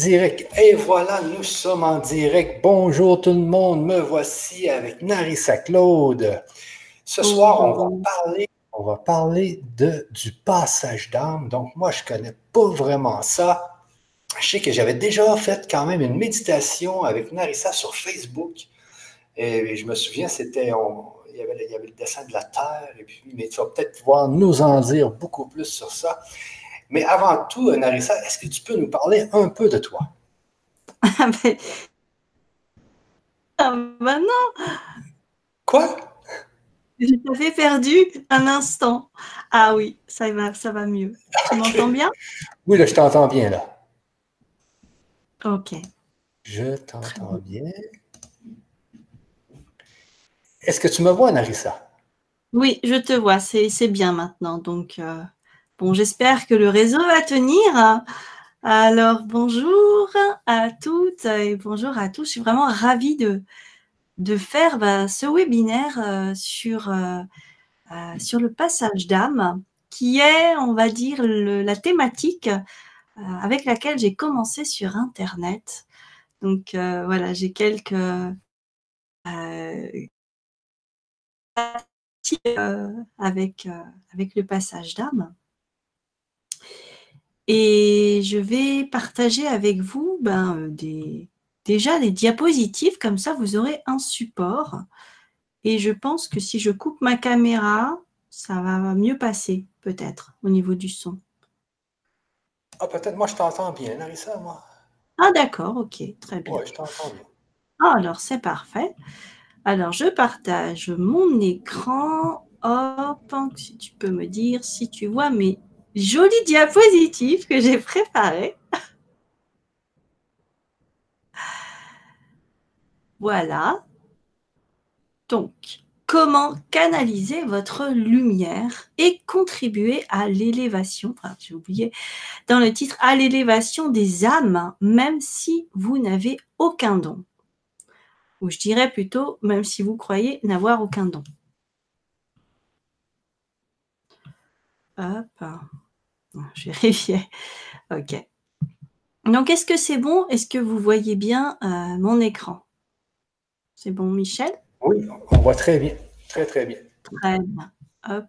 Direct. Et voilà, nous sommes en direct. Bonjour tout le monde, me voici avec Narissa Claude. Ce soir, on va parler, on va parler de, du passage d'âme. Donc, moi, je ne connais pas vraiment ça. Je sais que j'avais déjà fait quand même une méditation avec Narissa sur Facebook. Et je me souviens, c'était, il y, avait, il y avait le dessin de la Terre. Et puis, mais tu vas peut-être pouvoir nous en dire beaucoup plus sur ça. Mais avant tout, Narissa, est-ce que tu peux nous parler un peu de toi? Ah ben, ah, ben non. Quoi? Je t'avais perdu un instant. Ah oui, ça va, ça va mieux. Tu m'entends bien? Oui, là, je t'entends bien, là. Ok. Je t'entends bien. Est-ce que tu me vois, Narissa? Oui, je te vois. C'est bien maintenant. Donc, euh, Bon, j'espère que le réseau va tenir. Alors, bonjour à toutes et bonjour à tous. Je suis vraiment ravie de, de faire bah, ce webinaire euh, sur, euh, euh, sur le passage d'âme, qui est, on va dire, la thématique avec laquelle j'ai commencé sur Internet. Donc, voilà, j'ai quelques avec, avec le passage d'âme. Et je vais partager avec vous ben, des, déjà des diapositives, comme ça vous aurez un support. Et je pense que si je coupe ma caméra, ça va mieux passer, peut-être, au niveau du son. Ah, peut-être moi je t'entends bien, Larissa, moi. Ah, d'accord, ok, très bien. Oui, je t'entends bien. Ah, alors c'est parfait. Alors, je partage mon écran. Hop, si tu peux me dire si tu vois mes jolie diapositive que j'ai préparée. Voilà. Donc, comment canaliser votre lumière et contribuer à l'élévation, enfin, j'ai oublié dans le titre, à l'élévation des âmes, même si vous n'avez aucun don. Ou je dirais plutôt, même si vous croyez n'avoir aucun don. Hop. Je vérifiais. OK. Donc, est-ce que c'est bon? Est-ce que vous voyez bien euh, mon écran? C'est bon, Michel? Oui, on voit très bien. Très, très bien. Très bien. Hop,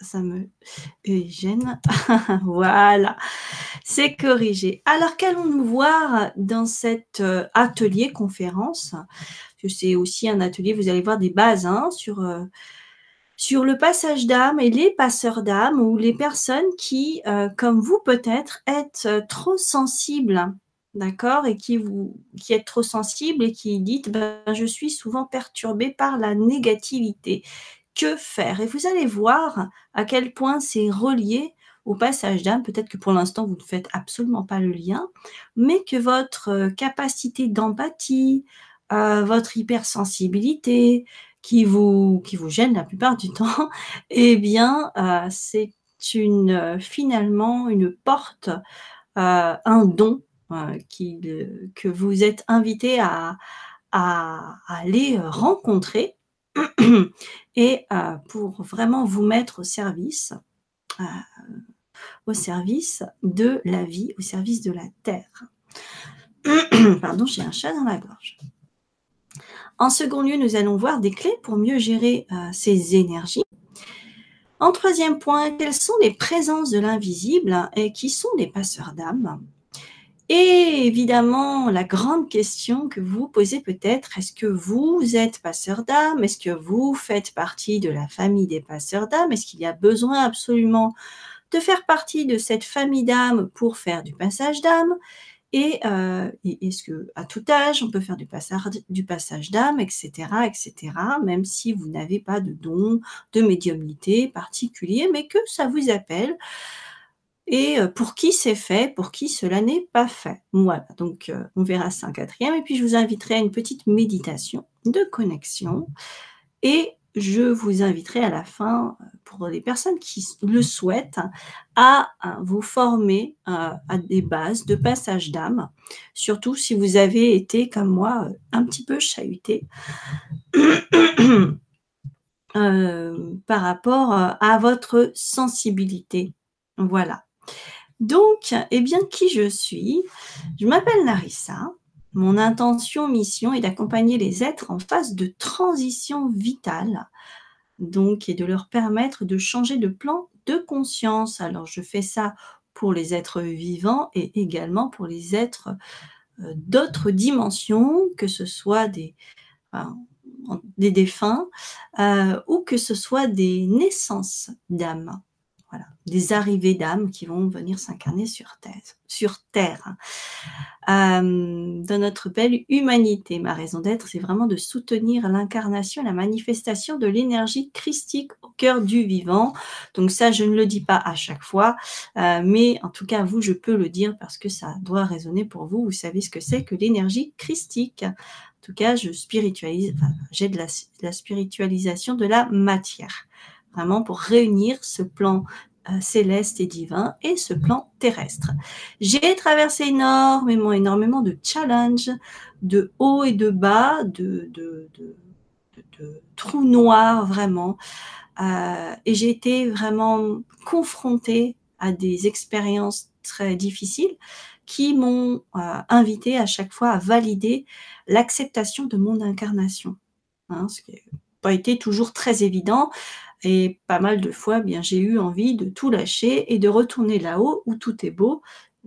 ça, me gêne. voilà, c'est corrigé. Alors, qu'allons-nous voir dans cet euh, atelier conférence? C'est aussi un atelier, vous allez voir des bases hein, sur euh, sur le passage d'âme et les passeurs d'âme ou les personnes qui, euh, comme vous peut-être, êtes euh, trop sensibles, d'accord, et qui vous, qui êtes trop sensibles et qui dites, ben, je suis souvent perturbée par la négativité. Que faire? Et vous allez voir à quel point c'est relié au passage d'âme. Peut-être que pour l'instant, vous ne faites absolument pas le lien, mais que votre euh, capacité d'empathie, votre hypersensibilité, qui vous, qui vous gêne la plupart du temps, eh bien, euh, c'est une, euh, finalement une porte, euh, un don qui, que vous êtes invité à, à, aller rencontrer et pour vraiment vous mettre au service, au service de la vie, au service de la terre. Pardon, j'ai un chat dans la gorge. En second lieu, nous allons voir des clés pour mieux gérer euh, ces énergies. En troisième point, quelles sont les présences de l'invisible et qui sont les passeurs d'âme? Et évidemment, la grande question que vous posez peut-être, est-ce que vous êtes passeur d'âme? Est-ce que vous faites partie de la famille des passeurs d'âme? Est-ce qu'il y a besoin absolument de faire partie de cette famille d'âme pour faire du passage d'âme? Euh, et, est-ce que à tout âge, on peut faire du passage, d'âme, etc., etc., même si vous n'avez pas de don, de médiumnité particulier, mais que ça vous appelle. Et euh, pour qui c'est fait, pour qui cela n'est pas fait. Voilà, donc euh, on verra ça en quatrième. Et puis je vous inviterai à une petite méditation de connexion. Et je vous inviterai à la fin, euh, pour les personnes qui le souhaitent, à vous former euh, à des bases de passage d'âme, surtout si vous avez été, comme moi, euh, un petit peu chahuté par rapport à votre sensibilité. Voilà. Donc, eh bien, qui je suis? Je m'appelle Narissa. Mon intention, mission est d'accompagner les êtres en phase de transition vitale, donc, et de leur permettre de changer de plan de conscience. Alors, je fais ça pour les êtres vivants et également pour les êtres euh, d'autres dimensions, que ce soit des, défunts euh, ou que ce soit des naissances d'âmes. Voilà, des arrivées d'âmes qui vont venir s'incarner sur Terre. Euh, dans notre belle humanité, ma raison d'être, c'est vraiment de soutenir l'incarnation, la manifestation de l'énergie christique au cœur du vivant. Donc ça, je ne le dis pas à chaque fois, euh, mais en tout cas, vous, je peux le dire parce que ça doit résonner pour vous. Vous savez ce que c'est que l'énergie christique. En tout cas, je spiritualise, j'ai de la spiritualisation de la matière vraiment pour réunir ce plan euh, céleste et divin et ce plan terrestre. J'ai traversé énormément, énormément de challenges, de haut et de bas, de, de, trous noirs vraiment. Euh, et j'ai été vraiment confrontée à des expériences très difficiles qui m'ont euh, invité à chaque fois à valider l'acceptation de mon incarnation. Hein, ce qui n'a pas été toujours très évident. Et pas mal de fois, bien, j'ai eu envie de tout lâcher et de retourner là-haut où tout est beau.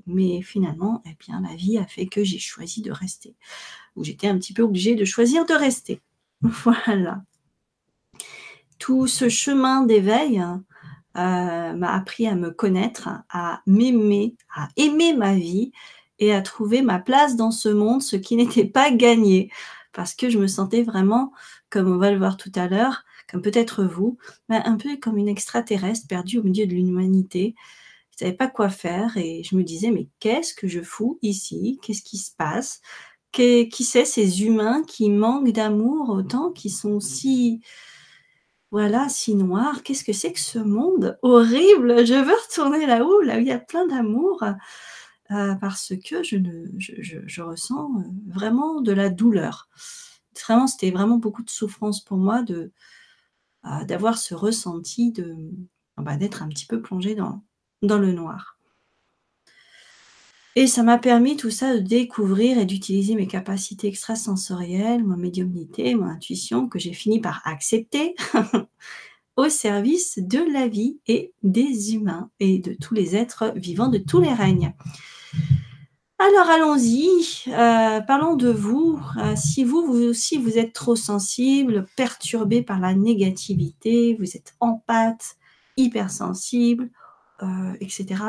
Mais finalement, eh bien, la vie a fait que j'ai choisi de rester. Ou j'étais un petit peu obligée de choisir de rester. Voilà. Tout ce chemin d'éveil euh, m'a appris à me connaître, à m'aimer, à aimer ma vie et à trouver ma place dans ce monde, ce qui n'était pas gagné. Parce que je me sentais vraiment, comme on va le voir tout à l'heure, comme peut-être vous, un peu comme une extraterrestre perdue au milieu de l'humanité. Je ne savais pas quoi faire et je me disais, mais qu'est-ce que je fous ici? Qu'est-ce qui se passe? Qui c'est ces humains qui manquent d'amour autant, qui sont si, voilà, si noirs? Qu'est-ce que c'est que ce monde horrible? Je veux retourner là-haut, là où il y a plein d'amour. Euh, parce que je, ne, je, ressens euh, vraiment de la douleur. Vraiment, c'était vraiment beaucoup de souffrance pour moi de, d'avoir ce ressenti de bah, d'être un petit peu plongé dans, dans le noir. Et ça m'a permis tout ça de découvrir et d'utiliser mes capacités extrasensorielles, ma médiumnité, mon intuition, que j'ai fini par accepter au service de la vie et des humains et de tous les êtres vivants de tous les règnes. Alors allons-y, euh, parlons de vous. Euh, si vous, vous aussi, vous êtes trop sensible, perturbé par la négativité, vous êtes empathe, hypersensible, euh, etc.,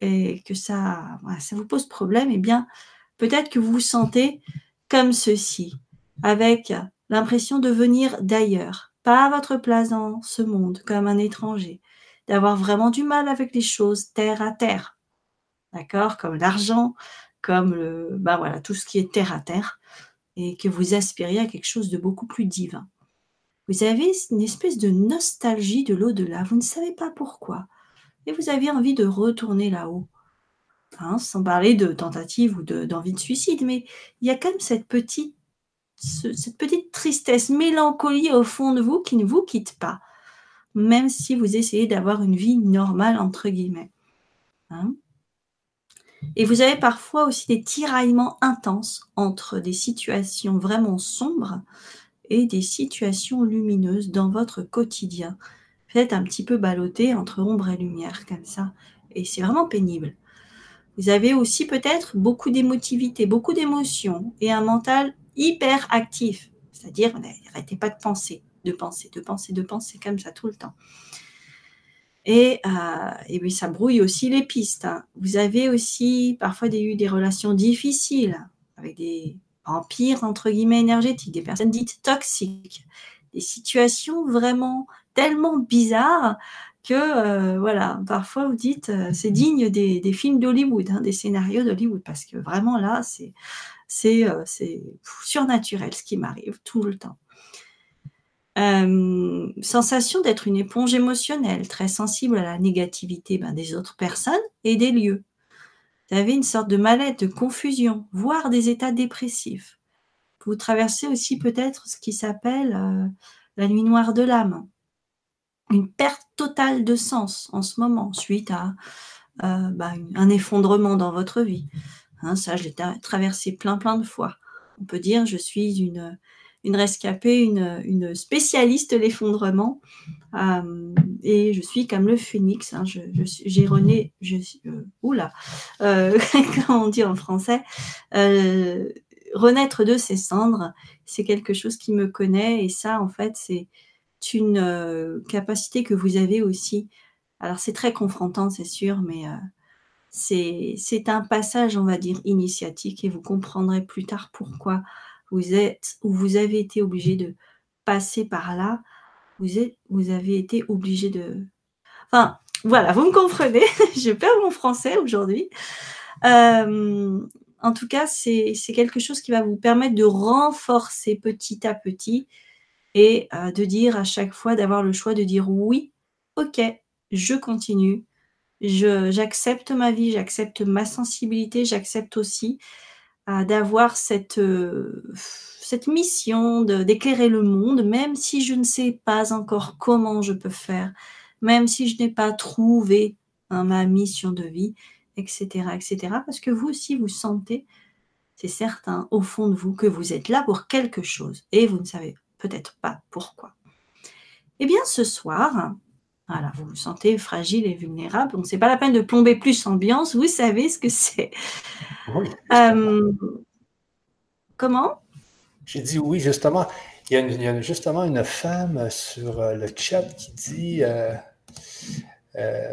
et que ça, ça vous pose problème, eh bien, peut-être que vous vous sentez comme ceci, avec l'impression de venir d'ailleurs, pas à votre place dans ce monde, comme un étranger, d'avoir vraiment du mal avec les choses terre à terre d'accord Comme l'argent, comme le, ben voilà, tout ce qui est terre à terre, et que vous aspiriez à quelque chose de beaucoup plus divin. Vous avez une espèce de nostalgie de l'au-delà, vous ne savez pas pourquoi, et vous avez envie de retourner là-haut. Hein, sans parler de tentative ou d'envie de, suicide, mais il y a quand même cette petite, cette petite tristesse, mélancolie au fond de vous qui ne vous quitte pas, même si vous essayez d'avoir une vie normale, entre guillemets. Hein et vous avez parfois aussi des tiraillements intenses entre des situations vraiment sombres et des situations lumineuses dans votre quotidien. Vous êtes un petit peu ballotté entre ombre et lumière comme ça. Et c'est vraiment pénible. Vous avez aussi peut-être beaucoup d'émotivité, beaucoup d'émotions et un mental hyper actif. C'est-à-dire, n'arrêtez pas de penser, de penser, de penser, de penser comme ça tout le temps. Et, euh, ça brouille aussi les pistes. Hein. Vous avez aussi parfois eu des relations difficiles avec des empires, entre guillemets, énergétiques, des personnes dites toxiques, des situations vraiment tellement bizarres que, euh, voilà, parfois vous dites, euh, c'est digne des, films d'Hollywood, hein, des scénarios d'Hollywood, parce que vraiment là, c'est surnaturel ce qui m'arrive tout le temps. Euh, sensation d'être une éponge émotionnelle, très sensible à la négativité ben, des autres personnes et des lieux. Vous avez une sorte de mal-être, de confusion, voire des états dépressifs. Vous traversez aussi peut-être ce qui s'appelle euh, la nuit noire de l'âme. Une perte totale de sens en ce moment suite à euh, bah, un effondrement dans votre vie. Hein, ça, je l'ai traversé plein, plein de fois. On peut dire, je suis une, une rescapée, une, spécialiste de l'effondrement. Euh, et je suis comme le phénix. Hein, j'ai rené, je, euh, oula, euh, comment on dit en français, renaître de ses cendres, c'est quelque chose qui me connaît. Et ça, en fait, c'est une capacité que vous avez aussi. Alors, c'est très confrontant, c'est sûr, mais c'est un passage, on va dire, initiatique et vous comprendrez plus tard pourquoi vous êtes ou vous avez été obligé de passer par là, vous, êtes, vous avez été obligé de... Enfin, voilà, vous me comprenez, je perds mon français aujourd'hui. Euh, en tout cas, c'est quelque chose qui va vous permettre de renforcer petit à petit et euh, de dire à chaque fois, d'avoir le choix de dire oui, ok, je continue, j'accepte ma vie, j'accepte ma sensibilité, j'accepte aussi d'avoir cette, euh, cette mission d'éclairer le monde, même si je ne sais pas encore comment je peux faire, même si je n'ai pas trouvé ma mission de vie, etc., etc. Parce que vous aussi, vous sentez, c'est certain, au fond de vous, que vous êtes là pour quelque chose et vous ne savez peut-être pas pourquoi. Eh bien, ce soir, voilà, vous vous sentez fragile et vulnérable. Donc, c'est pas la peine de plomber plus l'ambiance. Vous savez ce que c'est. Euh, comment? J'ai dit oui, justement. Il y, a justement une femme sur euh, le chat qui dit euh,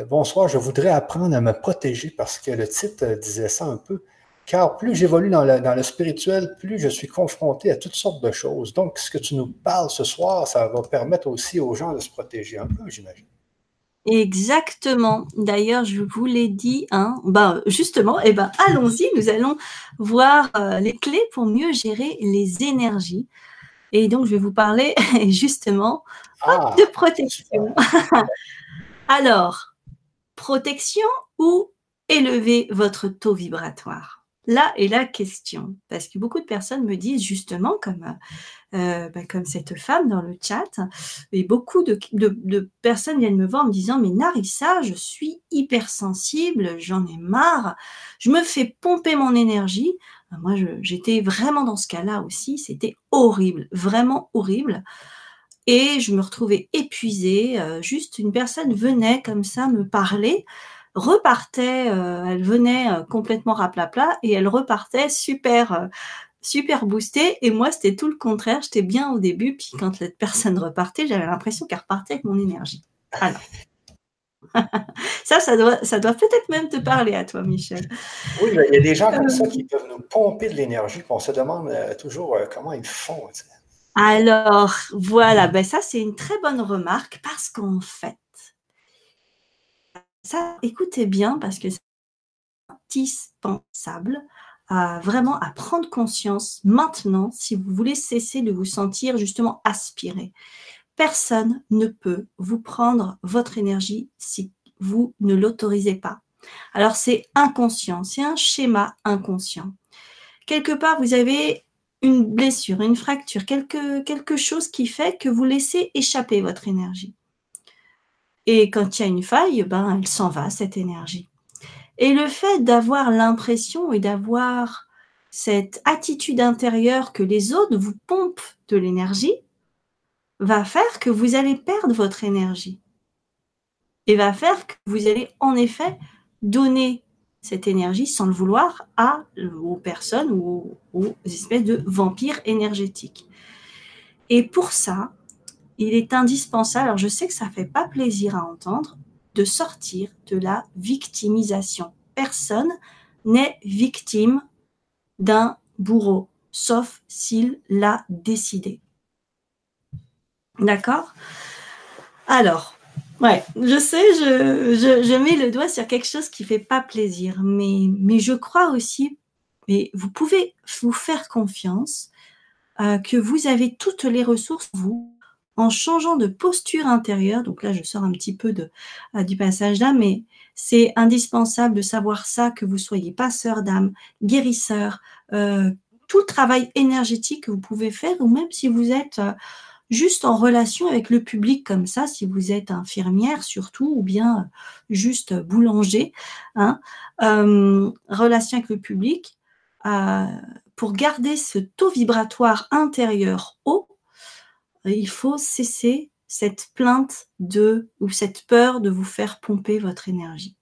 Bonsoir, je voudrais apprendre à me protéger parce que le titre disait ça un peu. Car plus j'évolue dans le, spirituel, plus je suis confronté à toutes sortes de choses. Donc, ce que tu nous parles ce soir, ça va permettre aussi aux gens de se protéger un peu, j'imagine. Exactement. D'ailleurs, je vous l'ai dit, hein, ben, justement, eh ben, allons-y, nous allons voir euh, les clés pour mieux gérer les énergies. Et donc, je vais vous parler justement ah, de protection. Alors, protection ou élever votre taux vibratoire? Là est la question, parce que beaucoup de personnes me disent justement, comme, euh, bah, comme cette femme dans le chat, et beaucoup de, personnes viennent me voir en me disant, mais Narissa, je suis hypersensible, j'en ai marre, je me fais pomper mon énergie. Bah, moi, j'étais vraiment dans ce cas-là aussi, c'était horrible, vraiment horrible. Et je me retrouvais épuisée, euh, juste une personne venait comme ça me parler repartait, euh, elle venait euh, complètement raplapla et elle repartait super, euh, super boostée. Et moi, c'était tout le contraire. J'étais bien au début, puis quand cette personne repartait, j'avais l'impression qu'elle repartait avec mon énergie. Alors. ça, ça doit, ça doit peut-être même te parler à toi, Michel. Oui, il y a des gens comme ça qui peuvent nous pomper de l'énergie, on se demande toujours comment ils font. Alors, voilà, ben ça, c'est une très bonne remarque parce qu'en fait, ça, écoutez bien parce que c'est indispensable à vraiment à prendre conscience maintenant si vous voulez cesser de vous sentir justement aspiré. Personne ne peut vous prendre votre énergie si vous ne l'autorisez pas. Alors c'est inconscient, c'est un schéma inconscient. Quelque part, vous avez une blessure, une fracture, quelque, quelque chose qui fait que vous laissez échapper votre énergie. Et quand il y a une faille, ben, elle s'en va, cette énergie. Et le fait d'avoir l'impression et d'avoir cette attitude intérieure que les autres vous pompent de l'énergie va faire que vous allez perdre votre énergie. Et va faire que vous allez en effet donner cette énergie sans le vouloir à, aux personnes ou aux espèces de vampires énergétiques. Et pour ça, il est indispensable, alors je sais que ça fait pas plaisir à entendre, de sortir de la victimisation. Personne n'est victime d'un bourreau, sauf s'il l'a décidé. D'accord? Alors, ouais, je sais, je, mets le doigt sur quelque chose qui ne fait pas plaisir, mais, mais je crois aussi, mais vous pouvez vous faire confiance, euh, que vous avez toutes les ressources, vous, en changeant de posture intérieure, donc là je sors un petit peu euh, du passage d'âme, mais c'est indispensable de savoir ça, que vous soyez passeur d'âme, guérisseur, euh, tout le travail énergétique que vous pouvez faire, ou même si vous êtes juste en relation avec le public comme ça, si vous êtes infirmière surtout, ou bien juste boulanger, hein, euh, relation avec le public, euh, pour garder ce taux vibratoire intérieur haut, il faut cesser cette plainte de ou cette peur de vous faire pomper votre énergie.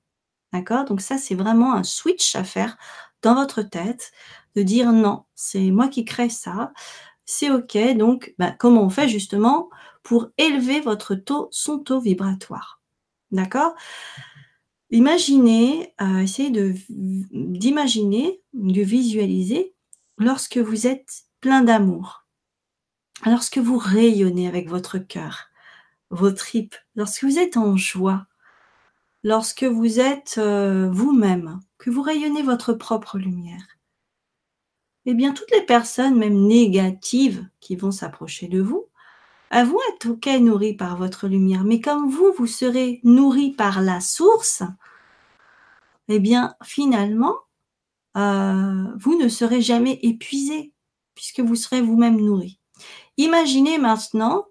D'accord? Donc ça, c'est vraiment un switch à faire dans votre tête, de dire non, c'est moi qui crée ça, c'est OK. Donc, bah, comment on fait justement pour élever votre taux, son taux vibratoire? D'accord? Imaginez, euh, essayez d'imaginer, de, visualiser lorsque vous êtes plein d'amour, lorsque vous rayonnez avec votre cœur, vos tripes, lorsque vous êtes en joie, lorsque vous êtes euh, vous-même, que vous rayonnez votre propre lumière eh bien, toutes les personnes, même négatives, qui vont s'approcher de vous, elles vont être OK nourries par votre lumière. Mais comme vous, vous serez nourri par la source, eh bien, finalement, euh, vous ne serez jamais épuisé, puisque vous serez vous-même nourri. Imaginez maintenant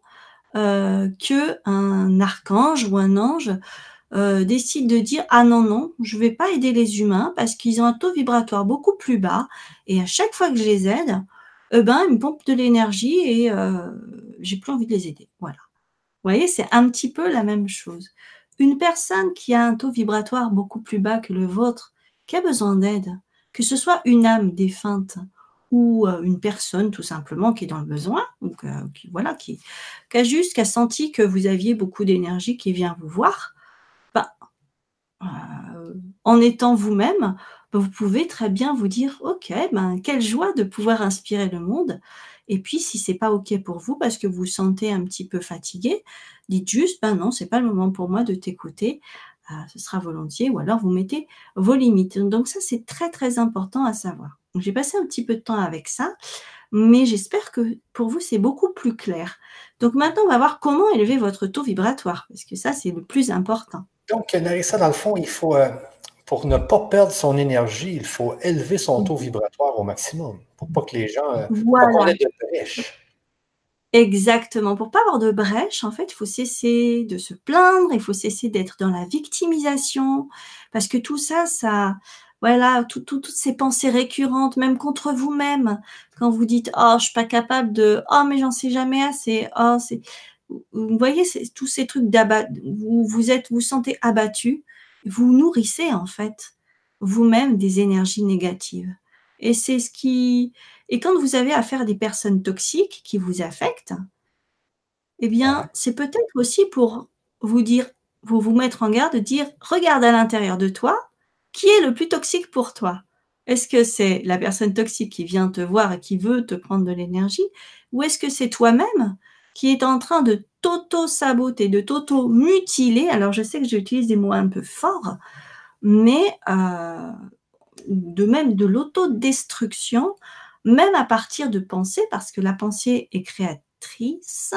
euh, que un archange ou un ange euh, décide de dire ah non non je vais pas aider les humains parce qu'ils ont un taux vibratoire beaucoup plus bas et à chaque fois que je les aide eh ben ils me pompent de l'énergie et euh, j'ai plus envie de les aider. Voilà. Vous voyez c'est un petit peu la même chose. Une personne qui a un taux vibratoire beaucoup plus bas que le vôtre qui a besoin d'aide que ce soit une âme défunte ou euh, une personne tout simplement qui est dans le besoin, donc qui, voilà, qui, a juste qui a senti que vous aviez beaucoup d'énergie qui vient vous voir, euh, en étant vous-même, ben, vous pouvez très bien vous dire ok ben quelle joie de pouvoir inspirer le monde. Et puis si c'est pas ok pour vous parce que vous vous sentez un petit peu fatigué dites juste ben non c'est pas le moment pour moi de t'écouter euh, ce sera volontiers ou alors vous mettez vos limites. Donc ça c'est très très important à savoir j'ai passé un petit peu de temps avec ça mais j'espère que pour vous c'est beaucoup plus clair donc maintenant on va voir comment élever votre taux vibratoire parce que ça c'est le plus important donc, Narissa, dans le fond, il faut, euh, pour ne pas perdre son énergie, il faut élever son taux vibratoire au maximum pour pas que les gens euh, voilà. de brèche. Exactement. Pour pas avoir de brèche, en fait, il faut cesser de se plaindre, il faut cesser d'être dans la victimisation, parce que tout ça, ça, voilà, toutes ces pensées récurrentes, même contre vous-même, quand vous dites, oh, je suis pas capable de, oh, mais j'en sais jamais assez, oh, c'est, vous voyez tous ces trucs d'abat, vous vous êtes, vous sentez abattu, vous nourrissez en fait vous-même des énergies négatives. Et c'est ce qui, et quand vous avez affaire à des personnes toxiques qui vous affectent, eh bien, c'est peut-être aussi pour vous dire, vous vous mettre en garde, dire, regarde à l'intérieur de toi, qui est le plus toxique pour toi? Est-ce que c'est la personne toxique qui vient te voir et qui veut te prendre de l'énergie, ou est-ce que c'est toi-même qui est en train de t'auto-saboter, de t'auto-mutiler? Alors, je sais que j'utilise des mots un peu forts, mais euh, de même de l'autodestruction, même à partir de pensées, parce que la pensée est créatrice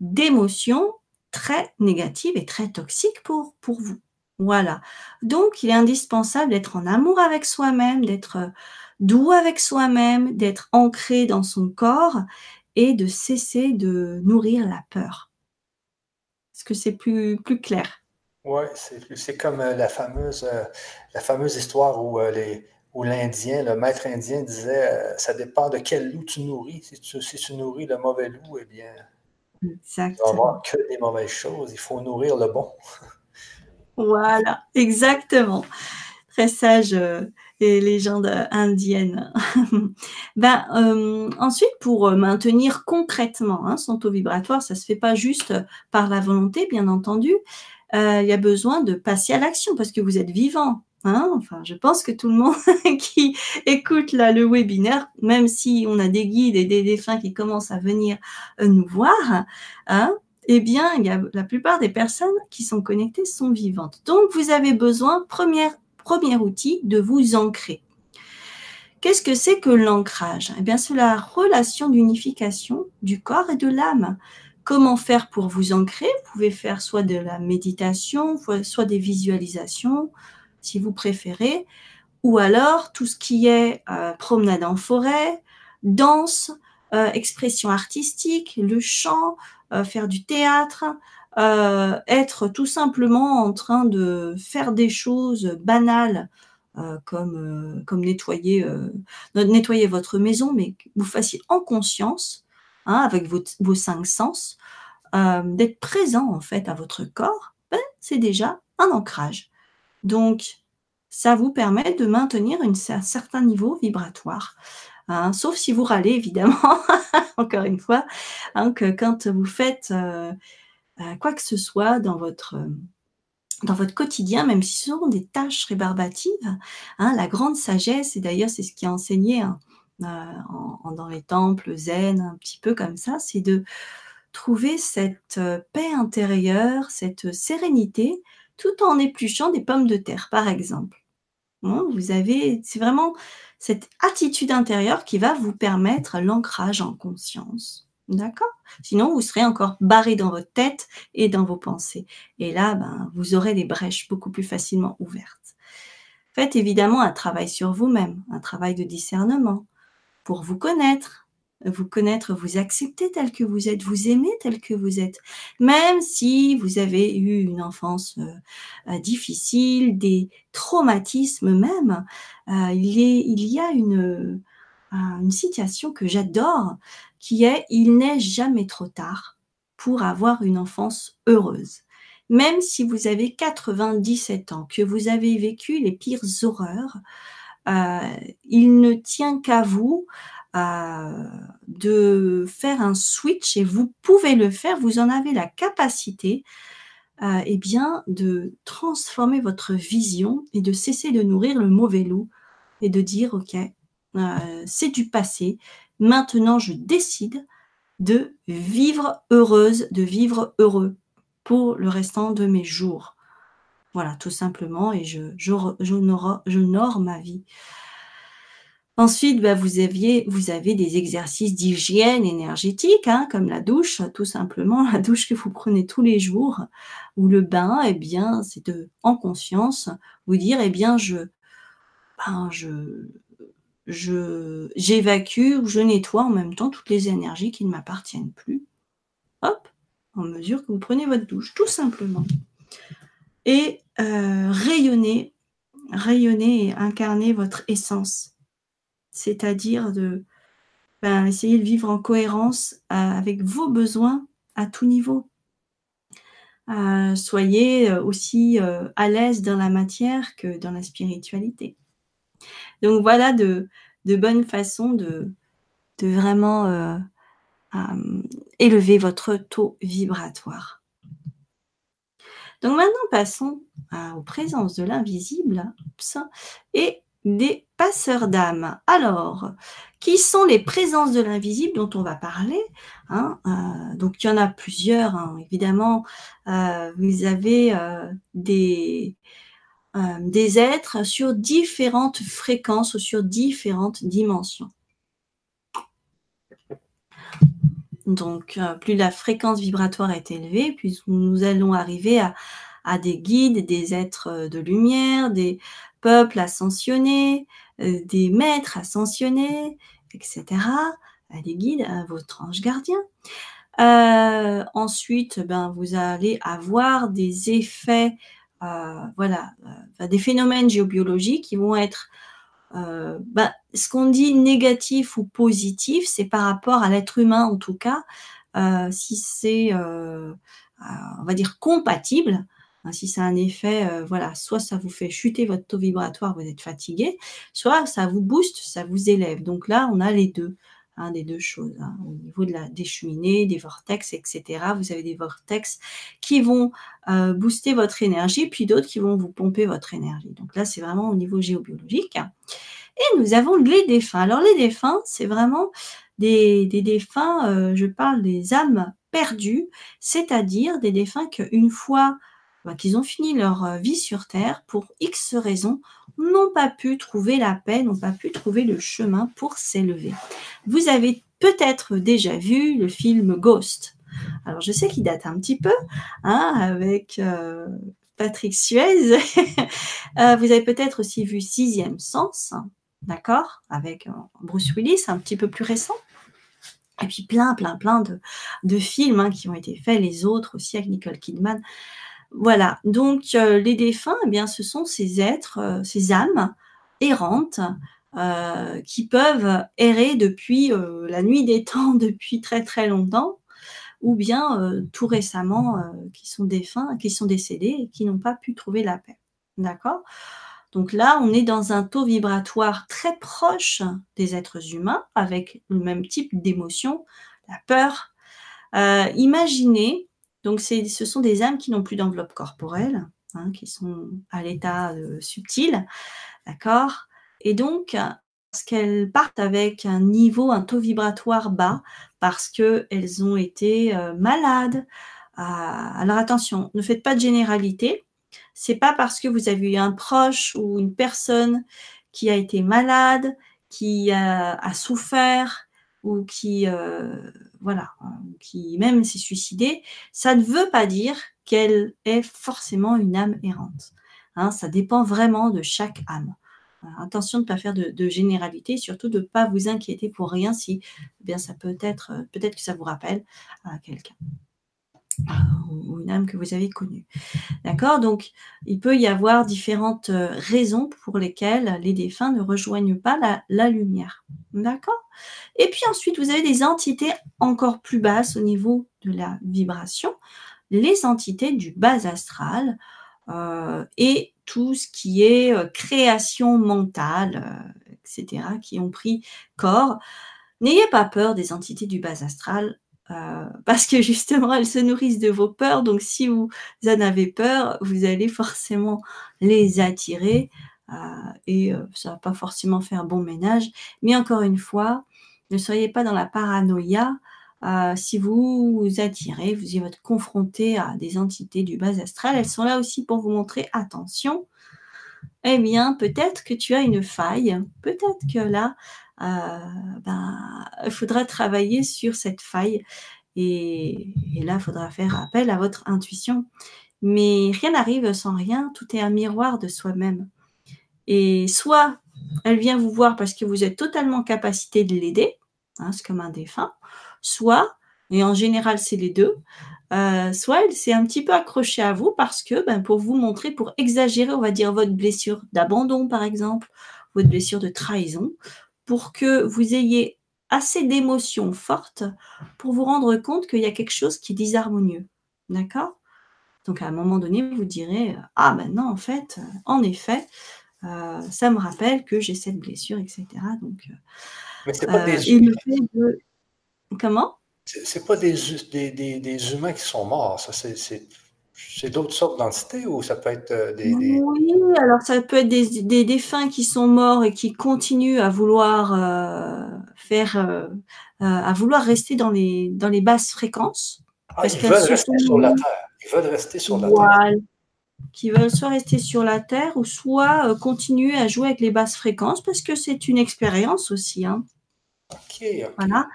d'émotions très négatives et très toxiques pour, pour vous. Voilà. Donc, il est indispensable d'être en amour avec soi-même, d'être doux avec soi-même, d'être ancré dans son corps et de cesser de nourrir la peur. Est-ce que c'est plus, plus clair? Oui, c'est comme euh, la fameuse, euh, la fameuse histoire où, euh, les, où l'Indien, le maître indien disait Ça dépend de quel loup tu nourris. Si tu, si tu nourris le mauvais loup, eh bien, Exactement. tu vas avoir que des mauvaises choses. Il faut nourrir le bon. Voilà, exactement. Très sage les légendes indiennes. ben, euh, ensuite, pour maintenir concrètement hein, son taux vibratoire, ça se fait pas juste par la volonté, bien entendu. Euh, il y a besoin de passer à l'action parce que vous êtes vivant. Hein enfin, je pense que tout le monde qui écoute là le webinaire, même si on a des guides et des défunts qui commencent à venir euh, nous voir, hein, eh bien, la plupart des personnes qui sont connectées sont vivantes. Donc, vous avez besoin, premier outil de vous ancrer. Qu'est-ce que c'est que l'ancrage? Eh bien, c'est la relation d'unification du corps et de l'âme. Comment faire pour vous ancrer? Vous pouvez faire soit de la méditation, soit des visualisations, si vous préférez, ou alors tout ce qui est euh, promenade en forêt, danse, expression artistique, le chant, faire du théâtre, être tout simplement en train de faire des choses banales comme, comme nettoyer, nettoyer votre maison, mais que vous fassiez en conscience, hein, avec vos, vos, cinq sens, d'être présent en fait à votre corps, ben, c'est déjà un ancrage. Donc, ça vous permet de maintenir un certain niveau vibratoire. Hein, sauf si vous râlez, évidemment, encore une fois, hein, que quand vous faites euh, euh, quoi que ce soit dans votre, dans votre quotidien, même si ce sont des tâches rébarbatives, hein, la grande sagesse, et d'ailleurs c'est ce qui est enseigné euh, dans les temples zen, un petit peu comme ça, c'est de trouver cette paix intérieure, cette sérénité, tout en épluchant des pommes de terre, par exemple. Vous avez, c'est vraiment cette attitude intérieure qui va vous permettre l'ancrage en conscience. D'accord? Sinon, vous serez encore barré dans votre tête et dans vos pensées. Et là, ben, vous aurez des brèches beaucoup plus facilement ouvertes. Faites évidemment un travail sur vous-même, un travail de discernement pour vous connaître, vous connaître, vous accepter tel que vous êtes, vous aimer tel que vous êtes, même si vous avez eu une enfance euh, euh, difficile, des traumatismes même. Euh, il, y a une, une situation que j'adore qui est il n'est jamais trop tard pour avoir une enfance heureuse. Même si vous avez 97 ans, que vous avez vécu les pires horreurs, il ne tient qu'à vous de faire un switch et vous pouvez le faire, vous en avez la capacité, euh, eh bien, de transformer votre vision et de cesser de nourrir le mauvais loup et de dire, OK, euh, c'est du passé, maintenant je décide de vivre heureuse, de vivre heureux pour le restant de mes jours. Voilà, tout simplement, et je, je, ma vie. Ensuite, bah, vous, aviez, vous avez des exercices d'hygiène énergétique, hein, comme la douche, tout simplement, la douche que vous prenez tous les jours, ou le bain, eh bien, c'est de, en conscience, vous dire, eh bien, je, ben, je, je, j'évacue ou je nettoie en même temps toutes les énergies qui ne m'appartiennent plus. Hop, en mesure que vous prenez votre douche, tout simplement. Et euh, rayonner, rayonner et incarner votre essence c'est-à-dire de ben, essayer de vivre en cohérence euh, avec vos besoins à tout niveau. Euh, soyez euh, aussi à l'aise dans la matière que dans la spiritualité. Donc voilà de, bonnes façons de, vraiment élever votre taux vibratoire. Donc maintenant passons aux présences de l'invisible et des passeurs d'âme. Alors, qui sont les présences de l'invisible dont on va parler hein, euh, Donc, il y en a plusieurs, hein, évidemment. Euh, vous avez euh, des, êtres sur différentes fréquences ou sur différentes dimensions. Donc, plus la fréquence vibratoire est élevée, plus nous allons arriver à, des guides, des êtres de lumière, des peuples ascensionnés, des maîtres ascensionnés, etc., des guides, à votre ange gardien. Euh, ensuite, ben, vous allez avoir des effets, euh, voilà, des phénomènes géobiologiques qui vont être, ben, ce qu'on dit négatif ou positif, c'est par rapport à l'être humain en tout cas, si c'est, on va dire, compatible Hein, si c'est un effet, euh, voilà, soit ça vous fait chuter votre taux vibratoire, vous êtes fatigué, soit ça vous booste, ça vous élève. Donc là, on a les deux, hein, des deux choses. Hein. au niveau de la, des cheminées, des vortex, etc. Vous avez des vortex qui vont euh, booster votre énergie, puis d'autres qui vont vous pomper votre énergie. Donc là, c'est vraiment au niveau géobiologique. Et nous avons les défunts. Alors les défunts, c'est vraiment des, défunts, euh, je parle des âmes perdues, c'est-à-dire des défunts qu'une fois bah, qu'ils ont fini leur euh, vie sur Terre, pour X raisons, n'ont pas pu trouver la paix, n'ont pas pu trouver le chemin pour s'élever. Vous avez peut-être déjà vu le film Ghost. Alors je sais qu'il date un petit peu, hein, avec euh, Patrick Suez. Euh, vous avez peut-être aussi vu Sixième Sens, d'accord, avec Bruce Willis, un petit peu plus récent. Et puis plein, plein, plein de, films hein, qui ont été faits, les autres aussi avec Nicole Kidman. Voilà, donc euh, les défunts, eh bien, ce sont ces êtres, euh, ces âmes errantes euh, qui peuvent errer depuis la nuit des temps, depuis très très longtemps, ou bien tout récemment qui sont défunts, qui sont décédés et qui n'ont pas pu trouver la paix. D'accord? Donc là, on est dans un taux vibratoire très proche des êtres humains, avec le même type d'émotion, la peur. Imaginez, donc ce sont des âmes qui n'ont plus d'enveloppe corporelle, hein, qui sont à l'état euh, subtil, d'accord? Et donc, parce qu'elles partent avec un niveau, un taux vibratoire bas, parce qu'elles ont été euh, malades. alors attention, ne faites pas de généralité c'est pas parce que vous avez eu un proche ou une personne qui a été malade, qui a, souffert ou qui, euh, voilà, qui même s'est suicidé, ça ne veut pas dire qu'elle est forcément une âme errante. Hein. ça dépend vraiment de chaque âme. attention de ne pas faire de, généralité, surtout de ne pas vous inquiéter pour rien si eh bien ça peut être, peut-être que ça vous rappelle à quelqu'un ou une âme que vous avez connue. D'accord? Donc, il peut y avoir différentes euh, raisons pour lesquelles les défunts ne rejoignent pas la, lumière. D'accord? Et puis ensuite, vous avez des entités encore plus basses au niveau de la vibration, les entités du bas astral euh, et tout ce qui est euh, création mentale, etc., qui ont pris corps. N'ayez pas peur des entités du bas astral, euh, parce que justement, elles se nourrissent de vos peurs. Donc, si vous en avez peur, vous allez forcément les attirer euh, et euh, ça va pas forcément faire bon ménage. Mais encore une fois, ne soyez pas dans la paranoïa. si vous vous attirez, vous êtes confronté à des entités du bas astral, elles sont là aussi pour vous montrer attention. Eh bien, peut-être que tu as une faille, peut-être que là, euh, ben, il faudra travailler sur cette faille. Et, là, il faudra faire appel à votre intuition. Mais rien n'arrive sans rien, tout est un miroir de soi-même. Et soit elle vient vous voir parce que vous êtes totalement capacité de l'aider, hein, c'est comme un défunt, soit, et en général c'est les deux, euh, soit elle s'est un petit peu accrochée à vous parce que ben, pour vous montrer, pour exagérer, on va dire, votre blessure d'abandon par exemple, votre blessure de trahison, pour que vous ayez assez d'émotions fortes pour vous rendre compte qu'il y a quelque chose qui est disharmonieux. D'accord? Donc à un moment donné, vous direz Ah ben non, en fait, en effet, euh, ça me rappelle que j'ai cette blessure, etc. Donc, euh, Mais c'est pas des humains. Comment? C'est pas des, des, humains qui sont morts, ça c'est c'est d'autres sortes d'entités ou ça peut être euh, des, Oui, alors ça peut être des, défunts qui sont morts et qui continuent à vouloir euh, faire, euh, à vouloir rester dans les, dans les basses fréquences. Ah, ils veulent rester sur la Terre. Ils veulent rester sur la Terre. Qui veulent soit rester sur la Terre ou soit continuer à jouer avec les basses fréquences parce que c'est une expérience aussi. Hein. Ok. Voilà.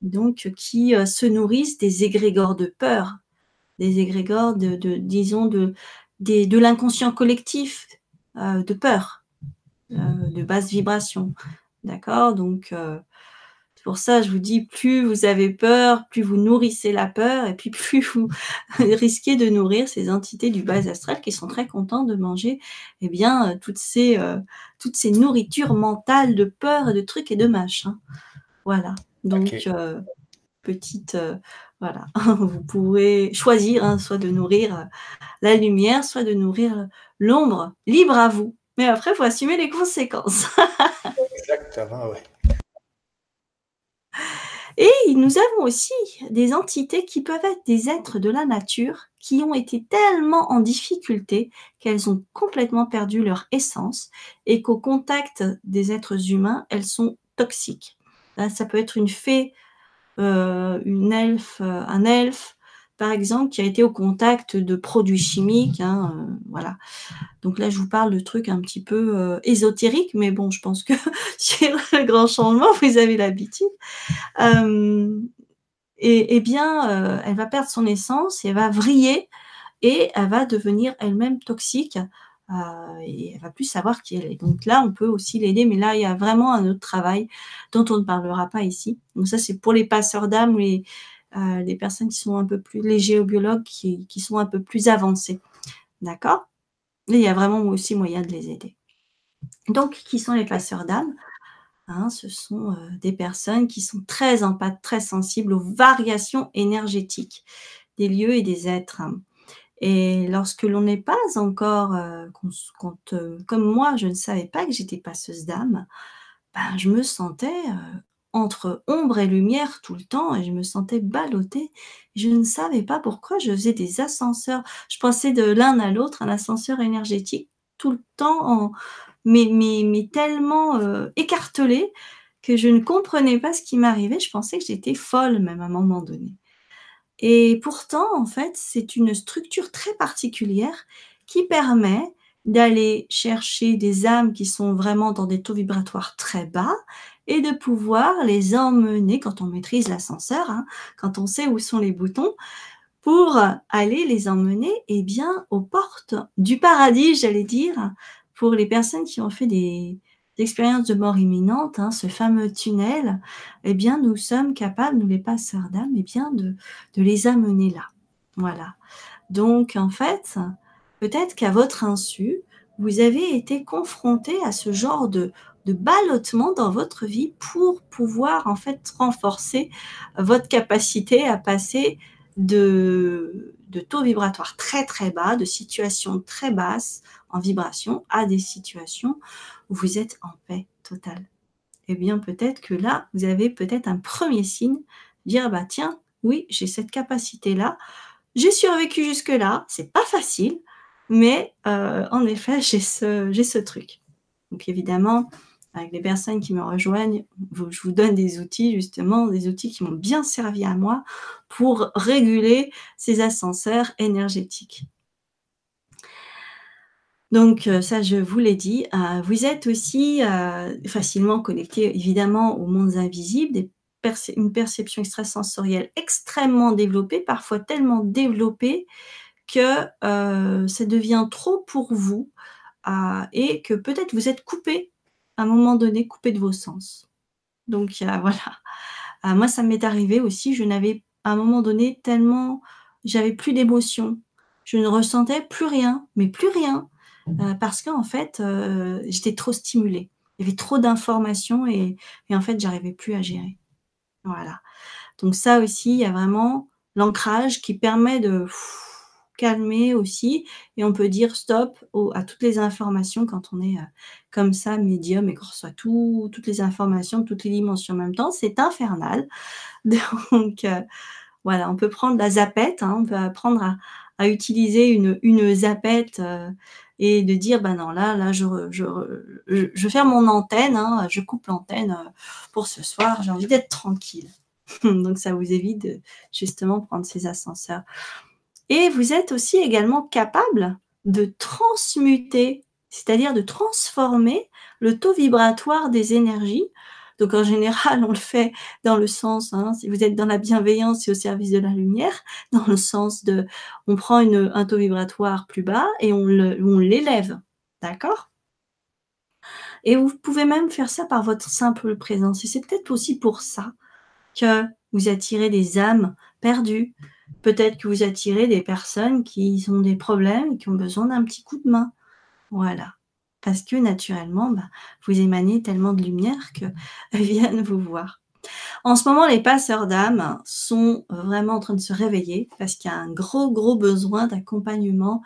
Donc, qui se nourrissent des égrégores de peur des égrégores, de, disons, de, de l'inconscient collectif, euh, de peur, euh, de basse vibration. D'accord? Donc, euh, c'est pour ça, je vous dis, plus vous avez peur, plus vous nourrissez la peur, et puis plus vous risquez de nourrir ces entités du bas astral qui sont très contents de manger eh bien, toutes, ces, toutes ces nourritures mentales de peur et de trucs et de machin. Voilà. Donc, petite voilà, vous pourrez choisir hein, soit de nourrir euh, la lumière, soit de nourrir l'ombre. Libre à vous. Mais après, il faut assumer les conséquences. Exactement, oui. Et nous avons aussi des entités qui peuvent être des êtres de la nature qui ont été tellement en difficulté qu'elles ont complètement perdu leur essence et qu'au contact des êtres humains, elles sont toxiques. ça peut être une fée euh, une elfe, euh, un elfe, par exemple, qui a été au contact de produits chimiques. Hein, euh, voilà. Donc là, je vous parle de trucs un petit peu ésotériques, mais bon, je pense que sur le grand changement, vous avez l'habitude. et, bien, elle va perdre son essence, elle va vriller et elle va devenir elle-même toxique euh, et elle va plus savoir qui elle est. Donc là, on peut aussi l'aider, mais là, il y a vraiment un autre travail dont on ne parlera pas ici. Donc ça, c'est pour les passeurs d'âme, les, euh, personnes qui sont un peu plus, les géobiologues qui, sont un peu plus avancés. D'accord? Il y a vraiment aussi moyen de les aider. Donc, qui sont les passeurs d'âme? Hein, Ce sont euh, des personnes qui sont très empathes, très sensibles aux variations énergétiques des lieux et des êtres. Et lorsque l'on n'est pas encore, euh, euh, comme moi, je ne savais pas que j'étais passeuse d'âme, ben, je me sentais euh, entre ombre et lumière tout le temps et je me sentais ballottée. Je ne savais pas pourquoi je faisais des ascenseurs. Je pensais de l'un à l'autre, un ascenseur énergétique tout le temps, mais, mais tellement écartelé que je ne comprenais pas ce qui m'arrivait. Je pensais que j'étais folle même à un moment donné. Et pourtant, en fait, c'est une structure très particulière qui permet d'aller chercher des âmes qui sont vraiment dans des taux vibratoires très bas et de pouvoir les emmener quand on maîtrise l'ascenseur, hein, quand on sait où sont les boutons, pour aller les emmener eh bien, aux portes du paradis, j'allais dire, pour les personnes qui ont fait des, d'expérience de mort imminente, hein, ce fameux tunnel, eh bien, nous sommes capables, nous les passeurs d'âme, eh bien, de, de les amener là. Voilà. Donc, en fait, peut-être qu'à votre insu, vous avez été confronté à ce genre de, de ballottement dans votre vie pour pouvoir, en fait, renforcer votre capacité à passer de, de taux vibratoires très très bas, de situations très basses en vibration à des situations vous êtes en paix totale. Eh bien, peut-être que là, vous avez peut-être un premier signe, dire bah tiens, oui, j'ai cette capacité-là, j'ai survécu jusque-là, c'est pas facile, mais euh, en effet, j'ai ce, j'ai ce truc. Donc évidemment, avec les personnes qui me rejoignent, je vous donne des outils, justement, des outils qui m'ont bien servi à moi pour réguler ces ascenseurs énergétiques. Donc euh, ça, je vous l'ai dit. Euh, vous êtes aussi euh, facilement connecté, évidemment, aux mondes invisibles, une perception extrasensorielle extrêmement développée, parfois tellement développée que ça devient trop pour vous et que peut-être vous êtes coupé à un moment donné, coupé de vos sens. Donc voilà. moi, ça m'est arrivé aussi. Je n'avais à un moment donné tellement, j'avais plus d'émotion. Je ne ressentais plus rien, mais plus rien. Euh, parce qu'en fait, euh, j'étais trop stimulée. Il y avait trop d'informations et, en fait, j'arrivais plus à gérer. Voilà. Donc ça aussi, il y a vraiment l'ancrage qui permet de calmer aussi et on peut dire stop à toutes les informations quand on est euh, comme ça médium et qu'on reçoit tout, toutes les informations, toutes les dimensions en même temps. C'est infernal. Donc voilà, on peut prendre la zapette, hein, on peut apprendre à, utiliser une zapette et de dire ben non là là je ferme mon antenne hein, je coupe l'antenne euh, pour ce soir j'ai envie d'être tranquille. Donc ça vous évite de justement prendre ces ascenseurs. Et vous êtes aussi également capable de transmuter c'est-à-dire de transformer le taux vibratoire des énergies donc en général, on le fait dans le sens, hein, si vous êtes dans la bienveillance et au service de la lumière, dans le sens de, on prend une, un taux vibratoire plus bas et on l'élève, d'accord? Et vous pouvez même faire ça par votre simple présence. Et c'est peut-être aussi pour ça que vous attirez des âmes perdues. Peut-être que vous attirez des personnes qui ont des problèmes et qui ont besoin d'un petit coup de main. Voilà parce que naturellement, bah, vous émanez tellement de lumière qu'elles viennent vous voir. En ce moment, les passeurs d'âme sont vraiment en train de se réveiller parce qu'il y a un gros, gros besoin d'accompagnement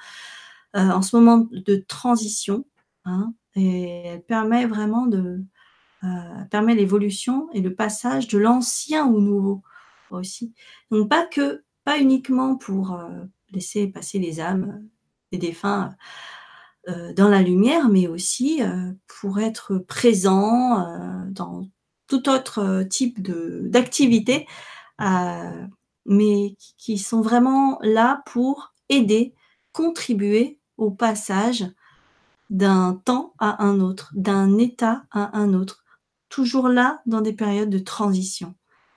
euh, en ce moment de transition. Hein, et elle permet vraiment de euh, permet l'évolution et le passage de l'ancien au nouveau aussi. Donc pas que, pas uniquement pour euh, laisser passer les âmes des défunts dans la lumière, mais aussi euh, pour être présent euh, dans tout autre type d'activité, mais qui sont vraiment là pour aider, contribuer au passage d'un temps à un autre, d'un état à un autre, toujours là dans des périodes de transition.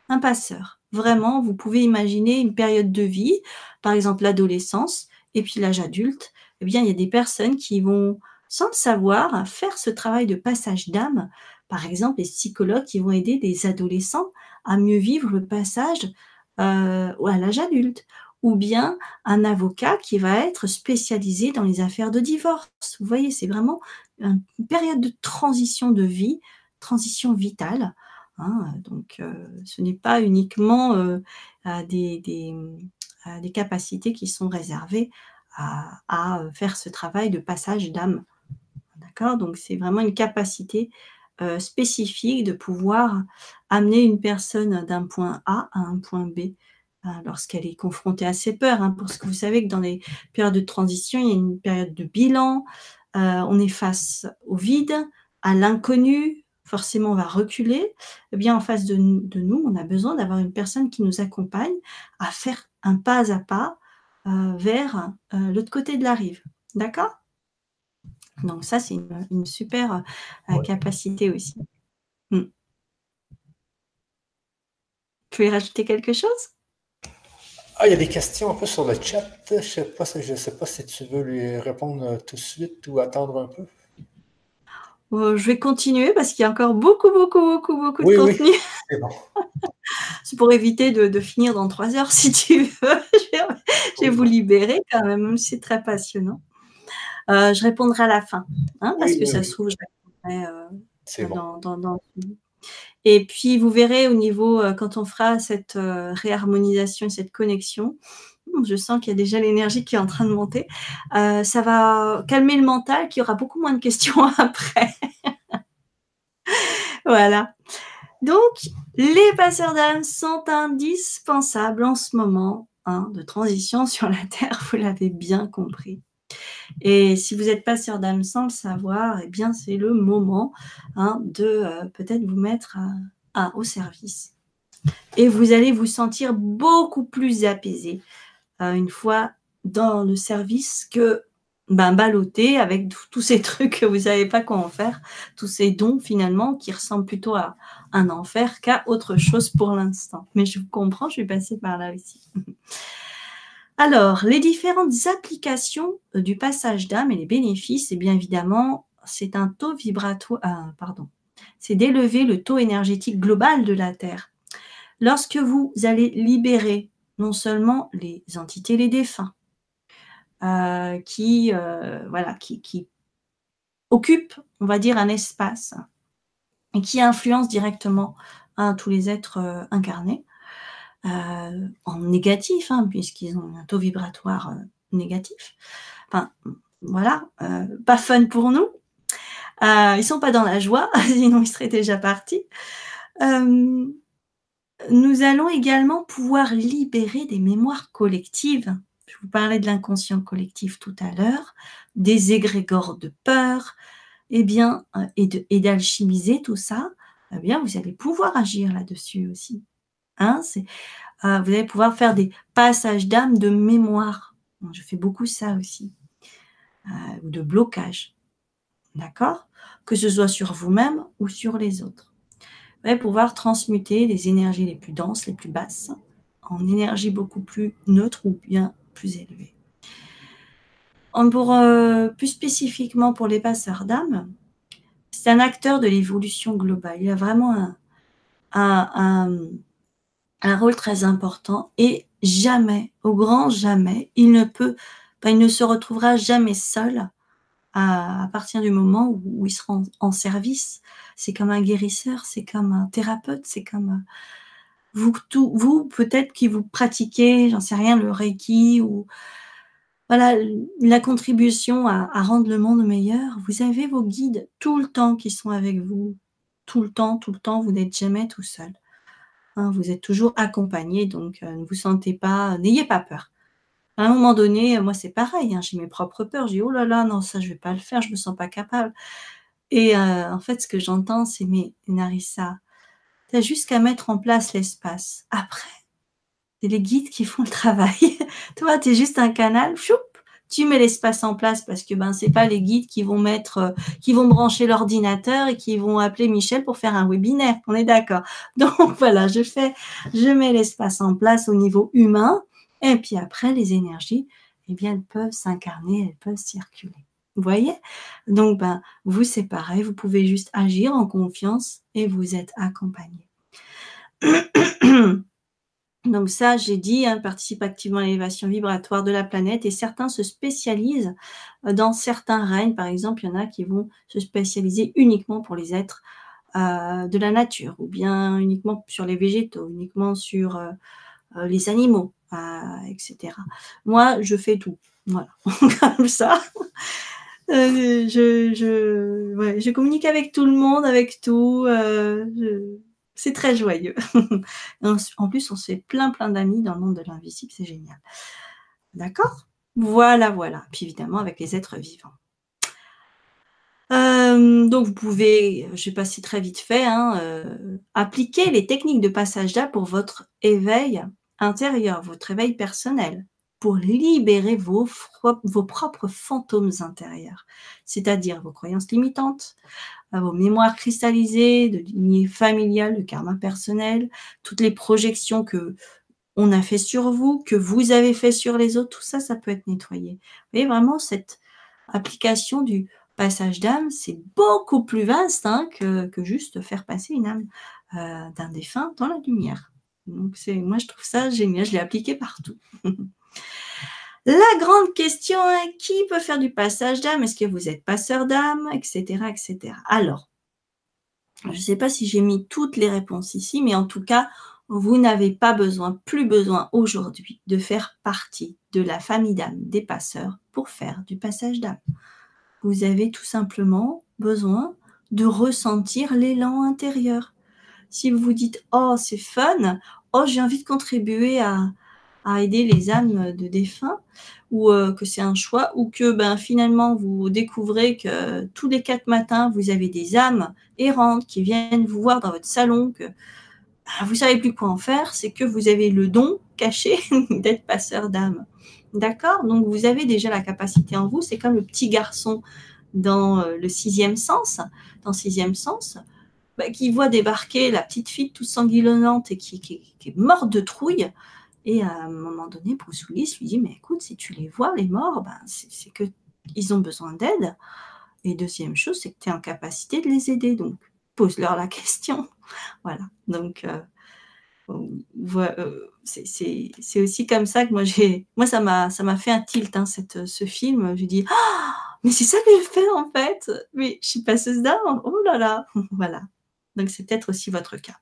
Un passeur. Vraiment, vous pouvez imaginer une période de vie, par exemple l'adolescence, et puis l'âge adulte, eh bien, il y a des personnes qui vont, sans le savoir, faire ce travail de passage d'âme. Par exemple, les psychologues qui vont aider des adolescents à mieux vivre le passage euh, à l'âge adulte ou bien un avocat qui va être spécialisé dans les affaires de divorce. Vous voyez, c'est vraiment une période de transition de vie, transition vitale. Hein. donc, euh, ce n'est pas uniquement euh, des, des, capacités qui sont réservées à, faire ce travail de passage d'âme. D'accord? Donc, c'est vraiment une capacité euh, spécifique de pouvoir amener une personne d'un point A à un point B Hein, lorsqu'elle est confrontée à ses peurs. Hein, parce que vous savez que dans les périodes de transition, il y a une période de bilan, euh, on est face au vide, à l'inconnu, forcément on va reculer. Eh bien, en face de, nous, on a besoin d'avoir une personne qui nous accompagne à faire un pas à pas euh, vers euh, l'autre côté de la rive. D'accord? Donc ça, c'est une, super capacité aussi. Hmm. Tu veux rajouter quelque chose? Ah, il y a des questions un peu sur le chat. Je ne sais, pas, je sais pas si tu veux lui répondre euh, tout de suite ou attendre un peu. Euh, je vais continuer parce qu'il y a encore beaucoup, beaucoup, beaucoup, beaucoup de contenu. c'est bon. c'est pour éviter de, finir dans trois heures si tu veux. je vais vous libérer quand même, c'est très passionnant. Euh, je répondrai à la fin, hein, parce que ça se trouve, je répondrai dans, dans, dans, et puis, vous verrez au niveau, euh, quand on fera cette euh, réharmonisation cette connexion, je sens qu'il y a déjà l'énergie qui est en train de monter. Euh, ça va calmer le mental, qu'il y aura beaucoup moins de questions après. voilà. Donc, les passeurs d'âme sont indispensables en ce moment hein, de transition sur la Terre, vous l'avez bien compris. Et si vous n'êtes pas sur d'âme sans le savoir, eh bien c'est le moment hein, de euh, peut-être vous mettre au service. Et vous allez vous sentir beaucoup plus apaisé euh, une fois dans le service que ben, avec tous ces trucs que vous savez pas quoi en faire, tous ces dons finalement qui ressemblent plutôt à un enfer qu'à autre chose pour l'instant. Mais je vous comprends, je suis passée par là aussi. Alors, les différentes applications euh, du passage d'âme et les bénéfices, et bien évidemment, c'est un taux vibratoire, euh, pardon, c'est d'élever le taux énergétique global de la Terre. Lorsque vous allez libérer non seulement les entités, les défunts, euh, qui, voilà, qui, qui occupent, on va dire, un espace et qui influencent directement hein, tous les êtres incarnés, euh, en négatif, hein, puisqu'ils ont un taux vibratoire euh, négatif. Enfin, voilà, euh, pas fun pour nous. ils sont pas dans la joie, sinon ils seraient déjà partis. Nous allons également pouvoir libérer des mémoires collectives. Je vous parlais de l'inconscient collectif tout à l'heure, des égrégores de peur, eh bien, et d'alchimiser tout ça. Eh bien, vous allez pouvoir agir là-dessus aussi. Hein, euh, vous allez pouvoir faire des passages d'âme de mémoire. je fais beaucoup ça aussi. Euh, ou de blocage. D'accord? Que ce soit sur vous-même ou sur les autres. Pouvoir transmuter les énergies les plus denses, les plus basses, en énergie beaucoup plus neutre ou bien plus élevée. Pour, euh, plus spécifiquement pour les passeurs d'âme, c'est un acteur de l'évolution globale. Il a vraiment un un rôle très important et jamais, au grand jamais, il ne peut, il ne se retrouvera jamais seul à, partir du moment où, il sera en, service. C'est comme un guérisseur, c'est comme un thérapeute, c'est comme euh, vous, peut-être qui vous pratiquez, j'en sais rien, le reiki ou voilà la contribution à, à rendre le monde meilleur. Vous avez vos guides tout le temps qui sont avec vous, tout le temps, tout le temps. Vous n'êtes jamais tout seul. Hein, vous êtes toujours accompagné, donc euh, ne vous sentez pas, n'ayez pas peur. À un moment donné, moi c'est pareil, hein, j'ai mes propres peurs. Je dis oh là là, non, ça je vais pas le faire, je me sens pas capable. Et euh, en fait, ce que j'entends, c'est mais Narissa, tu as juste qu'à mettre en place l'espace. Après, c'est les guides qui font le travail. Toi, tu es juste un canal, tu mets l'espace en place parce que ben c'est pas les guides qui vont mettre, euh, qui vont brancher l'ordinateur et qui vont appeler Michel pour faire un webinaire. On est d'accord. Donc voilà, je fais, je mets l'espace en place au niveau humain et puis après les énergies, eh bien, elles peuvent s'incarner, elles peuvent circuler. Vous voyez? Donc, ben, vous séparez, vous pouvez juste agir en confiance et vous êtes accompagné. Donc ça, j'ai dit, hein, participe activement à l'élévation vibratoire de la planète et certains se spécialisent euh, dans certains règnes. Par exemple, il y en a qui vont se spécialiser uniquement pour les êtres euh, de la nature ou bien uniquement sur les végétaux, uniquement sur euh, les animaux, etc. Moi, je fais tout. Voilà, comme ça. je, je, communique avec tout le monde, avec tout. Je, c'est très joyeux. en plus, on se fait plein, plein d'amis dans le monde de l'invisible. C'est génial. D'accord? Voilà, voilà. Puis évidemment, avec les êtres vivants. Euh, donc, vous pouvez, je vais passer très vite fait, hein, euh, appliquer les techniques de passage d'âme pour votre éveil intérieur, votre éveil personnel, pour libérer vos, propres fantômes intérieurs, c'est-à-dire vos croyances limitantes, à vos mémoires cristallisées, de lignée familiale, de karma personnel, toutes les projections que on a fait sur vous, que vous avez fait sur les autres, tout ça, ça peut être nettoyé. Vous voyez vraiment cette application du passage d'âme, c'est beaucoup plus vaste hein, que, juste faire passer une âme euh, d'un défunt dans la lumière. Moi je trouve ça génial, je l'ai appliqué partout. La grande question est qui peut faire du passage d'âme? Est-ce que vous êtes passeur d'âme? Etc. etc. Alors, je ne sais pas si j'ai mis toutes les réponses ici, mais en tout cas, vous n'avez pas besoin, plus besoin aujourd'hui de faire partie de la famille d'âme des passeurs pour faire du passage d'âme. Vous avez tout simplement besoin de ressentir l'élan intérieur. Si vous vous dites Oh, c'est fun, oh, j'ai envie de contribuer à, aider les âmes de défunts, ou euh, que c'est un choix, ou que ben, finalement vous découvrez que tous les quatre matins, vous avez des âmes errantes qui viennent vous voir dans votre salon, que ben, vous savez plus quoi en faire, c'est que vous avez le don caché d'être passeur d'âme. D'accord? Donc vous avez déjà la capacité en vous, c'est comme le petit garçon dans euh, le sixième sens, dans sixième sens, ben, qui voit débarquer la petite fille toute sanguillonnante et qui, est morte de trouille. Et à un moment donné, Bruce Willis lui dit, mais écoute, si tu les vois, les morts, ben, c'est qu'ils ont besoin d'aide. Et deuxième chose, c'est que tu es en capacité de les aider. Donc, pose-leur la question. voilà. Donc, euh, euh, c'est aussi comme ça que moi, j'ai, moi ça m'a fait un tilt, hein, cette, ce film. Je dis, ah, mais c'est ça que je fais en fait. Mais je suis passeuse d'âme. Oh là là. voilà. Donc, c'est peut-être aussi votre cas.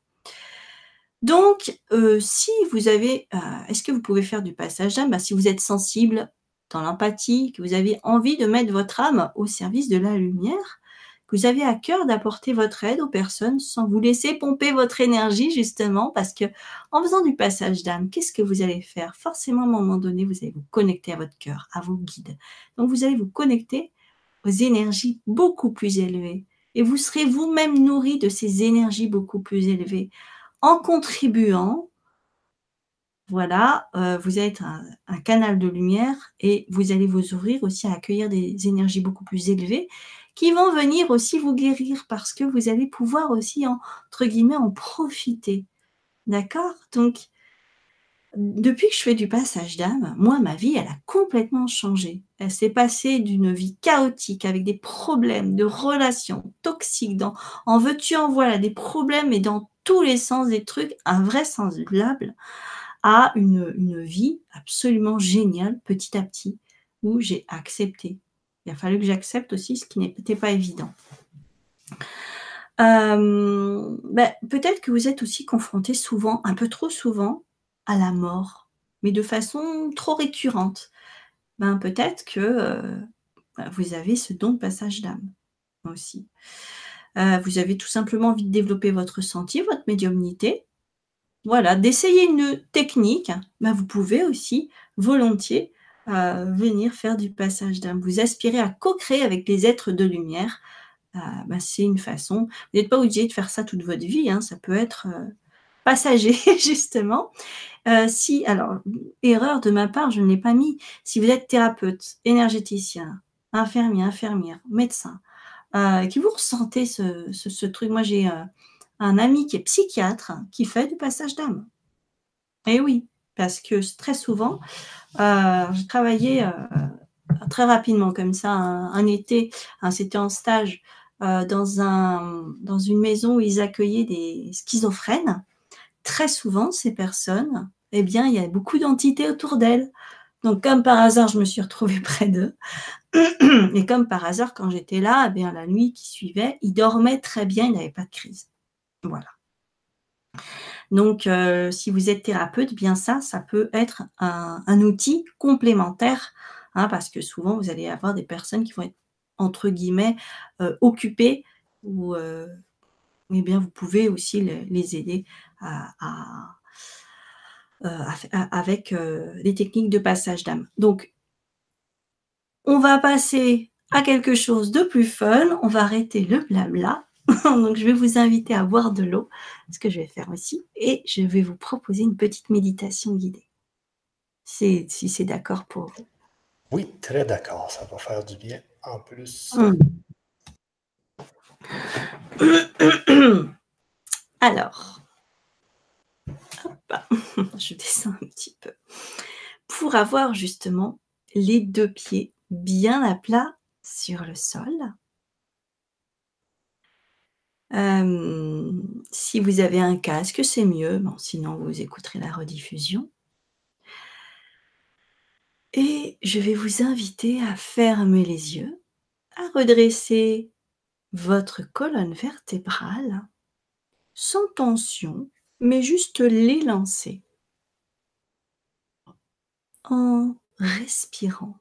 Donc, euh, si vous avez, euh, est-ce que vous pouvez faire du passage d'âme? Bah, Si vous êtes sensible dans l'empathie, que vous avez envie de mettre votre âme au service de la lumière, que vous avez à cœur d'apporter votre aide aux personnes sans vous laisser pomper votre énergie justement, parce que en faisant du passage d'âme, qu'est-ce que vous allez faire? Forcément, à un moment donné, vous allez vous connecter à votre cœur, à vos guides. Donc, vous allez vous connecter aux énergies beaucoup plus élevées, et vous serez vous-même nourri de ces énergies beaucoup plus élevées en contribuant, voilà, euh, vous êtes un, un, canal de lumière et vous allez vous ouvrir aussi à accueillir des énergies beaucoup plus élevées qui vont venir aussi vous guérir parce que vous allez pouvoir aussi, entre guillemets, en profiter. D'accord? Donc, depuis que je fais du passage d'âme, moi, ma vie, elle a complètement changé. Elle s'est passée d'une vie chaotique avec des problèmes de relations toxiques, dans, en veux-tu, en voilà, des problèmes et dans tous les sens des trucs invraisemblables, à une, une vie absolument géniale petit à petit, où j'ai accepté. Il a fallu que j'accepte aussi ce qui n'était pas évident. Euh, ben, peut-être que vous êtes aussi confronté souvent, un peu trop souvent, à la mort, mais de façon trop récurrente, ben peut-être que euh, ben, vous avez ce don de passage d'âme aussi. Euh, vous avez tout simplement envie de développer votre ressenti, votre médiumnité. Voilà, d'essayer une technique, ben vous pouvez aussi volontiers euh, venir faire du passage d'âme. Vous aspirez à co-créer avec les êtres de lumière. Ben, c'est une façon. Vous n'êtes pas obligé de faire ça toute votre vie. Hein. ça peut être passager, justement. Euh, si, alors, erreur de ma part, je ne l'ai pas mis. Si vous êtes thérapeute, énergéticien, infirmier, infirmière, médecin, euh, qui vous ressentez ce, truc, moi j'ai euh, un ami qui est psychiatre qui fait du passage d'âme. Et eh oui, parce que très souvent, j'ai travaillé très rapidement comme ça, un, été, hein, c'était en stage dans une maison où ils accueillaient des schizophrènes. Très souvent, ces personnes, eh bien, il y a beaucoup d'entités autour d'elles. Donc, comme par hasard, je me suis retrouvée près d'eux. Et comme par hasard, quand j'étais là, eh bien, la nuit qui suivait, ils dormaient très bien, ils n'avaient pas de crise. Voilà. Donc, euh, si vous êtes thérapeute, bien ça, ça peut être un, outil complémentaire, hein, parce que souvent, vous allez avoir des personnes qui vont être, entre guillemets, euh, occupées, ou euh, eh bien, vous pouvez aussi les, aider avec les techniques de passage d'âme. Donc, on va passer à quelque chose de plus fun, on va arrêter le blabla Donc, je vais vous inviter à boire de l'eau, ce que je vais faire aussi, et je vais vous proposer une petite méditation guidée. si c'est d'accord pour vous. Oui, très d'accord. Ça va faire du bien en plus. Hum. Alors, je descends un petit peu. Pour avoir justement les deux pieds bien à plat sur le sol, si vous avez un casque, c'est mieux. Bon, sinon, vous écouterez la rediffusion. Et je vais vous inviter à fermer les yeux, à redresser votre colonne vertébrale sans tension, mais juste l'élancer en respirant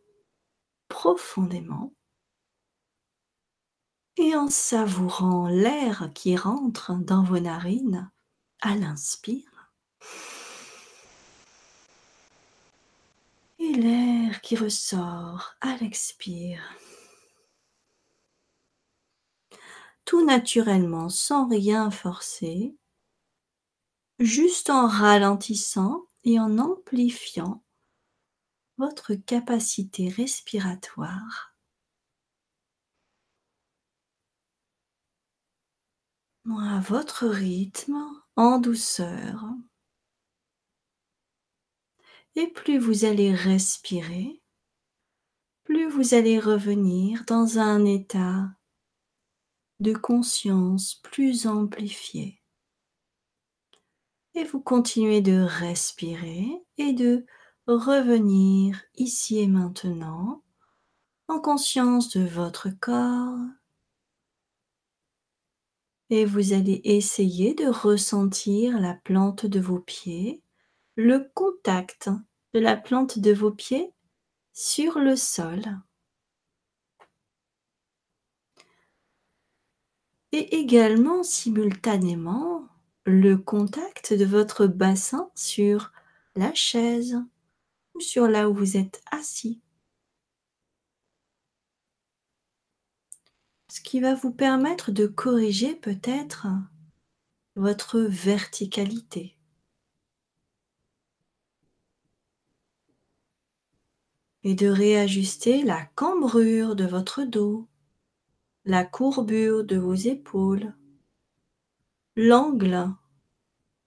profondément et en savourant l'air qui rentre dans vos narines à l'inspire et l'air qui ressort à l'expire. Tout naturellement, sans rien forcer, juste en ralentissant et en amplifiant votre capacité respiratoire à votre rythme, en douceur. Et plus vous allez respirer, plus vous allez revenir dans un état de conscience plus amplifié. Et vous continuez de respirer et de revenir ici et maintenant en conscience de votre corps, et vous allez essayer de ressentir la plante de vos pieds, le contact de la plante de vos pieds sur le sol. Et également simultanément le contact de votre bassin sur la chaise ou sur là où vous êtes assis. ce qui va vous permettre de corriger peut-être votre verticalité. Et de réajuster la cambrure de votre dos, la courbure de vos épaules, l'angle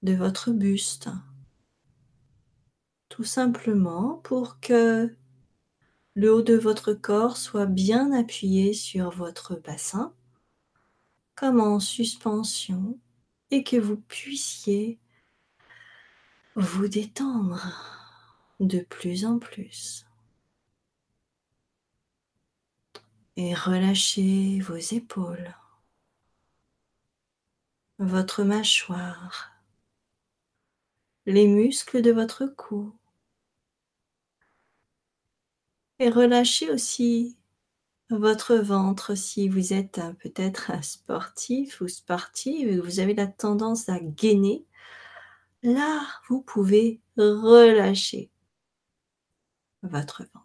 de votre buste. Tout simplement pour que le haut de votre corps soit bien appuyé sur votre bassin, comme en suspension, et que vous puissiez vous détendre de plus en plus. Et relâchez vos épaules, votre mâchoire, les muscles de votre cou, et relâchez aussi votre ventre si vous êtes peut-être un sportif ou sportive et vous avez la tendance à gainer. Là, vous pouvez relâcher votre ventre.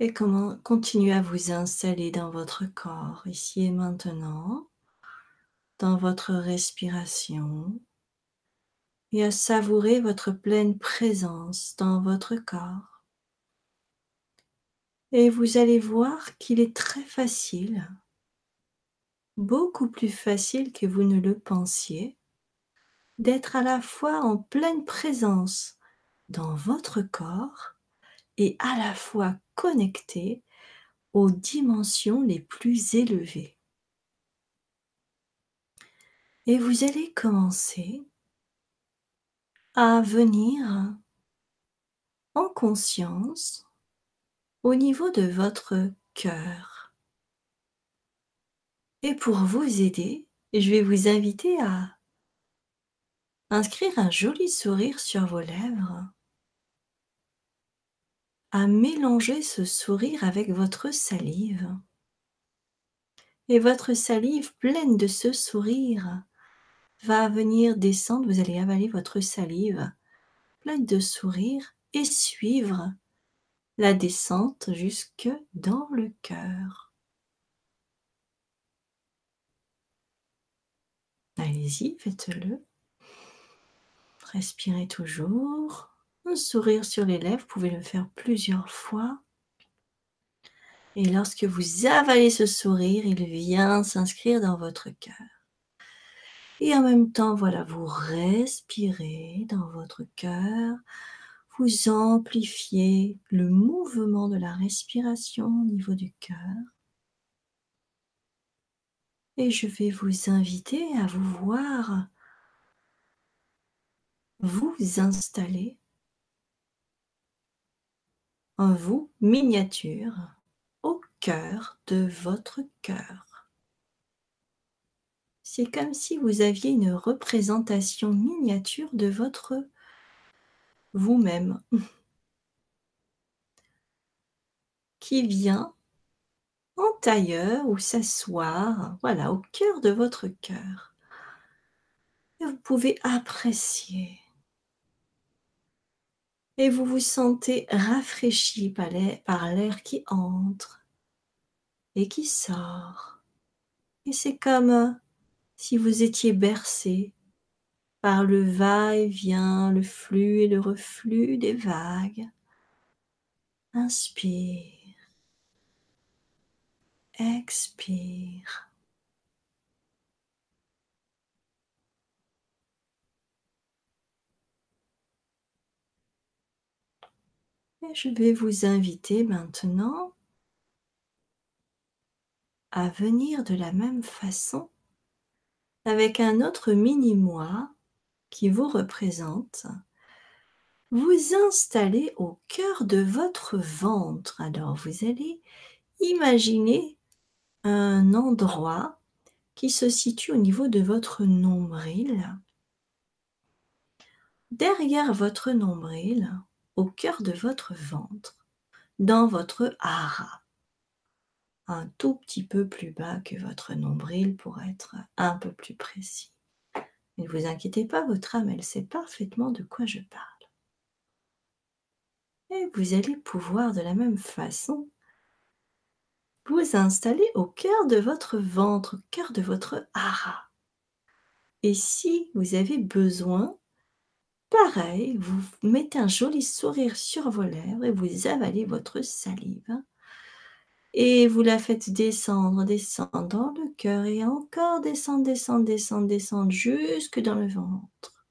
Et comment continuer à vous installer dans votre corps ici et maintenant dans votre respiration et à savourer votre pleine présence dans votre corps? Et vous allez voir qu'il est très facile beaucoup plus facile que vous ne le pensiez d'être à la fois en pleine présence dans votre corps et à la fois connecté aux dimensions les plus élevées. Et vous allez commencer à venir en conscience au niveau de votre cœur. Et pour vous aider, je vais vous inviter à inscrire un joli sourire sur vos lèvres, à mélanger ce sourire avec votre salive. Et votre salive pleine de ce sourire va venir descendre, vous allez avaler votre salive pleine de sourire et suivre la descente jusque dans le cœur. Allez-y, faites-le. Respirez toujours. Sourire sur les lèvres, vous pouvez le faire plusieurs fois. Et lorsque vous avalez ce sourire, il vient s'inscrire dans votre cœur. Et en même temps, voilà, vous respirez dans votre cœur, vous amplifiez le mouvement de la respiration au niveau du cœur. Et je vais vous inviter à vous voir vous installer en vous miniature au cœur de votre cœur. C'est comme si vous aviez une représentation miniature de votre vous-même qui vient en tailleur ou s'asseoir, voilà, au cœur de votre cœur. Et vous pouvez apprécier et vous vous sentez rafraîchi par l'air qui entre et qui sort. Et c'est comme si vous étiez bercé par le va-et-vient, le flux et le reflux des vagues. Inspire. Expire. Je vais vous inviter maintenant à venir de la même façon avec un autre mini-moi qui vous représente. Vous installer au cœur de votre ventre. Alors vous allez imaginer un endroit qui se situe au niveau de votre nombril. Derrière votre nombril, au cœur de votre ventre, dans votre hara, un tout petit peu plus bas que votre nombril pour être un peu plus précis. Ne vous inquiétez pas, votre âme, elle sait parfaitement de quoi je parle. Et vous allez pouvoir de la même façon vous installer au cœur de votre ventre, au cœur de votre hara. Et si vous avez besoin Pareil, vous mettez un joli sourire sur vos lèvres et vous avalez votre salive. Et vous la faites descendre, descendre dans le cœur et encore descendre, descendre, descendre, descendre jusque dans le ventre.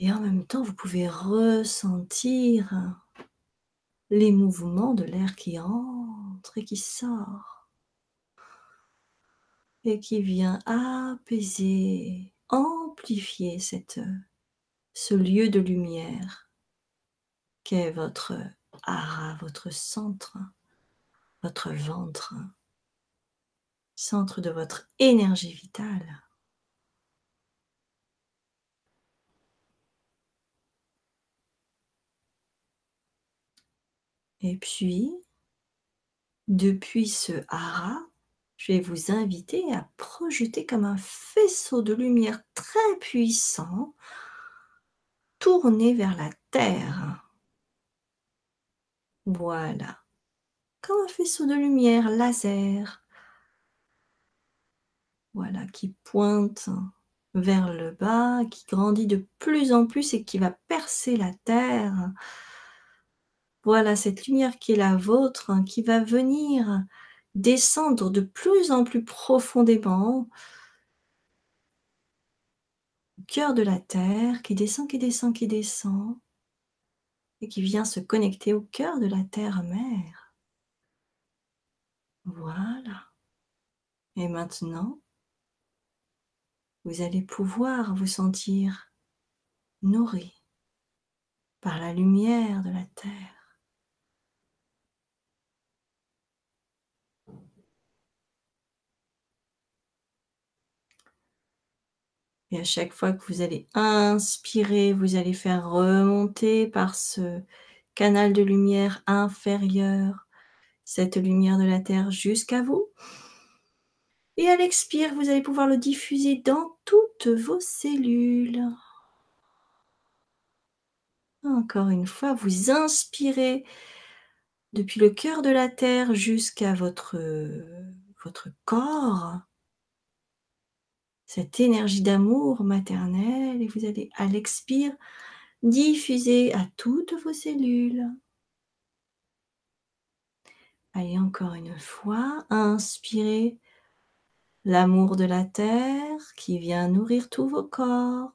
Et en même temps, vous pouvez ressentir les mouvements de l'air qui entre et qui sort et qui vient apaiser amplifier cette, ce lieu de lumière qu'est votre hara, votre centre, votre ventre, centre de votre énergie vitale. Et puis, depuis ce hara, je vais vous inviter à projeter comme un faisceau de lumière très puissant tourné vers la Terre. Voilà. Comme un faisceau de lumière laser. Voilà, qui pointe vers le bas, qui grandit de plus en plus et qui va percer la terre. Voilà cette lumière qui est la vôtre, qui va venir descendre de plus en plus profondément au cœur de la Terre, qui descend, qui descend, qui descend, et qui vient se connecter au cœur de la Terre-Mère. Voilà. Et maintenant, vous allez pouvoir vous sentir nourri par la lumière de la Terre. Et à chaque fois que vous allez inspirer, vous allez faire remonter par ce canal de lumière inférieur cette lumière de la Terre jusqu'à vous. Et à l'expire, vous allez pouvoir le diffuser dans toutes vos cellules. Encore une fois, vous inspirez depuis le cœur de la Terre jusqu'à votre, votre corps cette énergie d'amour maternel et vous allez à l'expire diffuser à toutes vos cellules. Allez encore une fois, inspirez l'amour de la terre qui vient nourrir tous vos corps,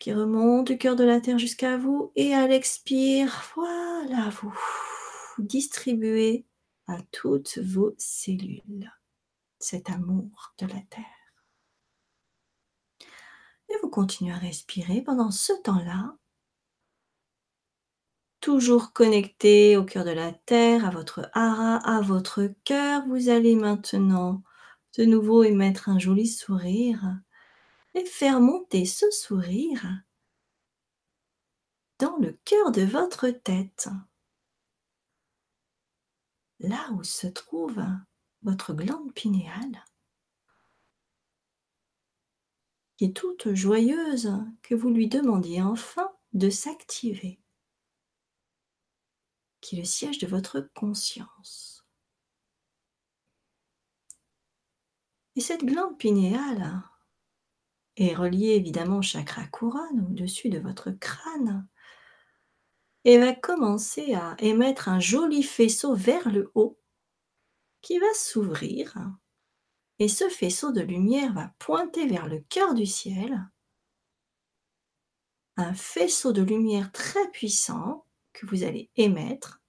qui remonte du cœur de la terre jusqu'à vous et à l'expire, voilà, vous distribuez à toutes vos cellules cet amour de la terre. Et vous continuez à respirer pendant ce temps-là, toujours connecté au cœur de la terre, à votre hara, à votre cœur. Vous allez maintenant de nouveau émettre un joli sourire et faire monter ce sourire dans le cœur de votre tête, là où se trouve votre glande pinéale, qui est toute joyeuse, que vous lui demandiez enfin de s'activer, qui est le siège de votre conscience. Et cette glande pinéale est reliée évidemment au chakra couronne au-dessus de votre crâne et va commencer à émettre un joli faisceau vers le haut qui va s'ouvrir et ce faisceau de lumière va pointer vers le cœur du ciel. Un faisceau de lumière très puissant que vous allez émettre,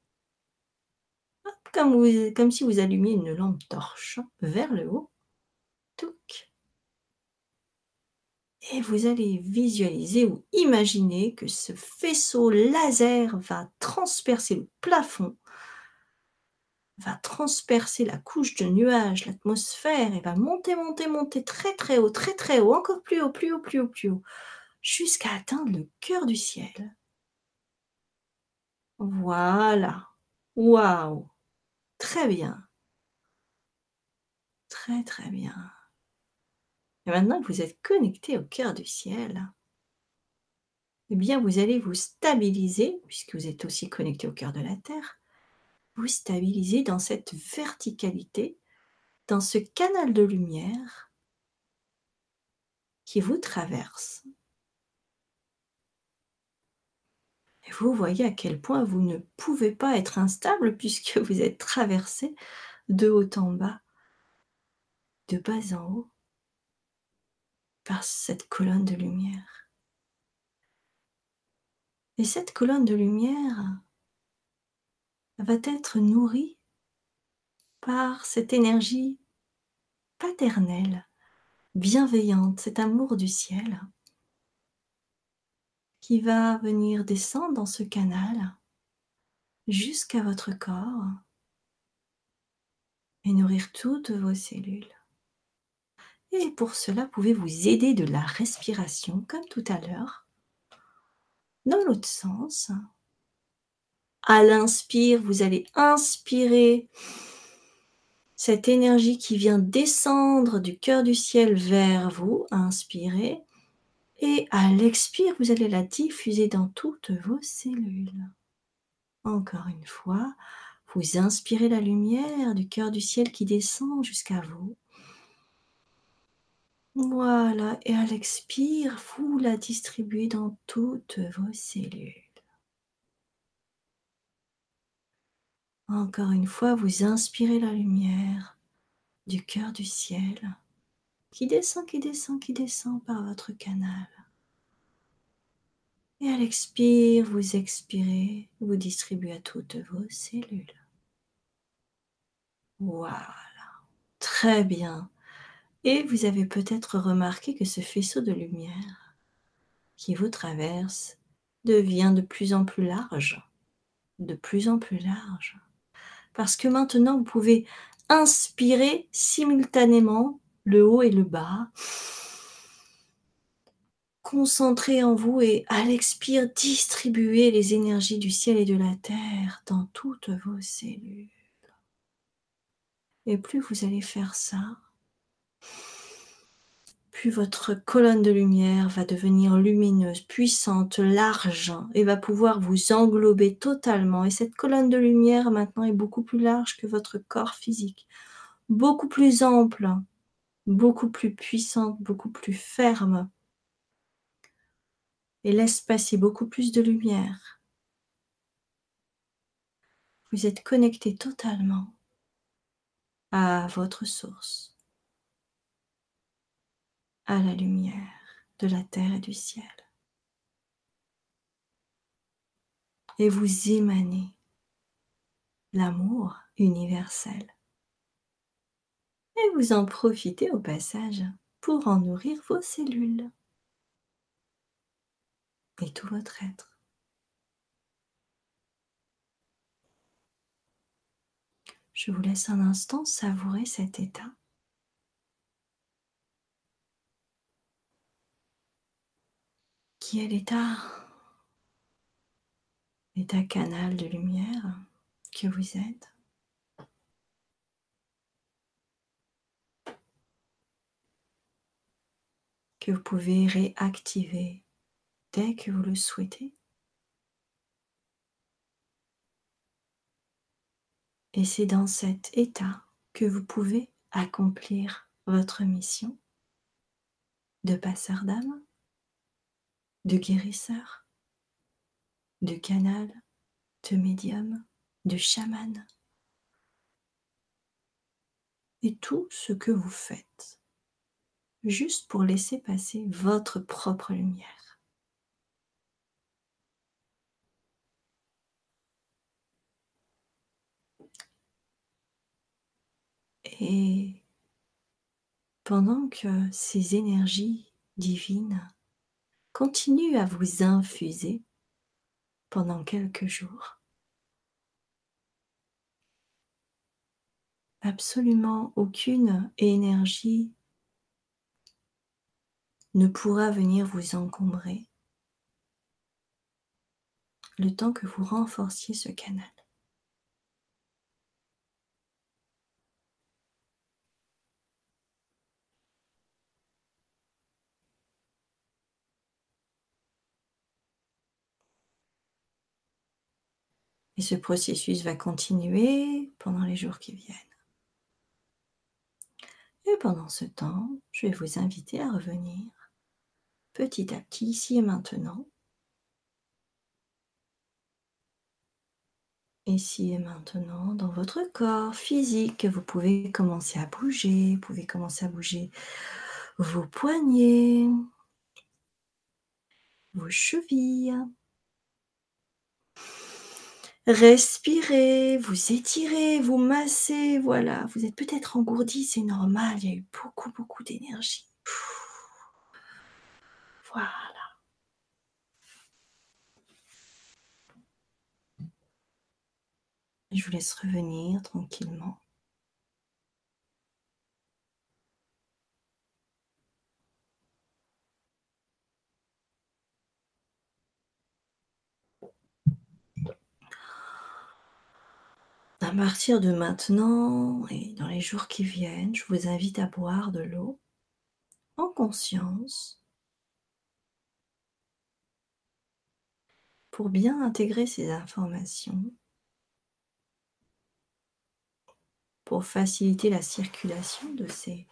comme, si vous allumiez une lampe torche vers le haut. Et vous allez visualiser ou imaginer que ce faisceau laser va transpercer le plafond va transpercer la couche de nuages, l'atmosphère, et va monter, monter, monter très très haut, très très haut, encore plus haut, plus haut, plus haut, plus haut, jusqu'à atteindre le cœur du ciel. Voilà. Waouh. Très bien. Très très bien. Et maintenant que vous êtes connecté au cœur du ciel, eh bien vous allez vous stabiliser, puisque vous êtes aussi connecté au cœur de la Terre, vous stabiliser dans cette verticalité, dans ce canal de lumière qui vous traverse. Et vous voyez à quel point vous ne pouvez pas être instable puisque vous êtes traversé de haut en bas, de bas en haut, par cette colonne de lumière. Et cette colonne de lumière, va être nourrie par cette énergie paternelle, bienveillante, cet amour du ciel qui va venir descendre dans ce canal jusqu'à votre corps et nourrir toutes vos cellules. Et pour cela, pouvez vous aider de la respiration comme tout à l'heure, dans l'autre sens, à l'inspire, vous allez inspirer cette énergie qui vient descendre du cœur du ciel vers vous. Inspirez. Et à l'expire, vous allez la diffuser dans toutes vos cellules. Encore une fois, vous inspirez la lumière du cœur du ciel qui descend jusqu'à vous. Voilà, et à l'expire, vous la distribuez dans toutes vos cellules. Encore une fois, vous inspirez la lumière du cœur du ciel qui descend, qui descend, qui descend par votre canal. Et à l'expire, vous expirez, vous distribuez à toutes vos cellules. Voilà, très bien. Et vous avez peut-être remarqué que ce faisceau de lumière qui vous traverse devient de plus en plus large, de plus en plus large. Parce que maintenant, vous pouvez inspirer simultanément le haut et le bas. Concentrer en vous et à l'expire, distribuer les énergies du ciel et de la terre dans toutes vos cellules. Et plus vous allez faire ça, plus votre colonne de lumière va devenir lumineuse, puissante, large et va pouvoir vous englober totalement. Et cette colonne de lumière maintenant est beaucoup plus large que votre corps physique, beaucoup plus ample, beaucoup plus puissante, beaucoup plus ferme et laisse passer beaucoup plus de lumière. Vous êtes connecté totalement à votre source, à la lumière de la terre et du ciel. Et vous émanez l'amour universel. Et vous en profitez au passage pour en nourrir vos cellules et tout votre être. Je vous laisse un instant savourer cet état. Qui est l'état L'état canal de lumière que vous êtes. Que vous pouvez réactiver dès que vous le souhaitez. Et c'est dans cet état que vous pouvez accomplir votre mission de passeur d'âme, de guérisseur, de canal, de médium, de chaman. Et tout ce que vous faites, juste pour laisser passer votre propre lumière. Et pendant que ces énergies divines continuent à vous infuser pendant quelques jours, absolument aucune énergie ne pourra venir vous encombrer le temps que vous renforciez ce canal. Et ce processus va continuer pendant les jours qui viennent. Et pendant ce temps, je vais vous inviter à revenir petit à petit ici et maintenant. Ici et maintenant, dans votre corps physique, vous pouvez commencer à bouger, vous pouvez commencer à bouger vos poignets, vos chevilles, Respirez, vous étirez, vous massez, voilà. Vous êtes peut-être engourdi, c'est normal, il y a eu beaucoup, beaucoup d'énergie. Voilà. Je vous laisse revenir tranquillement. À partir de maintenant et dans les jours qui viennent, je vous invite à boire de l'eau en conscience pour bien intégrer ces informations, pour faciliter la circulation de ces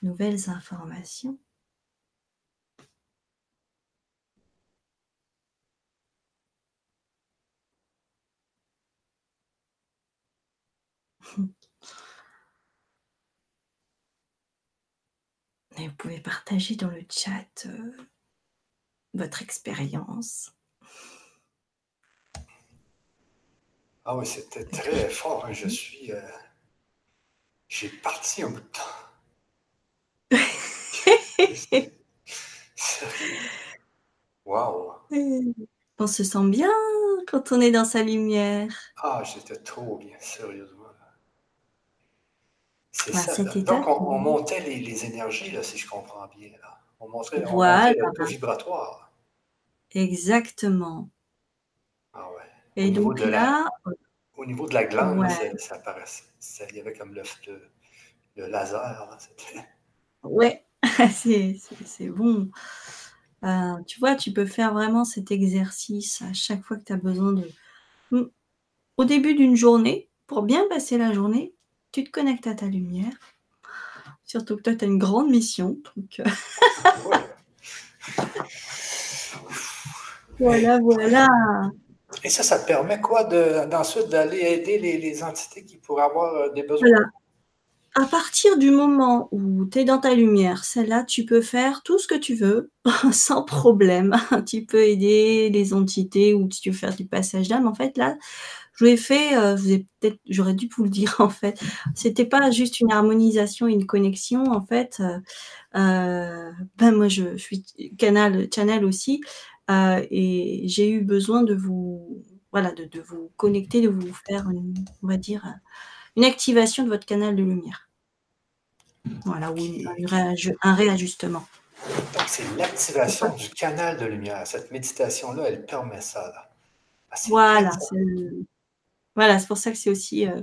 nouvelles informations. Et vous pouvez partager dans le chat euh, votre expérience. Ah oui, c'était très fort. Hein. Je suis. Euh, j'ai parti un bout de temps. Waouh! On se sent bien quand on est dans sa lumière. Ah, j'étais trop bien, sérieusement. C'est ça. Donc, on, montait les, énergies, là, si je comprends bien. On montrait, voilà. le vibratoire. Exactement. Ah ouais. Et donc là. au niveau de la glande, ça, paraissait. il y avait comme le, le, laser. Ouais, c'est bon. Euh, tu vois, tu peux faire vraiment cet exercice à chaque fois que tu as besoin de. Hmm. Au début d'une journée, pour bien passer la journée, tu te connectes à ta lumière. Surtout que toi, tu as une grande mission. Euh. voilà, voilà. Et ça, ça te permet quoi d'ensuite d'aller aider les, entités qui pourraient avoir euh, des besoins? À partir du moment où tu es dans ta lumière, celle-là, tu peux faire tout ce que tu veux sans problème. tu peux aider les entités ou tu veux faire du passage d'âme. En fait, là, je l'ai fait, euh, peut-être, j'aurais dû vous le dire en fait. C'était pas juste une harmonisation, une connexion en fait. Euh, euh, ben moi, je, suis canal, channel aussi, et j'ai eu besoin de vous, voilà, de, vous connecter, de vous faire, on va dire, une activation de votre canal de lumière. Voilà, ou un réajustement. Donc, c'est l'activation du canal de lumière. Cette méditation-là, elle permet ça. Ah, voilà, voilà, c'est pour ça que c'est aussi. Euh,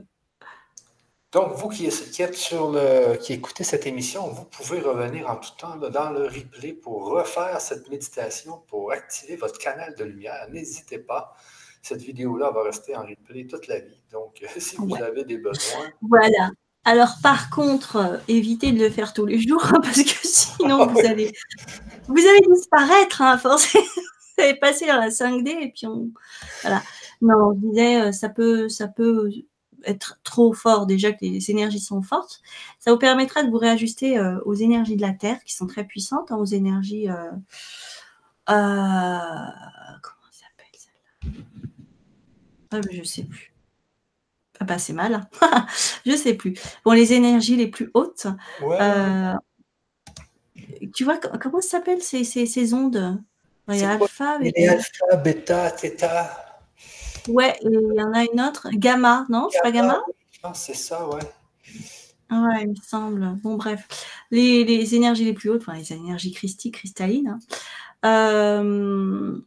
Donc, vous qui, êtes sur le, qui écoutez cette émission, vous pouvez revenir en tout temps dans le replay pour refaire cette méditation, pour activer votre canal de lumière. N'hésitez pas. Cette vidéo-là va rester en replay toute la vie. Donc, si vous avez des besoins. Voilà. Alors, par contre, euh, évitez de le faire tous les jours, parce que sinon, vous allez, vous allez disparaître, hein, forcément. Vous allez passer dans la 5D et puis on. Voilà. Non, je disais, euh, ça peut, ça peut être trop fort déjà que les énergies sont fortes. Ça vous permettra de vous réajuster euh, aux énergies de la Terre qui sont très puissantes, hein, aux énergies. Euh, comment ça s'appelle celle-là? Ah, Je sais plus. Ah bah c'est mal. Hein. je sais plus. Bon, les énergies les plus hautes. tu vois comment ça s'appelle ces, ces, ondes? Il y a alpha, alpha, bêta, theta. Ouais, et il y en a une autre, Gamma, non C'est pas Gamma? C'est ça, ouais. Ouais, il me semble. Bon, bref. Les, énergies les plus hautes, enfin, les énergies christiques, cristallines. Hein. Euh,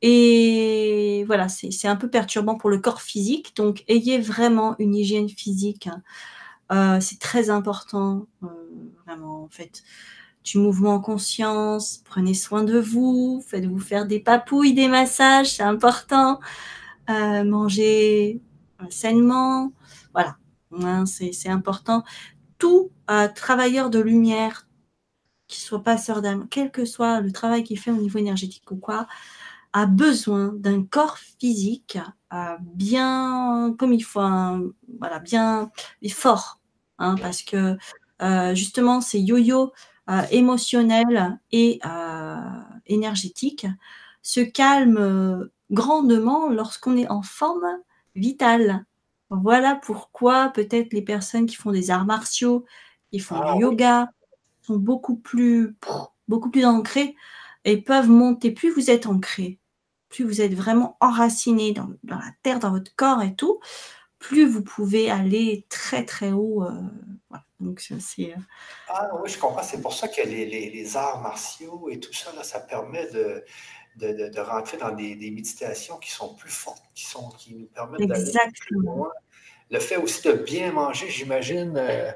et voilà, c'est un peu perturbant pour le corps physique. Donc, ayez vraiment une hygiène physique. Hein. Euh, c'est très important, euh, vraiment, en fait. Du mouvement en conscience, prenez soin de vous, faites-vous faire des papouilles, des massages, c'est important manger euh, sainement. Voilà, hein, c'est important. Tout euh, travailleur de lumière, qui soit passeur d'âme, quel que soit le travail qu'il fait au niveau énergétique ou quoi, a besoin d'un corps physique euh, bien comme il faut, voilà, bien fort, hein, parce que justement ces yo-yo émotionnels et énergétiques se calment grandement lorsqu'on est en forme vitale. Voilà pourquoi peut-être les personnes qui font des arts martiaux, qui font du ah yoga, sont beaucoup plus, beaucoup plus ancrées et peuvent monter. Plus vous êtes ancré, plus vous êtes vraiment enraciné dans, la terre, dans votre corps et tout, plus vous pouvez aller très très haut. Euh, Donc c'est. Euh, ah oui, je comprends. C'est pour ça que les, les, arts martiaux et tout ça, là, ça permet de, de, rentrer dans des, méditations qui sont plus fortes, qui, sont, qui nous permettent d'aller plus loin. Le fait aussi de bien manger, j'imagine, euh,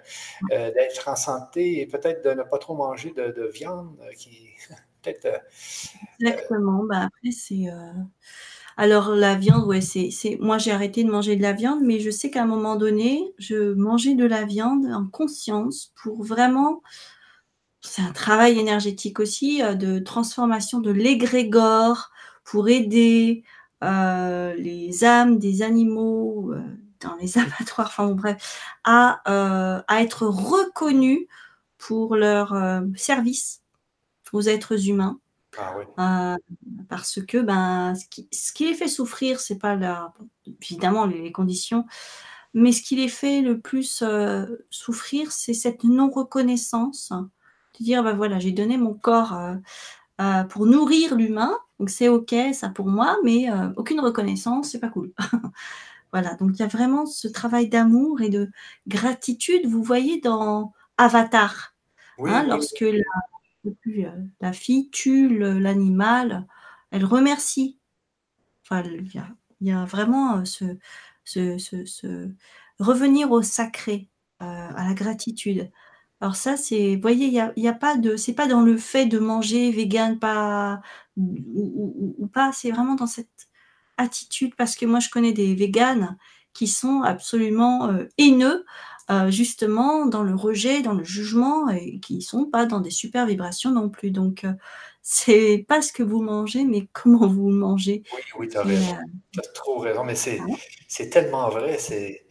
euh, d'être en santé et peut-être de ne pas trop manger de, viande, euh, qui peut-être. Exactement. Ben, après, c'est. Alors, la viande, ouais, c'est. Moi, j'ai arrêté de manger de la viande, mais je sais qu'à un moment donné, je mangeais de la viande en conscience pour vraiment c'est un travail énergétique aussi euh, de transformation de l'égrégore pour aider euh, les âmes des animaux euh, dans les abattoirs, enfin bref, à, à être reconnus pour leur service aux êtres humains. Ah parce que ben, ce, qui, ce qui les fait souffrir, c'est pas la, évidemment les, conditions, mais ce qui les fait le plus souffrir, c'est cette non-reconnaissance. De dire, ben voilà, j'ai donné mon corps euh, pour nourrir l'humain. Donc c'est ok, ça pour moi, mais euh, aucune reconnaissance, c'est pas cool. voilà, donc il y a vraiment ce travail d'amour et de gratitude. Vous voyez dans Avatar, hein, lorsque La, euh, la, fille tue l'animal, elle remercie. Enfin, il y a, vraiment ce, ce, ce, revenir au sacré, à la gratitude. Alors ça, c'est, vous voyez, il y a, y a pas de, c'est pas dans le fait de manger vegan, pas ou, pas, c'est vraiment dans cette attitude parce que moi je connais des véganes qui sont absolument euh, haineux, euh, justement dans le rejet, dans le jugement et qui sont pas dans des super vibrations non plus. Donc euh, c'est pas ce que vous mangez, mais comment vous mangez. Oui, oui, tu as raison. Tu as trop raison, mais c'est, c'est tellement vrai. C'est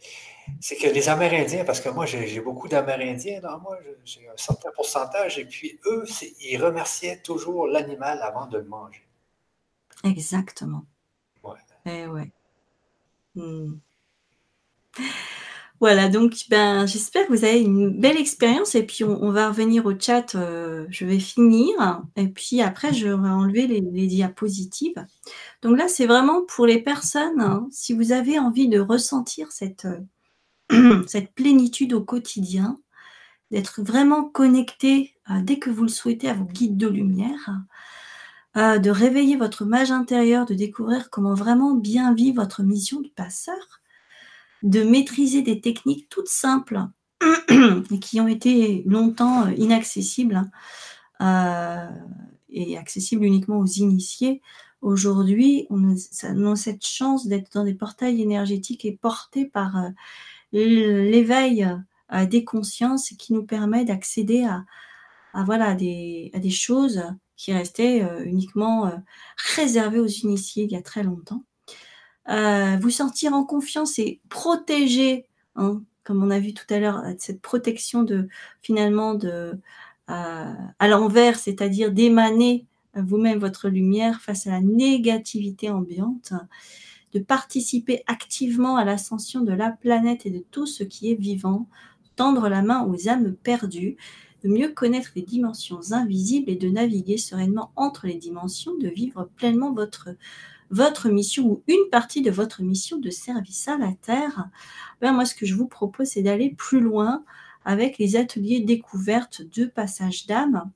c'est que les Amérindiens, parce que moi j'ai beaucoup d'Amérindiens dans moi, j'ai un certain pourcentage, et puis eux, ils remerciaient toujours l'animal avant de le manger. Exactement. Ouais. Eh ouais. Hmm. Voilà, donc ben, j'espère que vous avez une belle expérience et puis on, va revenir au chat, euh, je vais finir et puis après je vais enlever les, diapositives. Donc là, c'est vraiment pour les personnes, hein, si vous avez envie de ressentir cette, euh, cette plénitude au quotidien, d'être vraiment connecté euh, dès que vous le souhaitez à vos guides de lumière, euh, de réveiller votre mage intérieur, de découvrir comment vraiment bien vivre votre mission de passeur, de maîtriser des techniques toutes simples et qui ont été longtemps euh, inaccessibles et accessibles uniquement aux initiés. Aujourd'hui, on a, cette chance d'être dans des portails énergétiques et portés par l'éveil des consciences qui nous permet d'accéder à, voilà, des choses qui restaient euh, uniquement euh, réservées aux initiés il y a très longtemps. Euh, vous sentir en confiance et protéger, hein, comme on a vu tout à l'heure, cette protection de finalement de à l'envers, c'est-à-dire d'émaner vous-même votre lumière face à la négativité ambiante participer activement à l'ascension de la planète et de tout ce qui est vivant, tendre la main aux âmes perdues, mieux connaître les dimensions invisibles et de naviguer sereinement entre les dimensions, de vivre pleinement votre, votre mission ou une partie de votre mission de service à la Terre. Ben moi, ce que je vous propose, c'est d'aller plus loin avec les ateliers découvertes de passage d'âme.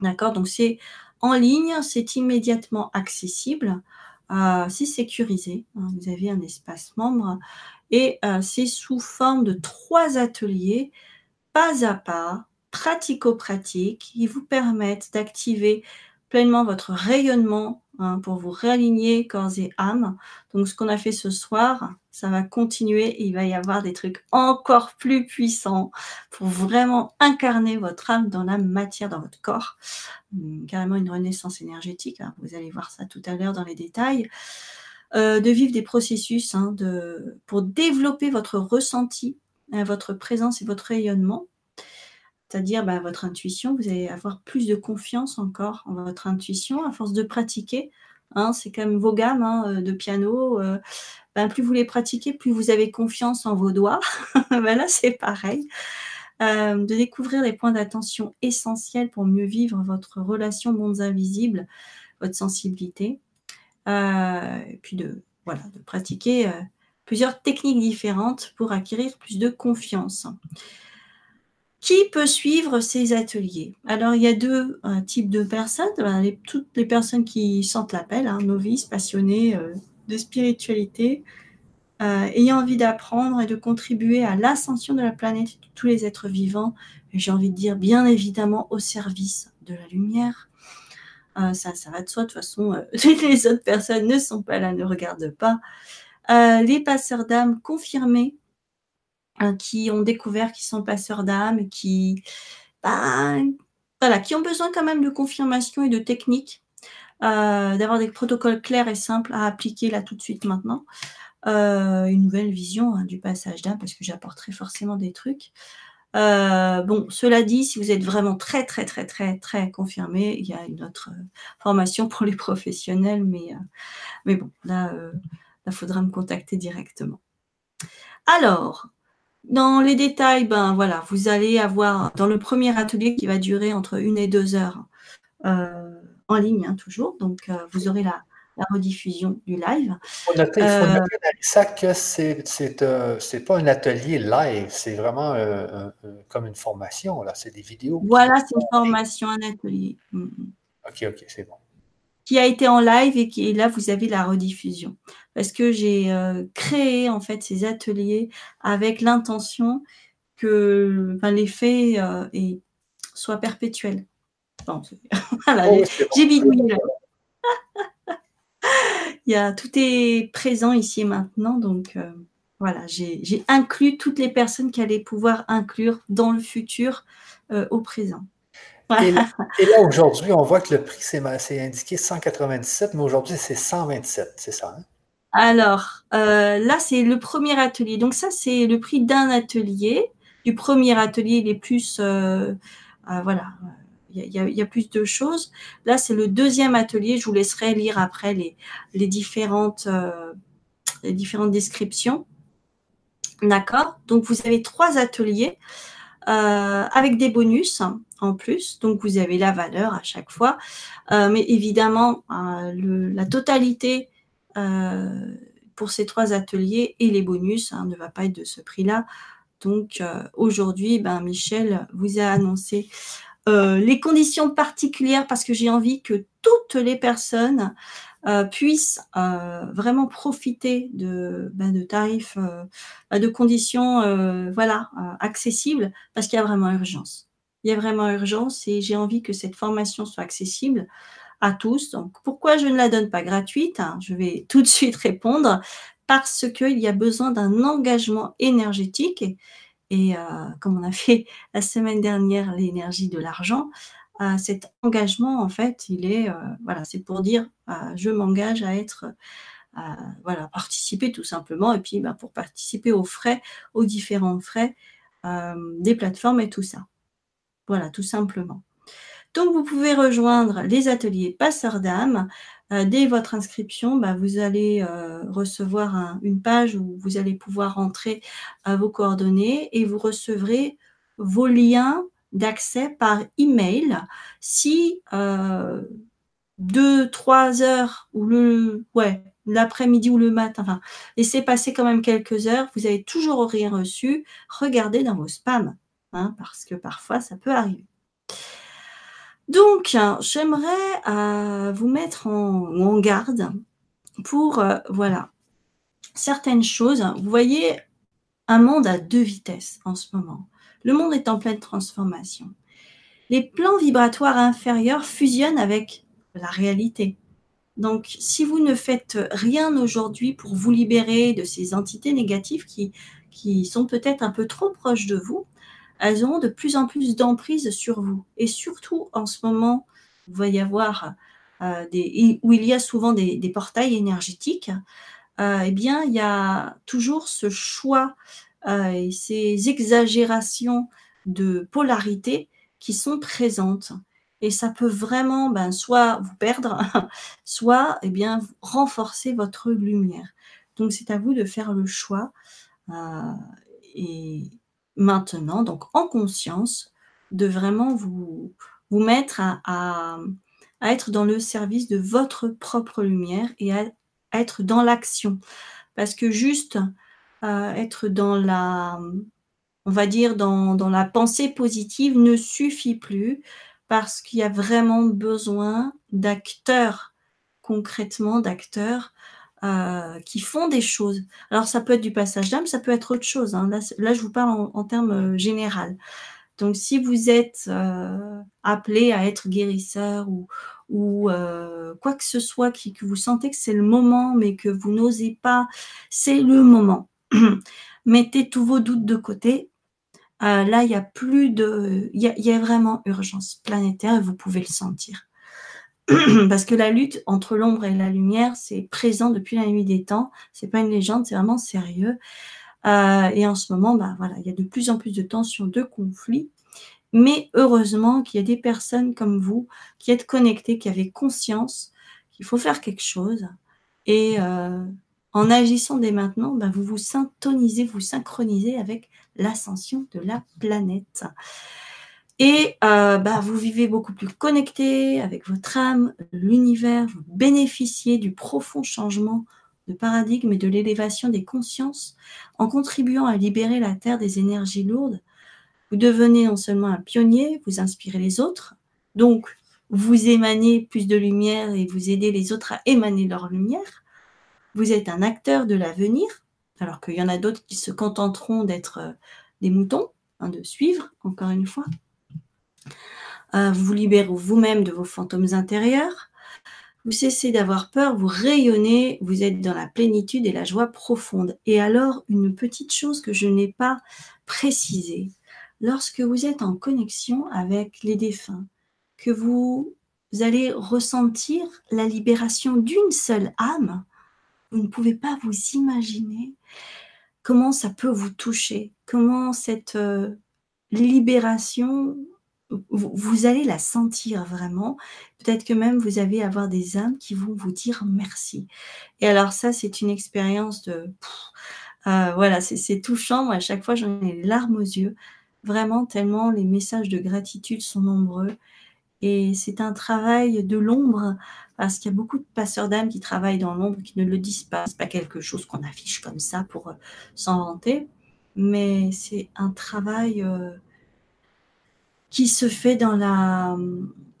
D'accord? Donc, c'est en ligne, c'est immédiatement accessible c'est sécurisé. Hein, vous avez un espace membre et euh, c'est sous forme de trois ateliers, pas à pas, pratico-pratiques, qui vous permettent d'activer pleinement votre rayonnement hein, pour vous réaligner corps et âme. Donc ce qu'on a fait ce soir, ça va continuer il va y avoir des trucs encore plus puissants pour vraiment incarner votre âme dans la matière, dans votre corps. Hum, carrément une renaissance énergétique, hein. vous allez voir ça tout à l'heure dans les détails. Euh, de vivre des processus hein, de, pour développer votre ressenti, votre présence et votre rayonnement c'est-à-dire bah, votre intuition, vous allez avoir plus de confiance encore en votre intuition à force de pratiquer. Hein, c'est comme vos gammes hein, euh, de piano. Euh, ben, plus vous les pratiquez, plus vous avez confiance en vos doigts. ben là, c'est pareil. Euh, de découvrir les points d'attention essentiels pour mieux vivre votre relation mondes invisibles, votre sensibilité. et puis de, voilà, de pratiquer plusieurs techniques différentes pour acquérir plus de confiance. Qui peut suivre ces ateliers? Alors, il y a deux euh, types de personnes. toutes les personnes qui sentent l'appel, hein, novices, passionnés euh, de spiritualité, euh, ayant envie d'apprendre et de contribuer à l'ascension de la planète de tous les êtres vivants. J'ai envie de dire, bien évidemment, au service de la lumière. ça, ça va de soi. De toute façon, les autres personnes ne sont pas là, ne regardent pas. les passeurs d'âme confirmés Hein, qui ont découvert qu'ils sont passeurs d'âme, qui, ben, voilà, qui ont besoin quand même de confirmation et de technique d'avoir des protocoles clairs et simples à appliquer là tout de suite maintenant. une nouvelle vision hein, du passage d'âme, parce que j'apporterai forcément des trucs. Euh, bon, cela dit, si vous êtes vraiment très, très, très, très, très confirmé, il y a une autre euh, formation pour les professionnels, mais, euh, mais bon, là, il faudra me contacter directement. Alors, dans les détails, ben voilà, vous allez avoir dans le premier atelier qui va durer entre une et deux heures en ligne, hein, toujours. Donc, vous aurez la, la rediffusion du live. Il faut noter, euh, ça que c'est euh, c'est pas un atelier live, c'est vraiment euh, comme une formation, là, c'est des vidéos. Voilà, c'est une formation, un atelier. Mm, mm. Ok, ok, c'est bon. Qui a été en live et qui là, vous avez la rediffusion. Parce que j'ai créé en fait ces ateliers avec l'intention que l'effet soit perpétuel. voilà, oh, j'ai bidouillé il y a, tout est présent ici et maintenant. Donc euh, voilà, j'ai inclus toutes les personnes qui allaient pouvoir inclure dans le futur euh, au présent. Et là, aujourd'hui, on voit que le prix, c'est indiqué 197, mais aujourd'hui, c'est 127, c'est ça? Hein? Alors, euh, là, c'est le premier atelier. Donc, ça, c'est le prix d'un atelier. Du premier atelier, il est plus, voilà, il y, a, plus de choses. Là, c'est le deuxième atelier. Je vous laisserai lire après les, différentes, euh, les différentes descriptions. D'accord? Donc, vous avez trois ateliers euh, avec des bonus en plus. Donc, vous avez la valeur à chaque fois. Euh, mais évidemment, la totalité pour ces trois ateliers et les bonus hein, ne va pas être de ce prix-là. Donc aujourd'hui, ben, Michel vous a annoncé euh, les conditions particulières parce que j'ai envie que toutes les personnes euh, puissent euh, vraiment profiter de, ben, de tarifs, ben, de conditions voilà, accessibles parce qu'il y a vraiment urgence. Il y a vraiment urgence et j'ai envie que cette formation soit accessible à tous. Donc, pourquoi je ne la donne pas gratuite hein, Je vais tout de suite répondre parce qu'il y a besoin d'un engagement énergétique euh, comme on a fait la semaine dernière l'énergie de l'argent, euh, cet engagement, en fait, il est, euh, voilà, c'est pour dire, je m'engage à être, voilà, participer tout simplement, et puis bah, pour participer aux frais, aux différents frais des plateformes et tout ça. Voilà, tout simplement. Donc, vous pouvez rejoindre les ateliers passeurs d'âme. Euh, dès votre inscription, bah, vous allez euh, recevoir une page où vous allez pouvoir entrer euh, vos coordonnées et vous recevrez vos liens d'accès par email si deux, trois heures ou le ouais l'après-midi ou le matin, enfin, laissez passer quand même quelques heures, vous avez toujours rien reçu, regardez dans vos spams, hein, parce que parfois ça peut arriver. Donc, j'aimerais euh, vous mettre en, garde pour, euh, voilà, certaines choses. Vous voyez un monde à deux vitesses en ce moment. Le monde est en pleine transformation. Les plans vibratoires inférieurs fusionnent avec la réalité. Donc, si vous ne faites rien aujourd'hui pour vous libérer de ces entités négatives qui, qui sont peut-être un peu trop proches de vous, elles auront de plus en plus d'emprise sur vous. Et surtout, en ce moment, il va y avoir euh, des, où il y a souvent des, portails énergétiques, euh, eh bien, il y a toujours ce choix euh, et ces exagérations de polarité qui sont présentes. Et ça peut vraiment ben, soit vous perdre, soit eh bien, renforcer votre lumière. Donc, c'est à vous de faire le choix. et, maintenant, donc en conscience, de vraiment vous, vous mettre à, être dans le service de votre propre lumière et à, être dans l'action. Parce que juste euh, être dans la, on va dire, dans, dans la pensée positive ne suffit plus parce qu'il y a vraiment besoin d'acteurs, concrètement d'acteurs euh, qui font des choses. Alors ça peut être du passage d'âme, ça peut être autre chose. Hein. Là, je vous parle en, termes euh, général. Donc si vous êtes euh, appelé à être guérisseur ou, ou quoi que ce soit, qui, que vous sentez que c'est le moment, mais que vous n'osez pas, c'est le moment. Mettez tous vos doutes de côté. là, il y a plus de, il y a, vraiment urgence planétaire et vous pouvez le sentir. parce que la lutte entre l'ombre et la lumière, c'est présent depuis la nuit des temps. C'est pas une légende, c'est vraiment sérieux. Euh, et en ce moment, bah, voilà, il y a de plus en plus de tensions, de conflits. Mais heureusement qu'il y a des personnes comme vous qui êtes connectées, qui avez conscience qu'il faut faire quelque chose. Et euh, en agissant dès maintenant, bah, vous vous syntonisez, vous synchronisez avec l'ascension de la planète. Et euh, bah, vous vivez beaucoup plus connecté avec votre âme, l'univers, vous bénéficiez du profond changement de paradigme et de l'élévation des consciences en contribuant à libérer la Terre des énergies lourdes. Vous devenez non seulement un pionnier, vous inspirez les autres, donc vous émanez plus de lumière et vous aidez les autres à émaner leur lumière. Vous êtes un acteur de l'avenir, alors qu'il y en a d'autres qui se contenteront d'être euh, des moutons, hein, de suivre, encore une fois. Euh, vous libérez vous-même de vos fantômes intérieurs. Vous cessez d'avoir peur, vous rayonnez, vous êtes dans la plénitude et la joie profonde. Et alors, une petite chose que je n'ai pas précisée, lorsque vous êtes en connexion avec les défunts, que vous allez ressentir la libération d'une seule âme, vous ne pouvez pas vous imaginer comment ça peut vous toucher, comment cette euh, libération vous, allez la sentir vraiment. Peut-être que même vous allez avoir des âmes qui vont vous dire merci. Et alors ça, c'est une expérience de... Euh, voilà, c'est touchant. Moi, à chaque fois, j'en ai les larmes aux yeux. Vraiment, tellement les messages de gratitude sont nombreux. Et c'est un travail de l'ombre, parce qu'il y a beaucoup de passeurs d'âmes qui travaillent dans l'ombre, qui ne le disent pas. C'est pas quelque chose qu'on affiche comme ça pour euh, s'en vanter, mais c'est un travail... Euh, qui se fait dans la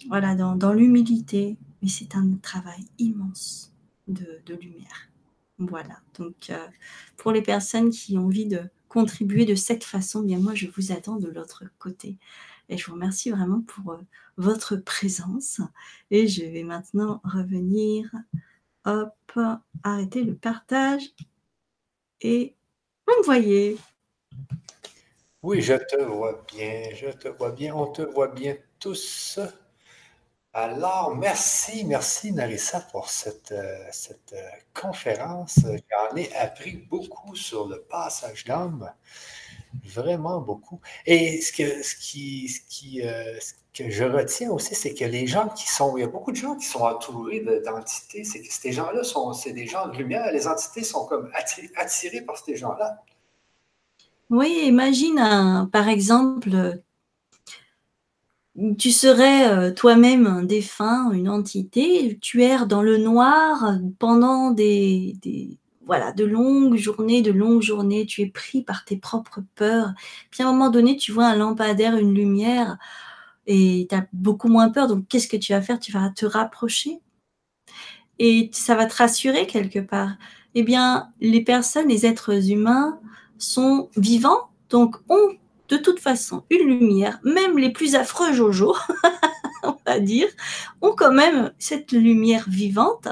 voilà dans, l'humilité, mais c'est un travail immense de, lumière. Voilà. Donc euh, pour les personnes qui ont envie de contribuer de cette façon, bien moi je vous attends de l'autre côté. Et je vous remercie vraiment pour euh, votre présence. Et je vais maintenant revenir. Hop, arrêter le partage. Et vous me voyez. Oui, je te vois bien, je te vois bien, on te voit bien tous. Alors, merci, merci Narissa pour cette, euh, cette euh, conférence. J'en ai appris beaucoup sur le passage d'âme, vraiment beaucoup. Et ce que, ce euh, que je retiens aussi, c'est que les gens qui sont, il y a beaucoup de gens qui sont entourés d'entités, c'est que ces gens-là sont, c'est des gens de lumière, les entités sont comme attirées par ces gens-là. Oui, imagine par exemple, tu serais euh, toi-même un défunt, une entité, tu erres dans le noir pendant des, voilà, de longues journées, de longues journées, tu es pris par tes propres peurs. Puis à un moment donné, tu vois un lampadaire, une lumière, et tu as beaucoup moins peur. Donc qu'est-ce que tu vas faire? Tu vas te rapprocher et ça va te rassurer quelque part. Eh bien, les personnes, les êtres humains, sont vivants, donc ont de toute façon une lumière, même les plus affreux Jojo, on va dire, ont quand même cette lumière vivante,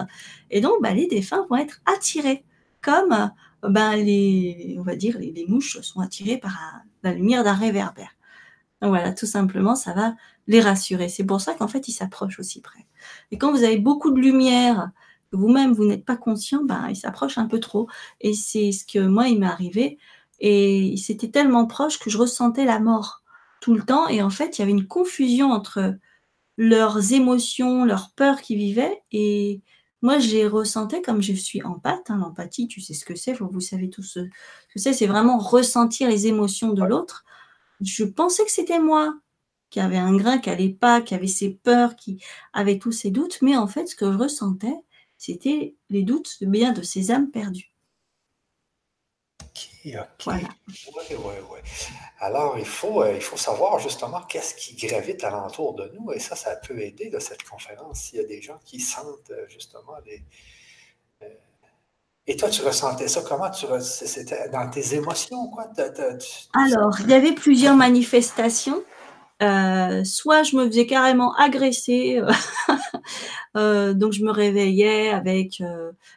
et donc bah, les défunts vont être attirés, comme ben, les, on va dire, les, mouches sont attirées par la lumière d'un réverbère. Voilà, tout simplement, ça va les rassurer. C'est pour ça qu'en fait, ils s'approchent aussi près. Et quand vous avez beaucoup de lumière, vous-même, vous, n'êtes pas conscient, ben, ils s'approchent un peu trop. Et c'est ce que moi, il m'est arrivé. Et c'était tellement proche que je ressentais la mort tout le temps. Et en fait, il y avait une confusion entre leurs émotions, leurs peurs qui vivaient. Et moi, je les ressentais comme je suis empathe. Hein. L'empathie, tu sais ce que c'est, vous savez tous ce que c'est. C'est vraiment ressentir les émotions de l'autre. Je pensais que c'était moi qui avait un grain qui n'allait pas, qui avait ses peurs, qui avait tous ses doutes. Mais en fait, ce que je ressentais, c'était les doutes de bien de ces âmes perdues. OK. Oui, oui, oui. Alors, il faut, euh, il faut savoir justement qu'est-ce qui gravite alentour de nous et ça, ça peut aider de cette conférence s'il y a des gens qui sentent euh, justement des. Euh, et toi, tu ressentais ça comment? Tu C'était dans tes émotions, quoi? Alors, il y avait plusieurs manifestations. Euh, soit je me faisais carrément agresser, euh, euh, donc je me réveillais avec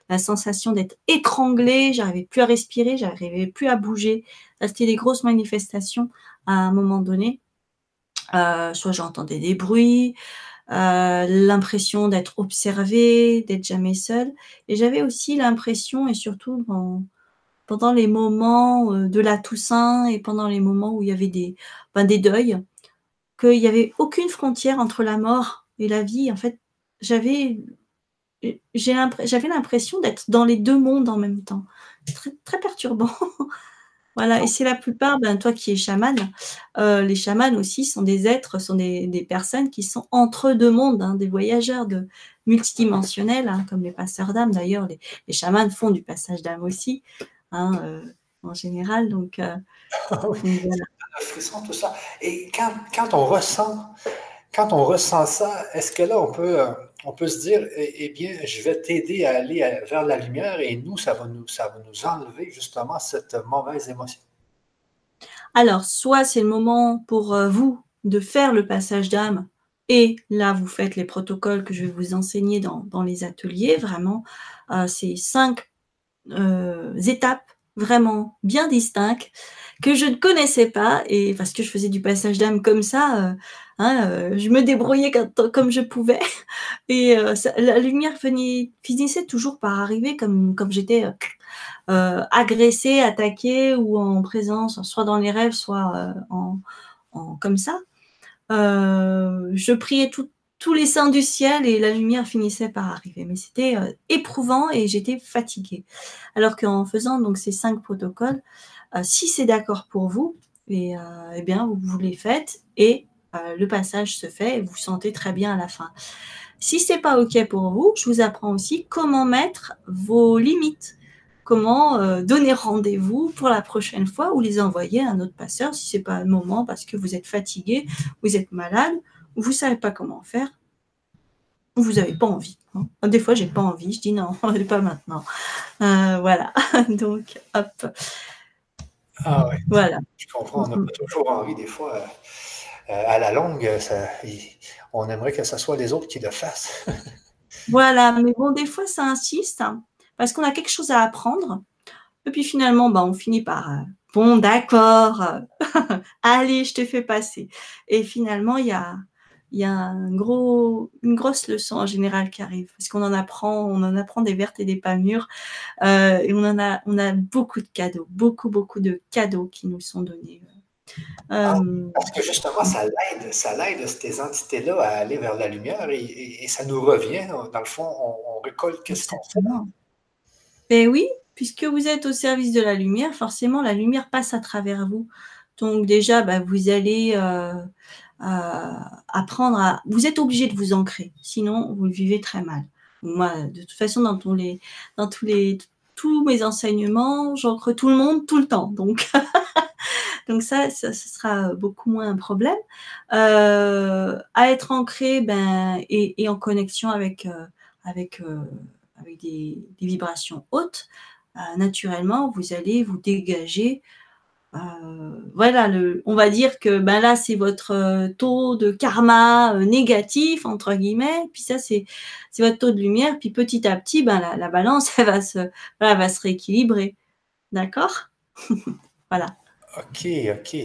la sensation d'être étranglée, j'arrivais plus à respirer, j'arrivais plus à bouger. C'était des grosses manifestations à un moment donné. soit j'entendais des bruits, l'impression d'être observé, d'être jamais seul. Et j'avais aussi l'impression, et surtout pendant les moments de la Toussaint et pendant les moments où il y avait des, ben, des deuils, qu'il n'y avait aucune frontière entre la mort et la vie. En fait, j'avais j'avais l'impression d'être dans les deux mondes en même temps. Très, très perturbant. voilà, et c'est la plupart, ben, toi qui es chaman, euh, les chamans aussi sont des êtres, sont des, personnes qui sont entre deux mondes, hein, des voyageurs de, multidimensionnels, hein, comme les passeurs d'âme. D'ailleurs, les, les, chamans font du passage d'âme aussi, hein, euh, en général. Donc, euh, ah tout ça. Et quand, quand, on ressent, quand on ressent ça, est-ce que là, on peut on peut se dire, eh, eh, bien, je vais t'aider à aller vers la lumière et nous, ça va nous, ça va nous enlever justement cette mauvaise émotion? Alors, soit c'est le moment pour euh, vous de faire le passage d'âme et là, vous faites les protocoles que je vais vous enseigner dans, les ateliers, vraiment, euh, ces cinq euh, étapes vraiment bien distinctes que je ne connaissais pas et parce que je faisais du passage d'âme comme ça, Hein, euh, je me débrouillais comme je pouvais. Et euh, la lumière finissait toujours par arriver comme, comme j'étais euh, agressée, attaquée ou en présence, soit dans les rêves, soit en, comme ça. je priais tous les saints du ciel et la lumière finissait par arriver. Mais c'était éprouvant et j'étais fatiguée. Alors qu'en faisant donc ces cinq protocoles, si c'est d'accord pour vous, et, eh bien vous, les faites et euh, le passage se fait et vous sentez très bien à la fin. Si c'est pas OK pour vous, je vous apprends aussi comment mettre vos limites, comment euh, donner rendez-vous pour la prochaine fois ou les envoyer à un autre passeur si c'est pas le moment parce que vous êtes fatigué, vous êtes malade, ou vous savez pas comment faire, ou vous n'avez pas envie. Hein. Des fois, j'ai pas envie, je dis non, pas maintenant. Euh, voilà, donc hop. Ah ouais. Voilà. Je comprends, on n'a pas toujours envie des fois. Euh, à la longue, on aimerait que ce soit les autres qui le fassent. voilà, mais bon, des fois, ça insiste hein, parce qu'on a quelque chose à apprendre. Et puis finalement, bah, on finit par euh, bon, d'accord, allez, je te fais passer. Et finalement, il y a, y a un gros, une grosse leçon en général qui arrive parce qu'on en apprend, on en apprend des vertes et des pas mûres. Euh, et on en a, on a beaucoup de cadeaux, beaucoup, beaucoup de cadeaux qui nous sont donnés ah, euh, parce que justement, ça l'aide, ça l'aide ces entités-là à aller vers la lumière et, ça nous revient. Dans le fond, on, récolte qu'est-ce qu'on. Ben oui, puisque vous êtes au service de la lumière, forcément, la lumière passe à travers vous. Donc déjà, ben, vous allez euh, euh, apprendre à... Vous êtes obligé de vous ancrer, sinon vous le vivez très mal. Moi, de toute façon, dans tous les, dans tous les, tous mes enseignements, j'ancre tout le monde tout le temps. Donc, Donc ça, ce sera beaucoup moins un problème. Euh, à être ancré ben, et, en connexion avec, euh, avec, euh, avec des, vibrations hautes, naturellement, vous allez vous dégager. Voilà, le, on va dire que ben là, c'est votre taux de karma négatif, entre guillemets, puis ça, c'est votre taux de lumière, puis petit à petit, ben, la, balance, elle va se, va se rééquilibrer. D'accord? Voilà. OK, OK.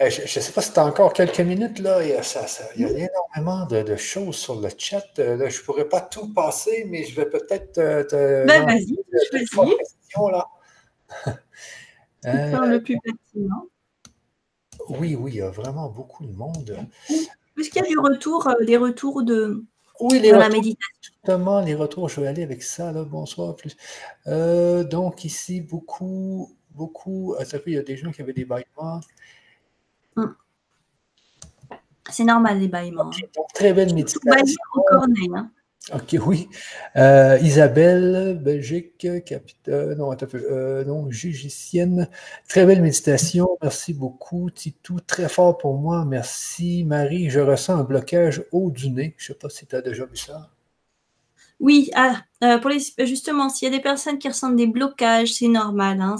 Euh, je ne sais pas si tu as encore quelques minutes, là. Il y a, ça, il y a énormément de, choses sur le chat. Euh, je ne pourrais pas tout passer, mais je vais peut-être te. Ben, vas-y, je euh, le plus pertinent? Oui, oui, il y a vraiment beaucoup de monde. Est-ce qu'il y a du retour, euh, des retours de, oui, les la méditation? Justement, les retours, je vais aller avec ça. Là. Bonsoir. Plus. donc, ici, beaucoup beaucoup. À il y a des gens qui avaient des bâillements. Hum. C'est normal, les bâillements. très belle méditation. Hein. Ok, oui. Euh, Isabelle, Belgique, capitaine, non, attends, euh, non, jugicienne. Très belle méditation. Merci beaucoup. Titou, très fort pour moi. Merci. Marie, je ressens un blocage haut du nez. Je ne sais pas si tu as déjà vu ça. Oui, ah, euh, justement, s'il y a des personnes qui ressentent des blocages, c'est normal. Hein,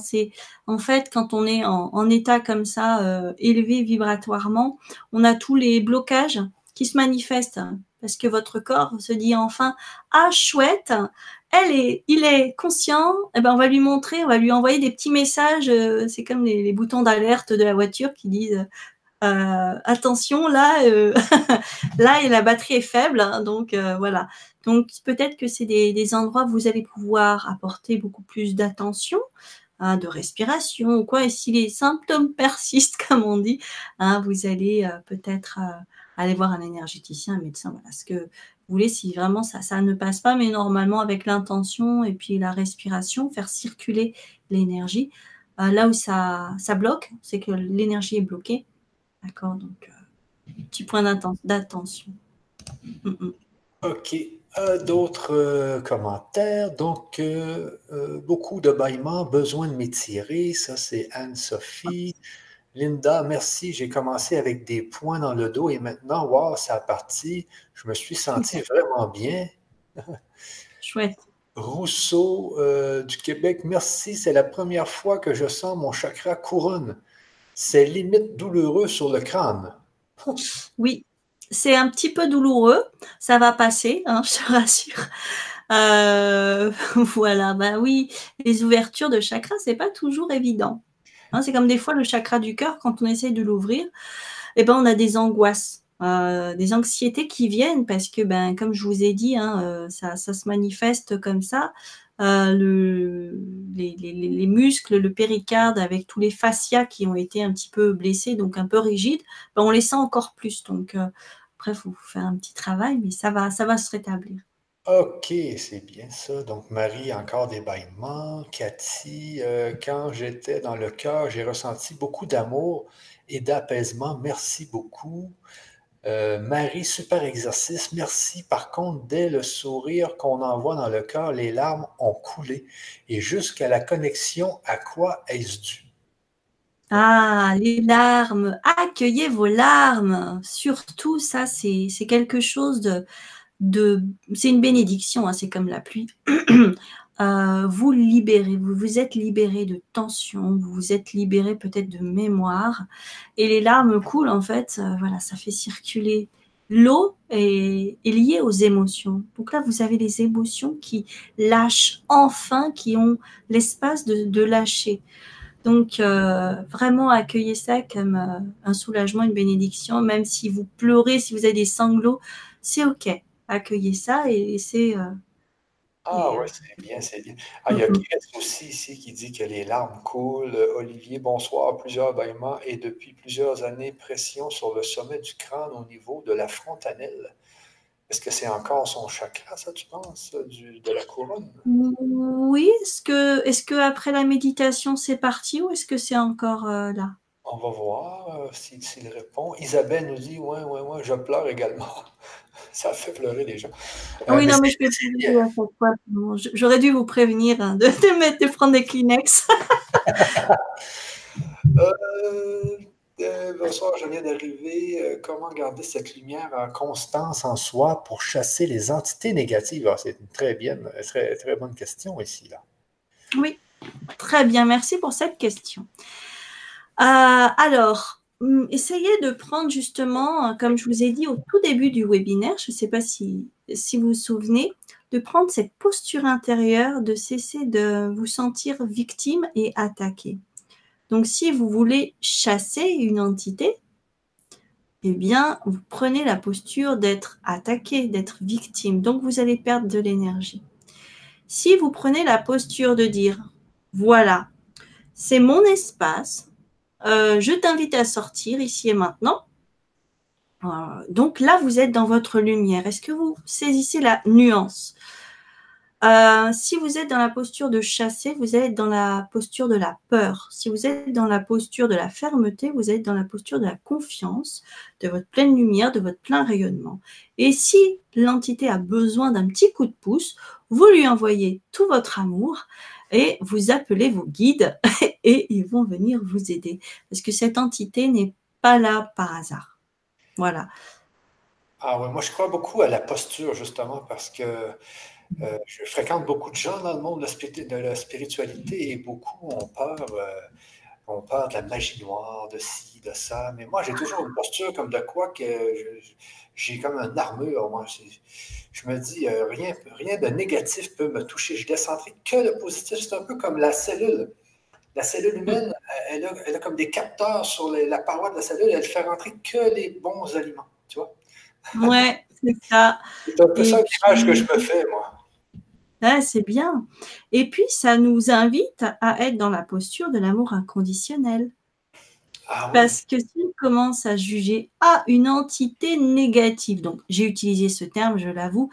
en fait quand on est en, état comme ça, élevé vibratoirement, on a tous les blocages qui se manifestent parce que votre corps se dit enfin ah chouette, elle est, il est conscient. Eh ben on va lui montrer, on va lui envoyer des petits messages. Euh, c'est comme les, boutons d'alerte de la voiture qui disent euh, attention, là, euh, là, la batterie est faible, hein, donc voilà. Donc peut-être que c'est des, endroits où vous allez pouvoir apporter beaucoup plus d'attention, hein, de respiration ou quoi. Et si les symptômes persistent, comme on dit, hein, vous allez peut-être aller voir un énergéticien, un médecin, voilà ce que vous voulez. Si vraiment ça, ça ne passe pas, mais normalement avec l'intention et puis la respiration, faire circuler l'énergie. là où ça, ça bloque, c'est que l'énergie est bloquée D'accord Donc, euh, petit point d'attention. Mm, mm. OK. Euh, d'autres euh, commentaires? Donc, beaucoup de bâillements, besoin de m'étirer. Ça, c'est Anne-Sophie. Linda, merci. J'ai commencé avec des points dans le dos et maintenant, wow, ça a parti. Je me suis senti vraiment bien. Chouette. Rousseau du Québec, merci. C'est la première fois que je sens mon chakra couronne c'est limite douloureux sur le crâne. oui, c'est un petit peu douloureux. Ça va passer, hein, je te rassure. Euh, voilà, ben oui, les ouvertures de chakra, c'est pas toujours évident. Hein, c'est comme des fois le chakra du cœur, quand on essaye de l'ouvrir, eh ben, on a des angoisses. Euh, des anxiétés qui viennent parce que, ben, comme je vous ai dit, hein, euh, ça, se manifeste comme ça. Euh, le, les, muscles, le péricarde avec tous les fascias qui ont été un petit peu blessés, donc un peu rigides, ben, on les sent encore plus. Donc, après, il faut faire un petit travail, mais ça va, ça va se rétablir. OK, c'est bien ça. Donc, Marie, encore des bâillements. Cathy, euh, quand j'étais dans le cœur, j'ai ressenti beaucoup d'amour et d'apaisement. Merci beaucoup. Euh, Marie, super exercice. Merci. Par contre, dès le sourire qu'on envoie dans le cœur, les larmes ont coulé. Et jusqu'à la connexion, à quoi est-ce dû? Ah, les larmes. Accueillez vos larmes. Surtout, ça, c'est quelque chose de... de c'est une bénédiction, hein, c'est comme la pluie. Euh, vous libérez, vous vous êtes libéré de tension, vous vous êtes libéré peut-être de mémoire, et les larmes coulent en fait, euh, voilà, ça fait circuler. L'eau est, liée aux émotions. Donc là, vous avez les émotions qui lâchent enfin, qui ont l'espace de, lâcher. Donc vraiment vraiment accueillez ça comme euh, un soulagement, une bénédiction, même si vous pleurez, si vous avez des sanglots, c'est ok. Accueillez ça et c'est ah oui, c'est bien, c'est bien. Ah, il y a aussi ici qui dit que les larmes coulent. Olivier, bonsoir. Plusieurs bâillements et depuis plusieurs années, pression sur le sommet du crâne au niveau de la frontanelle. Est-ce que c'est encore son chakra, ça, tu penses, de la couronne? Oui, est-ce que, est que après la méditation, c'est parti ou est-ce que c'est encore euh, là? On va voir euh, s'il répond. Isabelle nous dit Ouais, ouais, ouais, je pleure également. Ça fait pleurer les gens. Euh, oui, non, mais je peux à chaque fois. J'aurais dû vous prévenir hein, de, de, mettre, de prendre des Kleenex. euh, bonsoir, je viens d'arriver. Euh, comment garder cette lumière en constance en soi pour chasser les entités négatives? Ah, c'est une très, bien, très, très bonne question ici. Là. Oui, très bien. Merci pour cette question. Euh, alors, essayez de prendre justement, euh, comme je vous ai dit au tout début du webinaire, je ne sais pas si, si vous vous souvenez, de prendre cette posture intérieure, de cesser de vous sentir victime et attaqué. Donc si vous voulez chasser une entité, eh bien, vous prenez la posture d'être attaqué, d'être victime. Donc vous allez perdre de l'énergie. Si vous prenez la posture de dire, voilà, c'est mon espace, euh, je t'invite à sortir ici et maintenant. Euh, donc là, vous êtes dans votre lumière. Est-ce que vous saisissez la nuance? Euh, Si vous êtes dans la posture de chasser, vous êtes dans la posture de la peur. Si vous êtes dans la posture de la fermeté, vous êtes dans la posture de la confiance, de votre pleine lumière, de votre plein rayonnement. Et si l'entité a besoin d'un petit coup de pouce, vous lui envoyez tout votre amour et vous appelez vos guides et ils vont venir vous aider. Parce que cette entité n'est pas là par hasard. Voilà. Ah oui, moi je crois beaucoup à la posture justement parce que euh, je fréquente beaucoup de gens dans le monde de la spiritualité et beaucoup ont peur, euh, ont peur de la magie noire, de ci, de ça. Mais moi j'ai toujours une posture comme de quoi que j'ai comme une armure. Moi, je me dis, euh, rien, rien de négatif peut me toucher. Je descendrai que le positif. C'est un peu comme la cellule La cellule humaine, elle a, comme des capteurs sur la paroi de la cellule, elle fait rentrer que les bons aliments, tu vois? Ouais, c'est ça. C'est un peu ça l'image que je me fais, moi. Ah, c'est bien. Et puis, ça nous invite à être dans la posture de l'amour inconditionnel. Ah Parce que si on commence à juger à une entité négative, donc j'ai utilisé ce terme, je l'avoue,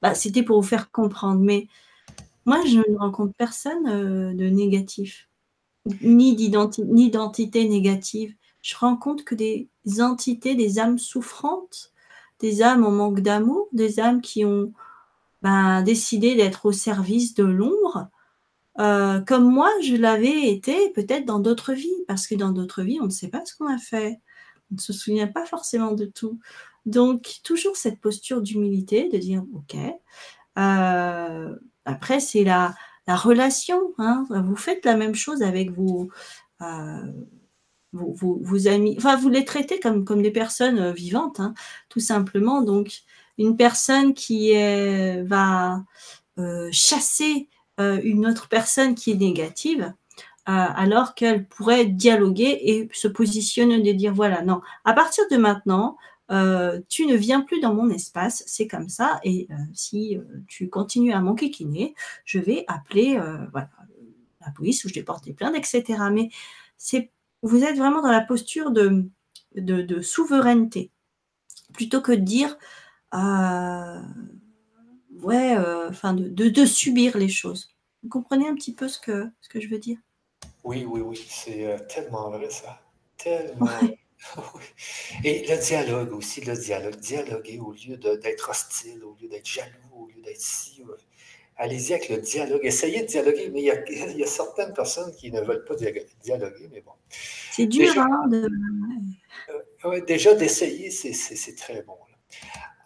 bah, c'était pour vous faire comprendre, mais moi, je ne rencontre personne euh, de négatif, ni d'identité négative. Je rencontre que des entités, des âmes souffrantes, des âmes en manque d'amour, des âmes qui ont ben, décidé d'être au service de l'ombre, euh, comme moi, je l'avais été peut-être dans d'autres vies, parce que dans d'autres vies, on ne sait pas ce qu'on a fait. On ne se souvient pas forcément de tout. Donc, toujours cette posture d'humilité, de dire, OK, euh, après, c'est la, la relation. Hein. Vous faites la même chose avec vos, euh, vos, amis. Enfin, vous les traitez comme, comme des personnes vivantes, hein, tout simplement. Donc, une personne qui va chasser euh, une autre personne qui est négative, euh, alors qu'elle pourrait dialoguer et se positionner de dire voilà, non, à partir de maintenant, euh, tu ne viens plus dans mon espace, c'est comme ça, et si tu continues à m'enquiquiner, je vais appeler la police ou je vais porter plainte, etc. Mais c'est, vous êtes vraiment dans la posture de, de, souveraineté, plutôt que de dire ouais, euh, enfin de, de, subir les choses. Vous comprenez un petit peu ce que, ce que je veux dire? Oui, oui, oui, c'est euh, tellement vrai ça. Tellement. Et le dialogue aussi, le dialogue. Dialoguer au lieu d'être hostile, au lieu d'être jaloux, au lieu d'être si. Allez-y avec le dialogue. Essayez de dialoguer, mais il y, a, il y, a, certaines personnes qui ne veulent pas dialoguer, mais bon. C'est dur, hein, de... Euh, déjà d'essayer, c'est très bon.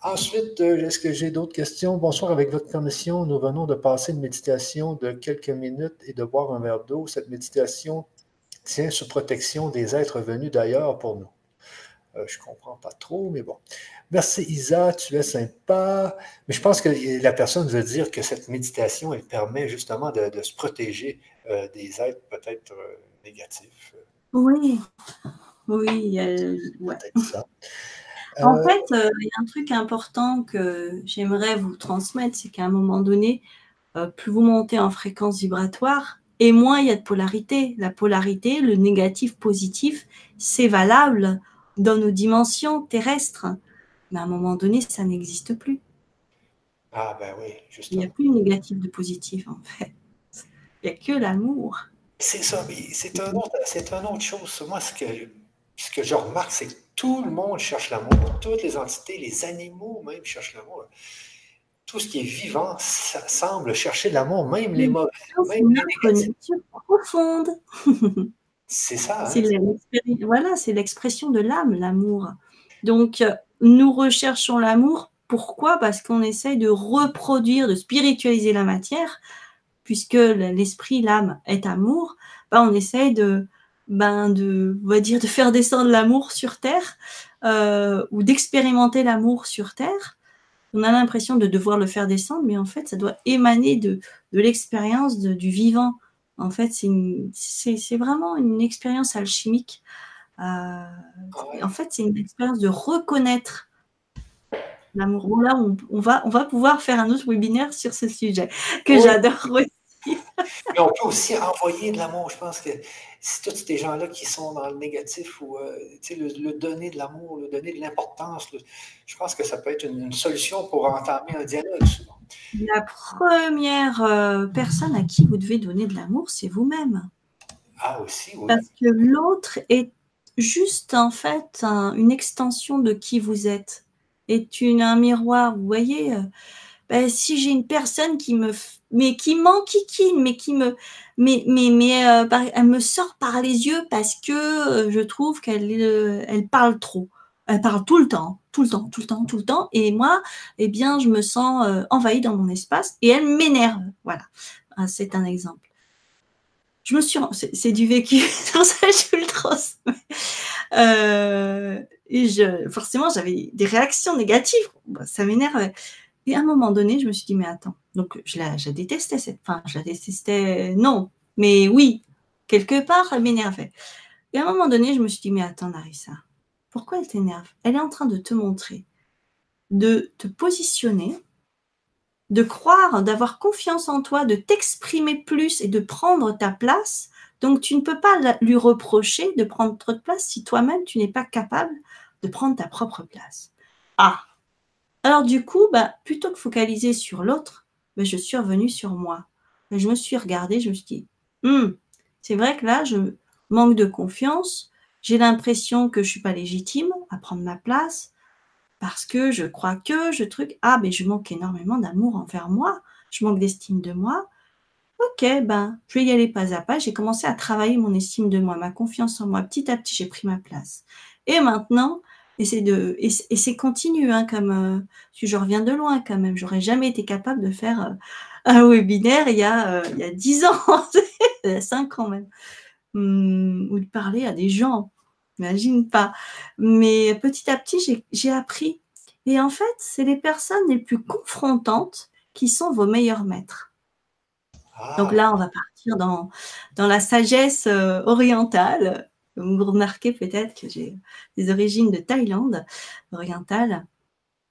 Ensuite, euh, est-ce que j'ai d'autres questions? Bonsoir, avec votre permission, nous venons de passer une méditation de quelques minutes et de boire un verre d'eau. Cette méditation tient sous protection des êtres venus d'ailleurs pour nous. Euh, je ne comprends pas trop, mais bon. Merci Isa, tu es sympa. Mais je pense que la personne veut dire que cette méditation, elle permet justement de, se protéger euh, des êtres peut-être négatifs. Oui, oui, ouais. ça. En euh, fait, euh, il y a un truc important que j'aimerais vous transmettre, c'est qu'à un moment donné, euh, plus vous montez en fréquence vibratoire, et moins il y a de polarité. La polarité, le négatif, positif, c'est valable dans nos dimensions terrestres. Mais à un moment donné, ça n'existe plus. Ah ben oui, justement. Il n'y a plus de négatif de positif, en fait. Il n'y a que l'amour. C'est ça, mais c'est un autre, c'est une autre chose. Moi, ce que, ce que je remarque, c'est que tout le monde cherche l'amour. Toutes les entités, les animaux même cherchent l'amour. Tout ce qui est vivant semble chercher l'amour, même les mauvais. Même les profonde. C'est ça. Hein? Voilà, c'est l'expression de l'âme, l'amour. Donc, nous recherchons l'amour. Pourquoi? Parce qu'on essaye de reproduire, de spiritualiser la matière, puisque l'esprit, l'âme est amour. Ben, on essaye de, ben de, on va dire, de faire descendre l'amour sur Terre euh, ou d'expérimenter l'amour sur Terre. On a l'impression de devoir le faire descendre, mais en fait, ça doit émaner de, de l'expérience du vivant. En fait, c'est vraiment une expérience alchimique. Euh, en fait, c'est une expérience de reconnaître l'amour. Là, on, on, va, on va pouvoir faire un autre webinaire sur ce sujet que j'adore Mais on peut aussi envoyer de l'amour. Je pense que si tous ces gens-là qui sont dans le négatif ou euh, le, donner de l'amour, le donner de l'importance, je pense que ça peut être une, solution pour entamer un dialogue La première euh, personne à qui vous devez donner de l'amour, c'est vous-même. Ah aussi, oui. Parce que l'autre est juste en fait une extension de qui vous êtes. Est une, un miroir, vous voyez. Euh, ben, si j'ai une personne qui me mais qui m'enquiquine, mais qui me, mais, mais, mais euh, elle me sort par les yeux parce que euh, je trouve qu'elle euh, elle parle trop. Elle parle tout le temps, tout le temps, tout le temps, tout le temps. Et moi, eh bien, je me sens envahie dans mon espace et elle m'énerve. Voilà, ah, c'est un exemple. Je me suis, c'est du vécu, pour ça je le transmets. et je, forcément, j'avais des réactions négatives. Ça m'énerve. Et à un moment donné, je me suis dit, mais attends, donc je la, détestais, cette, enfin, je la détestais, non, mais oui, quelque part, ça m'énervait. Et à un moment donné, je me suis dit, mais attends, Narissa, pourquoi elle t'énerve? Elle est en train de te montrer, de te positionner, de croire, d'avoir confiance en toi, de t'exprimer plus et de prendre ta place. Donc, tu ne peux pas lui reprocher de prendre trop de place si toi-même, tu n'es pas capable de prendre ta propre place. Ah Alors, du coup, bah, plutôt que focaliser sur l'autre, bah, je suis revenue sur moi. Je me suis regardée, je me suis dit, hmm, c'est vrai que là, je manque de confiance, j'ai l'impression que je suis pas légitime à prendre ma place parce que je crois que je truc ah mais je manque énormément d'amour envers moi, je manque d'estime de moi. Ok, ben je vais y aller pas à pas. J'ai commencé à travailler mon estime de moi, ma confiance en moi. Petit à petit, j'ai pris ma place. Et maintenant, et c'est de et c'est continu hein, comme euh, je reviens de loin quand même. J'aurais jamais été capable de faire euh, un webinaire il y a euh, il y a dix ans, il y a cinq ans même. Hum, ou de parler à des gens. Imagine pas. Mais petit à petit, j'ai appris. Et en fait, c'est les personnes les plus confrontantes qui sont vos meilleurs maîtres. Ah. Donc là, on va partir dans, dans la sagesse euh, orientale. Vous remarquez peut-être que j'ai des origines de Thaïlande orientale.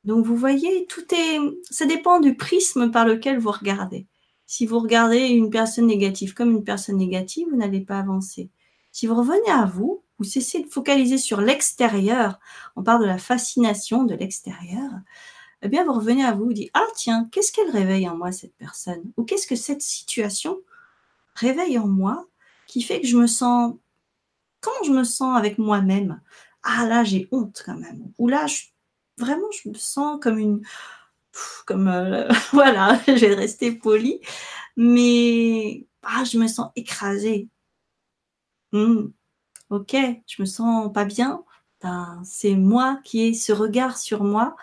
Donc vous voyez, tout est, ça dépend du prisme par lequel vous regardez. Si vous regardez une personne négative comme une personne négative, vous n'allez pas avancer. Si vous revenez à vous, vous cessez de focaliser sur l'extérieur, on parle de la fascination de l'extérieur, eh bien vous revenez à vous, vous dites, ah tiens, qu'est-ce qu'elle réveille en moi cette personne? Ou qu'est-ce que cette situation réveille en moi qui fait que je me sens, comment je me sens avec moi-même Ah là, j'ai honte quand même. Ou là, vraiment, je me sens comme une comme euh, voilà, je vais rester poli, mais ah, je me sens écrasée. Hmm, ok, je me sens pas bien. Ben, c'est moi qui ai ce regard sur moi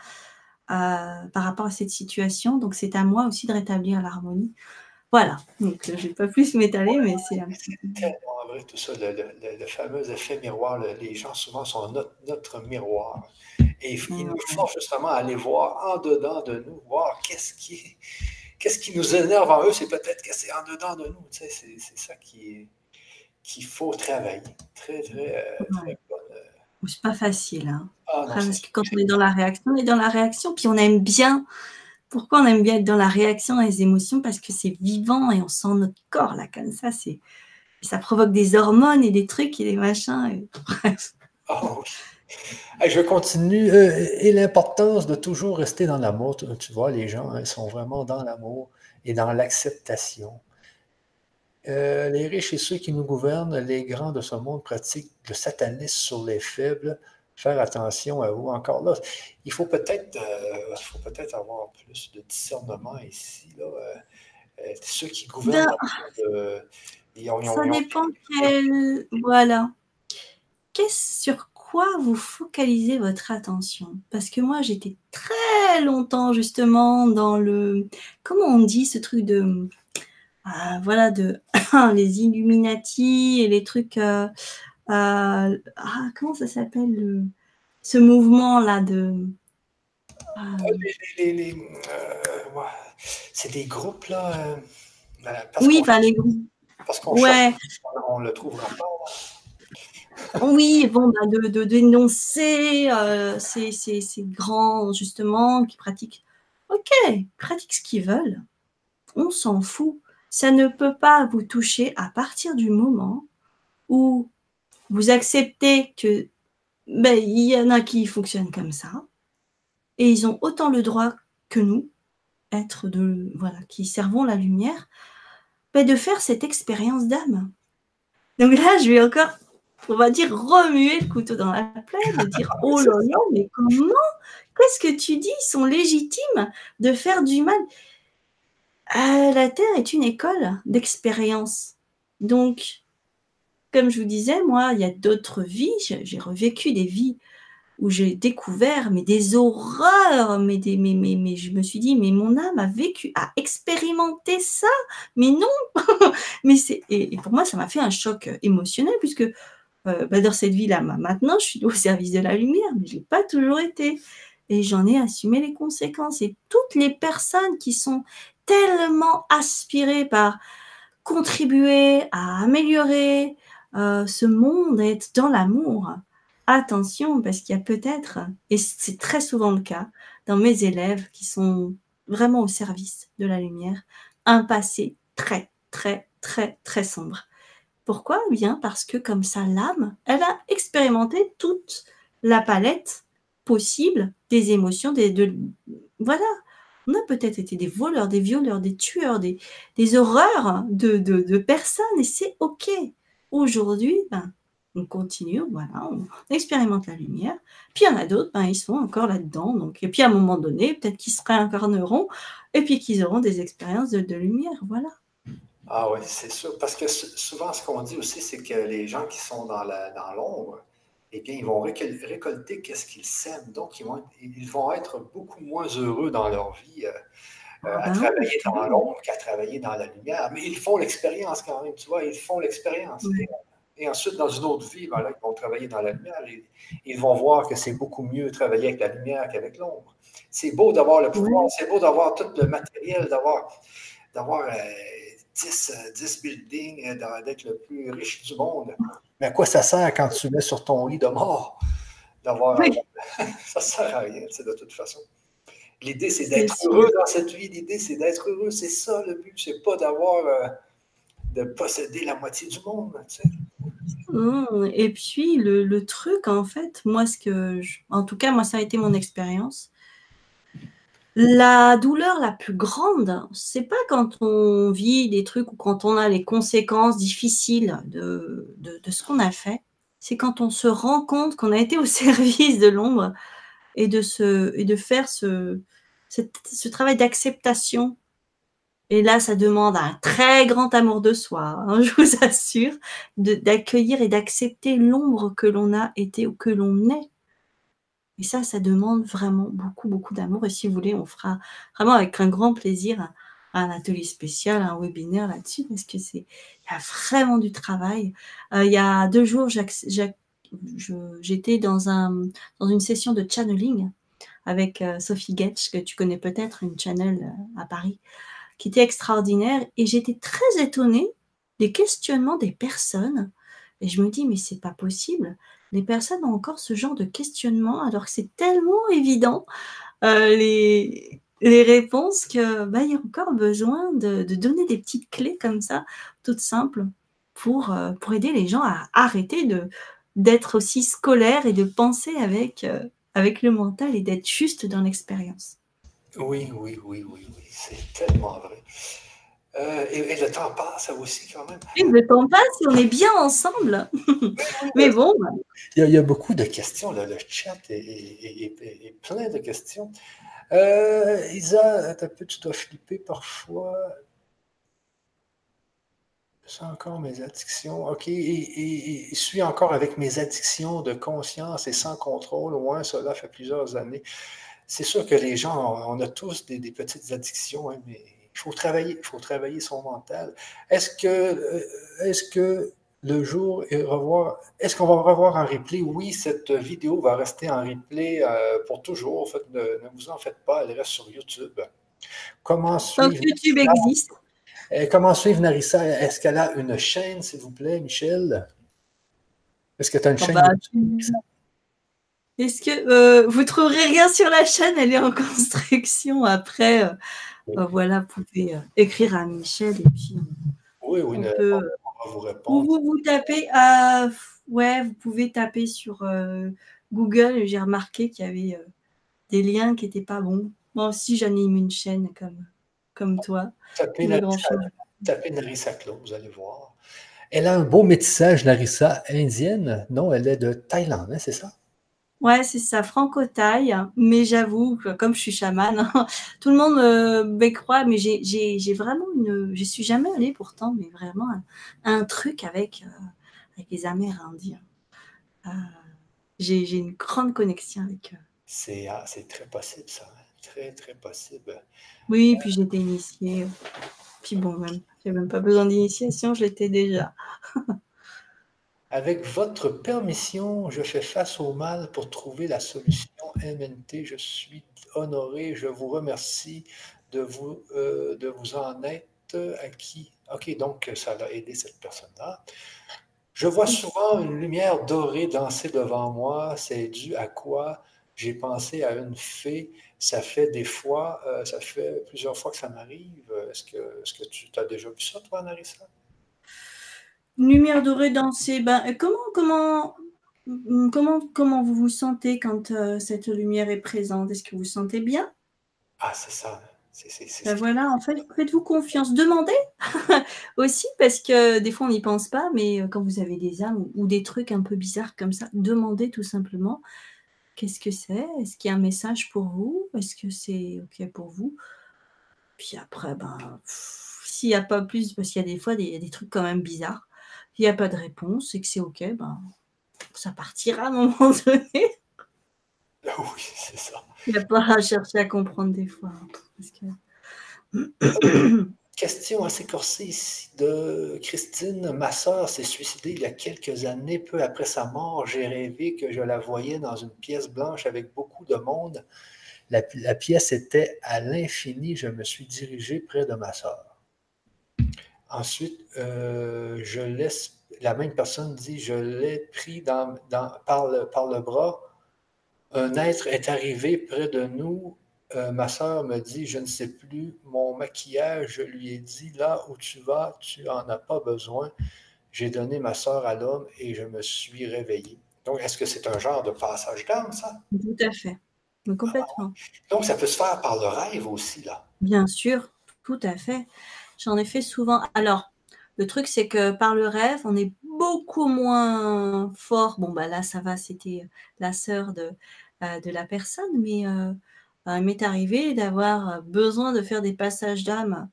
euh, par rapport à cette situation, donc c'est à moi aussi de rétablir l'harmonie. Voilà, donc je ne vais pas plus m'étaler, mais c'est tellement vrai tout ça, le, fameux effet miroir. les gens souvent sont notre miroir. Et il nous force justement à aller voir en dedans de nous, voir qu'est-ce qui, qu'est-ce qui nous énerve en eux, c'est peut-être que c'est en dedans de nous. Tu sais, c'est, ça qui qu'il faut travailler. Très, très, euh, très bonne. Euh. C'est pas facile. Hein. Ah, parce que quand on est dans la réaction, on est dans la réaction, puis on aime bien. Pourquoi on aime bien être dans la réaction, dans les émotions? Parce que c'est vivant et on sent notre corps là comme ça. C'est ça provoque des hormones et des trucs et des machins. Et... Oh, je continue. Euh, et l'importance de toujours rester dans l'amour. Tu, vois, les gens hein, sont vraiment dans l'amour et dans l'acceptation. Euh, les riches et ceux qui nous gouvernent, les grands de ce monde pratiquent le satanisme sur les faibles. Faire attention à vous. Encore là, il faut peut-être euh, peut avoir plus de discernement ici. Là. ceux qui gouvernent. Ben, ça dépend quel. Voilà. Qu'est-ce sur quoi vous focalisez votre attention? Parce que moi, j'étais très longtemps justement dans le, comment on dit ce truc de, ah, voilà, de les Illuminati et les trucs, euh, euh, ah, comment ça s'appelle ce mouvement là de. Euh, c'est des groupes là. oui, enfin les groupes. Parce qu'on ouais. on le trouvera pas. Oui, bon, bah, de, dénoncer euh, ces, grands, justement, qui pratiquent. Ok, pratiquent ce qu'ils veulent. On s'en fout. Ça ne peut pas vous toucher à partir du moment où vous acceptez que ben, il y en a qui fonctionnent comme ça et ils ont autant le droit que nous, être de voilà, qui servons la lumière, ben, de faire cette expérience d'âme. Donc là, je vais encore on va dire, remuer le couteau dans la plaie, de dire oh là là, mais comment? Qu'est-ce que tu dis? Ils sont légitimes de faire du mal. Euh, la Terre est une école d'expérience. Donc, comme je vous disais, moi, il y a d'autres vies, j'ai revécu des vies où j'ai découvert mais des horreurs, mais, je me suis dit, mais mon âme a vécu, a expérimenté ça, mais non mais c'est, et, pour moi, ça m'a fait un choc émotionnel, puisque euh, bah, dans cette vie-là, maintenant, je suis au service de la lumière, mais je n'ai pas toujours été. Et j'en ai assumé les conséquences. Et toutes les personnes qui sont tellement aspirées par contribuer à améliorer euh, ce monde, être dans l'amour, attention, parce qu'il y a peut-être, et c'est très souvent le cas, dans mes élèves qui sont vraiment au service de la lumière, un passé très, très, très, très sombre. Pourquoi? Eh Bien parce que comme ça, l'âme, elle a expérimenté toute la palette possible des émotions, des, de, voilà. On a peut-être été des voleurs, des violeurs, des tueurs, des, des horreurs de, de, de personnes, et c'est OK. Aujourd'hui, ben, on continue, voilà, on expérimente la lumière. Puis il y en a d'autres, ben, ils sont encore là-dedans. Donc, et puis à un moment donné, peut-être qu'ils se réincarneront et puis qu'ils auront des expériences de, lumière. Voilà. Ah oui, c'est sûr. Parce que souvent, ce qu'on dit aussi, c'est que les gens qui sont dans l'ombre, dans eh bien, ils vont récolter qu'est-ce qu'ils sèment. Donc, ils vont, ils vont être beaucoup moins heureux dans leur vie euh, à ah travailler dans l'ombre qu'à travailler dans la lumière. Mais ils font l'expérience quand même, tu vois, ils font l'expérience. Et ensuite, dans une autre vie, ben ils vont travailler dans la lumière. Et, ils vont voir que c'est beaucoup mieux travailler avec la lumière qu'avec l'ombre. C'est beau d'avoir le pouvoir, c'est beau d'avoir tout le matériel, d'avoir, d'avoir 10, euh, 10 euh, buildings, d'être le plus riche du monde. Mais à quoi ça sert quand tu mets sur ton lit de mort? D'avoir. ça ne sert à rien, c'est de toute façon. L'idée, c'est d'être heureux dans cette vie. L'idée, c'est d'être heureux. C'est ça le but. C'est pas d'avoir. de posséder la moitié du monde. Tu sais. Mmh, et puis le, truc, en fait, moi, ce que, en tout cas, moi, ça a été mon expérience. La douleur la plus grande, c'est pas quand on vit des trucs ou quand on a les conséquences difficiles de, de, ce qu'on a fait, c'est quand on se rend compte qu'on a été au service de l'ombre et de, faire ce, ce travail d'acceptation et là, ça demande un très grand amour de soi, hein, je vous assure, d'accueillir et d'accepter l'ombre que l'on a été ou que l'on est. Et ça, ça demande vraiment beaucoup, beaucoup d'amour. Et si vous voulez, on fera vraiment avec un grand plaisir un, atelier spécial, un webinaire là-dessus, parce que c'est, il y a vraiment du travail. Euh, il y a deux jours, j'étais dans, un, dans une session de channeling avec euh, Sophie Getch, que tu connais peut-être, une channel euh, à Paris qui était extraordinaire. Et j'étais très étonnée des questionnements des personnes. Et je me dis, mais c'est pas possible. Les personnes ont encore ce genre de questionnement alors que c'est tellement évident euh, les, les réponses que bah, y a encore besoin de, donner des petites clés comme ça, toutes simples, pour, pour aider les gens à arrêter de d'être aussi scolaire et de penser avec, euh, avec le mental et d'être juste dans l'expérience. Oui, oui, oui, oui, oui. C'est tellement vrai. Euh, et, le temps passe aussi quand même. le temps passe on est bien ensemble. Mais bon. Il y, a, beaucoup de questions. Là. Le chat est, plein de questions. Euh, Isa, un peu, tu dois flipper parfois. C'est encore mes addictions. OK. Et, et, suis encore avec mes addictions de conscience et sans contrôle. Au moins, cela fait plusieurs années c'est sûr que les gens, on a tous des, petites addictions, hein, mais il faut travailler, il faut travailler son mental. Est-ce que, euh, est-ce que le jour et revoir, est-ce qu'on va revoir en replay? Oui, cette vidéo va rester en replay euh, pour toujours. En fait, ne, vous en faites pas, elle reste sur YouTube. Comment suivre? Donc, YouTube existe. Euh, comment suivre Narissa? Est-ce qu'elle a une chaîne, s'il vous plaît, Michel? Est-ce que tu as une ah chaîne? Bah, est-ce que euh, vous trouverez rien sur la chaîne? Elle est en construction. Après, euh, euh, voilà, vous pouvez écrire à Michel et puis oui, oui, on, peut, vous répondre. Vous, vous tapez à, ouais, vous pouvez taper sur Google. J'ai remarqué qu'il y avait des liens qui n'étaient pas bons. Moi aussi, j'anime une chaîne comme, comme toi. Tapez Narissa Claude, vous allez voir. Elle a un beau métissage, Narissa, indienne. Non, elle est de Thaïlande, hein, c'est ça? Ouais, c'est ça, franco-taille. Mais j'avoue que comme je suis chamane, tout le monde me, croit, mais j'ai vraiment une. Je suis jamais allée pourtant, mais vraiment un, truc avec, euh, avec les Amérindiens. Euh, j'ai une grande connexion avec eux. Ah, c'est très possible, ça. Très, très possible. Oui, puis j'étais initiée. Puis bon, même, j'ai même pas besoin d'initiation, je l'étais déjà. Avec votre permission, je fais face au mal pour trouver la solution MNT. Je suis honoré, je vous remercie de vous, euh, de vous en être à qui? OK, donc ça a aidé cette personne-là. Je vois souvent une lumière dorée danser devant moi. C'est dû à quoi? J'ai pensé à une fée. Ça fait des fois, euh, ça fait plusieurs fois que ça m'arrive. Est-ce que, est que tu as déjà vu ça, toi, Narissa? Lumière dorée danser. Ben, comment, comment, comment, comment vous vous sentez quand euh, cette lumière est présente? Est-ce que vous vous sentez bien? Ah, c'est ça. Ben voilà, en fait, faites-vous confiance. Demandez aussi, parce que des fois, on n'y pense pas, mais euh, quand vous avez des âmes ou, des trucs un peu bizarres comme ça, demandez tout simplement qu'est-ce que c'est? Est-ce qu'il y a un message pour vous? Est-ce que c'est OK pour vous? Puis après, ben, s'il n'y a pas plus, parce qu'il y a des fois des, des trucs quand même bizarres, il n'y a pas de réponse et que c'est OK, ben, ça partira à un moment donné. Ah oui, c'est ça. Il n'y a pas à chercher à comprendre des fois. Hein, Question assez corsée ici de Christine. Ma sœur s'est suicidée il y a quelques années. Peu après sa mort, j'ai rêvé que je la voyais dans une pièce blanche avec beaucoup de monde. La, pièce était à l'infini. Je me suis dirigé près de ma sœur. Ensuite, euh, je laisse. La même personne dit Je l'ai pris dans, par, le, par le bras un être est arrivé près de nous. Euh, ma soeur me dit, je ne sais plus, mon maquillage, je lui ai dit, là où tu vas, tu n'en as pas besoin. J'ai donné ma soeur à l'homme et je me suis réveillé. Donc, est-ce que c'est un genre de passage d'âme, ça? Tout à fait. Complètement. donc, ça peut se faire par le rêve aussi, là. Bien sûr, tout à fait. J'en ai fait souvent. Alors, le truc, c'est que par le rêve, on est beaucoup moins fort. Bon, bah là, ça va, c'était la sœur de, euh, de la personne, mais euh, il m'est arrivé d'avoir besoin de faire des passages d'âme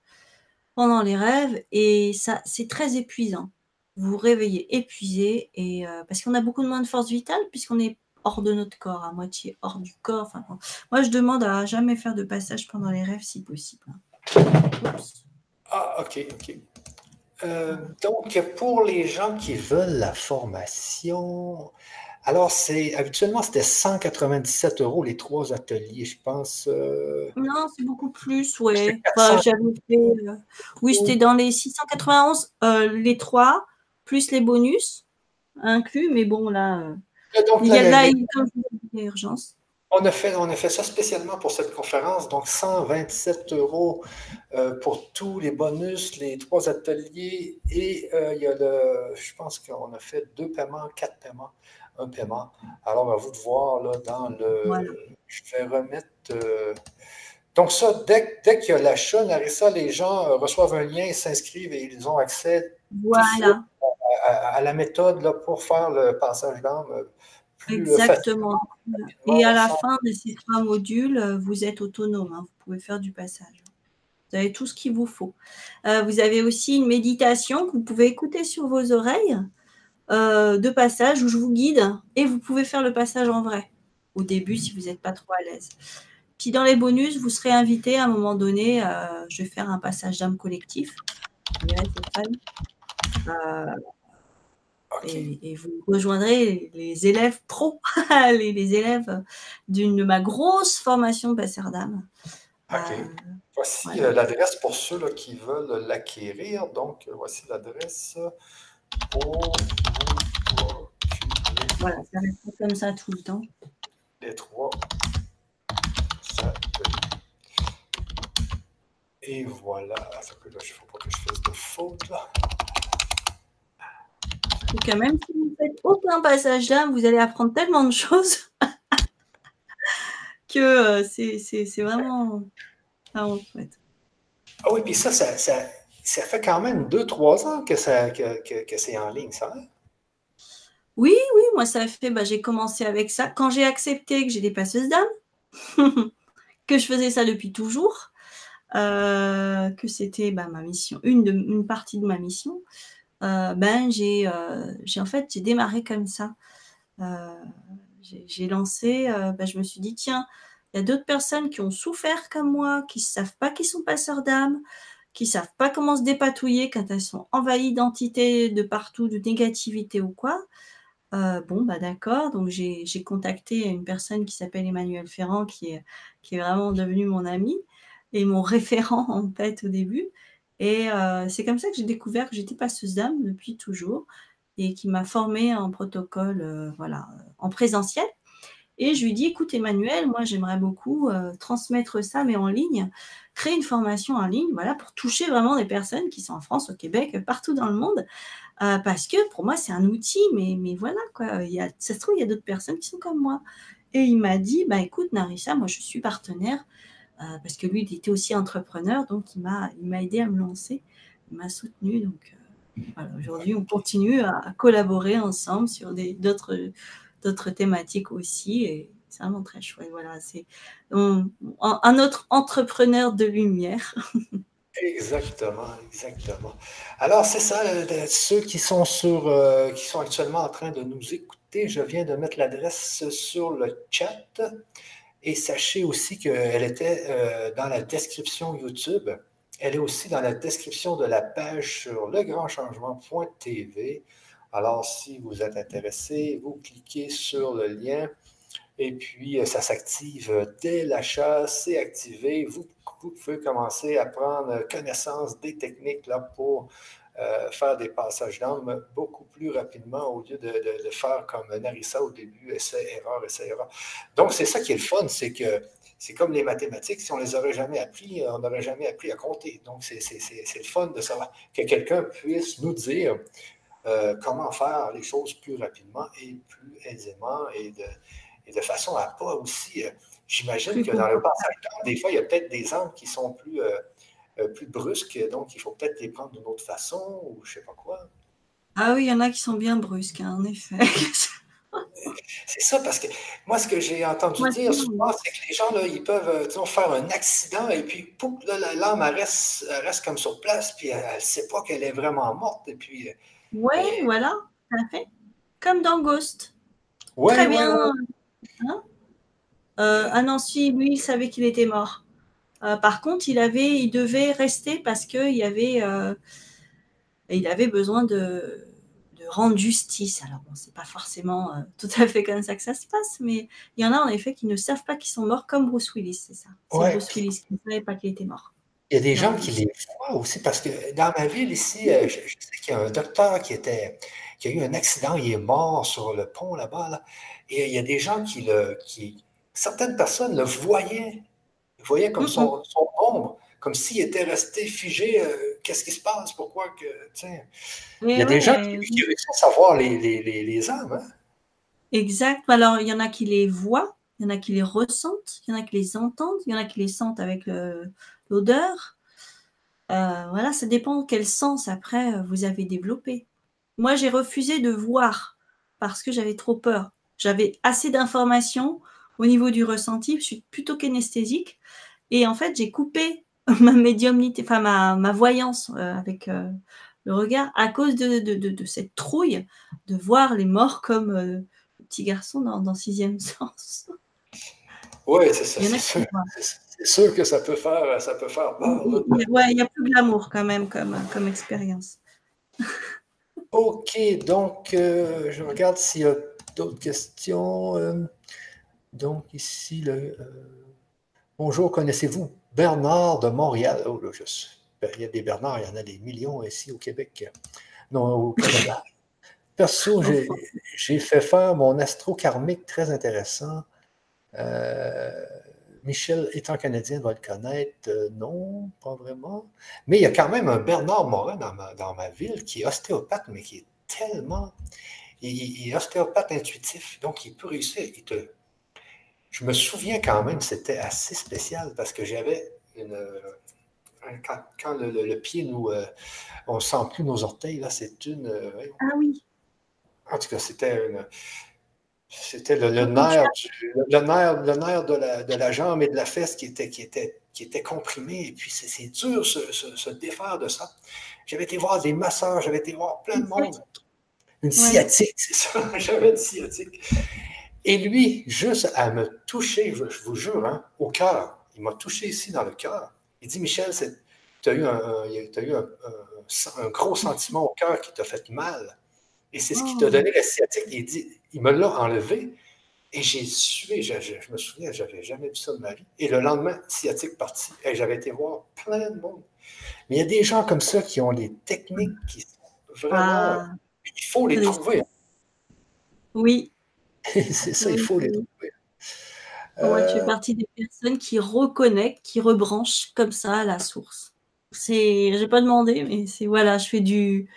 pendant les rêves et ça, c'est très épuisant. Vous vous réveillez épuisé et euh, parce qu'on a beaucoup de moins de force vitale puisqu'on est hors de notre corps, à moitié hors du corps. Enfin, moi, je demande à jamais faire de passage pendant les rêves si possible. Ah, ok, ok. Euh, donc, pour les gens qui veulent la formation, alors c'est habituellement c'était 197 euros les trois ateliers, je pense. Euh, non, c'est beaucoup plus, ouais. Euh, oui, c'était dans les 691 les trois plus les bonus inclus, mais bon là, il y a là, une urgence. On a, fait, on a fait ça spécialement pour cette conférence, donc 127 euros euh, pour tous les bonus, les trois ateliers, et euh, il y a le, je pense qu'on a fait deux paiements, quatre paiements, un paiement. Alors, à vous de voir là, dans le. Je vais remettre. Euh, donc, ça, dès, dès qu'il y a l'achat, Narissa, les gens reçoivent un lien, s'inscrivent et ils ont accès voilà. à, la méthode là, pour faire le passage d'âme euh, Exactement. Et à la fin de ces trois modules, euh, vous êtes autonome. Hein. vous pouvez faire du passage. Vous avez tout ce qu'il vous faut. Euh, vous avez aussi une méditation que vous pouvez écouter sur vos oreilles de passage où je vous guide et vous pouvez faire le passage en vrai au début si vous n'êtes pas trop à l'aise. Puis dans les bonus, vous serez invité à un moment donné, je vais faire un passage d'âme collectif. Et, vous rejoindrez les élèves pro, les, élèves d'une de ma grosse formation passeur d'âme. Euh, voici euh, l'adresse pour ceux qui veulent l'acquérir. Donc, voici l'adresse pour Voilà, ça reste comme ça tout le temps. Les trois Et voilà. là, il ne faut pas que je fasse de faute. Là même si vous faites aucun passage d'âme, vous allez apprendre tellement de choses que euh, c'est vraiment, vraiment chouette. Ah oui, puis ça ça, ça, fait quand même 2-3 ans que, ça, que, que, c'est en ligne, ça. Hein? Oui, oui, moi ça fait, bah, j'ai commencé avec ça. Quand j'ai accepté que j'ai des passeuses d'âme, que je faisais ça depuis toujours, euh, que c'était bah, ma mission, une, partie de ma mission, euh, ben j'ai, euh, j'ai en fait j'ai démarré comme ça. J'ai, lancé, ben, je me suis dit tiens, il y a d'autres personnes qui ont souffert comme moi, qui ne savent pas qu'ils sont passeurs d'âme, qui savent pas comment se dépatouiller quand elles sont envahies d'entités de partout, de négativité ou quoi. Bon, bah d'accord. Donc j'ai, contacté une personne qui s'appelle Emmanuel Ferrand, qui est, qui est vraiment devenu mon ami et mon référent en fait au début. Et euh, c'est comme ça que j'ai découvert que j'étais passeuse d'âme depuis toujours et qui m'a formée en protocole, euh, voilà, en présentiel. Et je lui dis, écoute Emmanuel, moi j'aimerais beaucoup euh, transmettre ça, mais en ligne, créer une formation en ligne, voilà, pour toucher vraiment des personnes qui sont en France, au Québec, partout dans le monde, parce que pour moi c'est un outil, mais, mais voilà quoi. Il y a, ça se trouve il y a d'autres personnes qui sont comme moi. Et il m'a dit, bah écoute Narissa, moi je suis partenaire euh, parce que lui, il était aussi entrepreneur, donc il m'a, il m'a aidé à me lancer, il m'a soutenu. Donc euh, voilà, aujourd'hui, on continue à, collaborer ensemble sur des, d'autres, d'autres thématiques aussi, et c'est vraiment très chouette. Voilà, c'est un, autre entrepreneur de lumière. Exactement, exactement. Alors, c'est ça, euh, ceux qui sont, sur, qui sont actuellement en train de nous écouter, je viens de mettre l'adresse sur le chat. Et sachez aussi qu'elle était euh, dans la description YouTube. Elle est aussi dans la description de la page sur legrandchangement.tv. Alors, si vous êtes intéressé, vous cliquez sur le lien et puis euh, ça s'active dès l'achat, c'est activé. Vous, pouvez commencer à prendre connaissance des techniques là, pour euh, faire des passages d'âme beaucoup plus rapidement au lieu de, de, faire comme Narissa au début, essai, erreur, essai, erreur. Donc, c'est ça qui est le fun, c'est que c'est comme les mathématiques, si on ne les aurait jamais appris, on n'aurait jamais appris à compter. Donc, c'est le fun de savoir que quelqu'un puisse nous dire euh, comment faire les choses plus rapidement et plus aisément et de, et de façon à pas aussi. Euh, j'imagine que dans le passage, des fois, il y a peut-être des angles qui sont plus. Euh, plus brusques, donc il faut peut-être les prendre d'une autre façon ou je ne sais pas quoi. Ah oui, il y en a qui sont bien brusques, hein, en effet. c'est ça, parce que moi, ce que j'ai entendu dire souvent, c'est que les gens, là, ils peuvent disons, faire un accident et puis, pouf, l'âme, reste, reste comme sur place, puis elle ne sait pas qu'elle est vraiment morte. Et puis, euh, oui, voilà, tout à fait. Comme dans Ghost. Très bien. Hein ah non, si, lui, il savait qu'il était mort. Euh, par contre, il, avait, il devait rester parce qu'il avait, euh, il avait besoin de, rendre justice. Alors, bon, c'est pas forcément euh, tout à fait comme ça que ça se passe, mais il y en a en effet qui ne savent pas qu'ils sont morts, comme Bruce Willis, c'est ça. C'est Bruce Willis qui ne savait pas qu'il était mort. Il y a des gens qui les voient aussi, parce que dans ma ville ici, je, sais qu'il y a un docteur qui, était, qui a eu un accident, il est mort sur le pont là-bas, et il y a des gens qui le. Qui, certaines personnes le voyaient vous voyez comme son, ombre, comme s'il était resté figé. Euh, qu'est-ce qui se passe? Pourquoi que. Il y a des gens qui, réussissent à savoir les, les, les, âmes. Hein? Exact. Alors, il y en a qui les voient, il y en a qui les ressentent, il y en a qui les entendent, il y en a qui les sentent avec l'odeur. Euh, voilà, ça dépend quel sens après euh, vous avez développé. Moi, j'ai refusé de voir parce que j'avais trop peur. J'avais assez d'informations au niveau du ressenti, je suis plutôt kinesthésique. Et en fait, j'ai coupé ma médiumnité, enfin ma, voyance euh, avec euh, le regard à cause de, cette trouille de voir les morts comme euh, le petit garçon dans, Sixième Sens. Oui, c'est ça. C'est sûr, que ça peut faire, ça peut faire Ouais, il y a plus de l'amour quand même comme, comme expérience. OK, donc je regarde s'il y a d'autres questions. Donc, ici, le, euh, bonjour, connaissez-vous Bernard de Montréal? Oh, là, il y a des Bernards, il y en a des millions ici au Québec. Non, au Canada. Perso, j'ai fait faire mon astro karmique très intéressant. Euh, Michel, étant canadien, va le connaître. Euh, non, pas vraiment. Mais il y a quand même un Bernard Morin dans ma, dans ma ville qui est ostéopathe, mais qui est tellement. Il, est ostéopathe intuitif, donc il peut réussir. Il te, je me souviens quand même, c'était assez spécial parce que j'avais une. Quand, le, pied nous. Euh, on ne sent plus nos orteils, là, c'est une. Euh, ah oui. En tout cas, c'était une. C'était le, nerf, le, nerf, le nerf de la, de la, jambe et de la fesse qui était, qui était, qui était comprimé. Et puis, c'est dur se, se, défaire de ça. J'avais été voir des masseurs, j'avais été voir plein de monde. Une sciatique, c'est ça. J'avais une sciatique. Et lui, juste à me toucher, je, vous jure, hein, au cœur, il m'a touché ici dans le cœur. Il dit, Michel, tu as eu, un, gros sentiment au cœur qui t'a fait mal. Et c'est ce qui t'a oh. donné la sciatique. Il dit, il me l'a enlevé. Et j'ai sué, je, me souviens, je n'avais jamais vu ça de ma vie. Et le lendemain, sciatique parti. Et j'avais été voir plein de monde. Mais il y a des gens comme ça qui ont des techniques qui sont vraiment. Ah. il faut les trouver. Oui. c'est ça, il faut les trouver. Moi, tu fais euh, partie des personnes qui reconnectent, qui rebranchent comme ça à la source. C'est, j'ai pas demandé, mais c'est voilà, je fais du,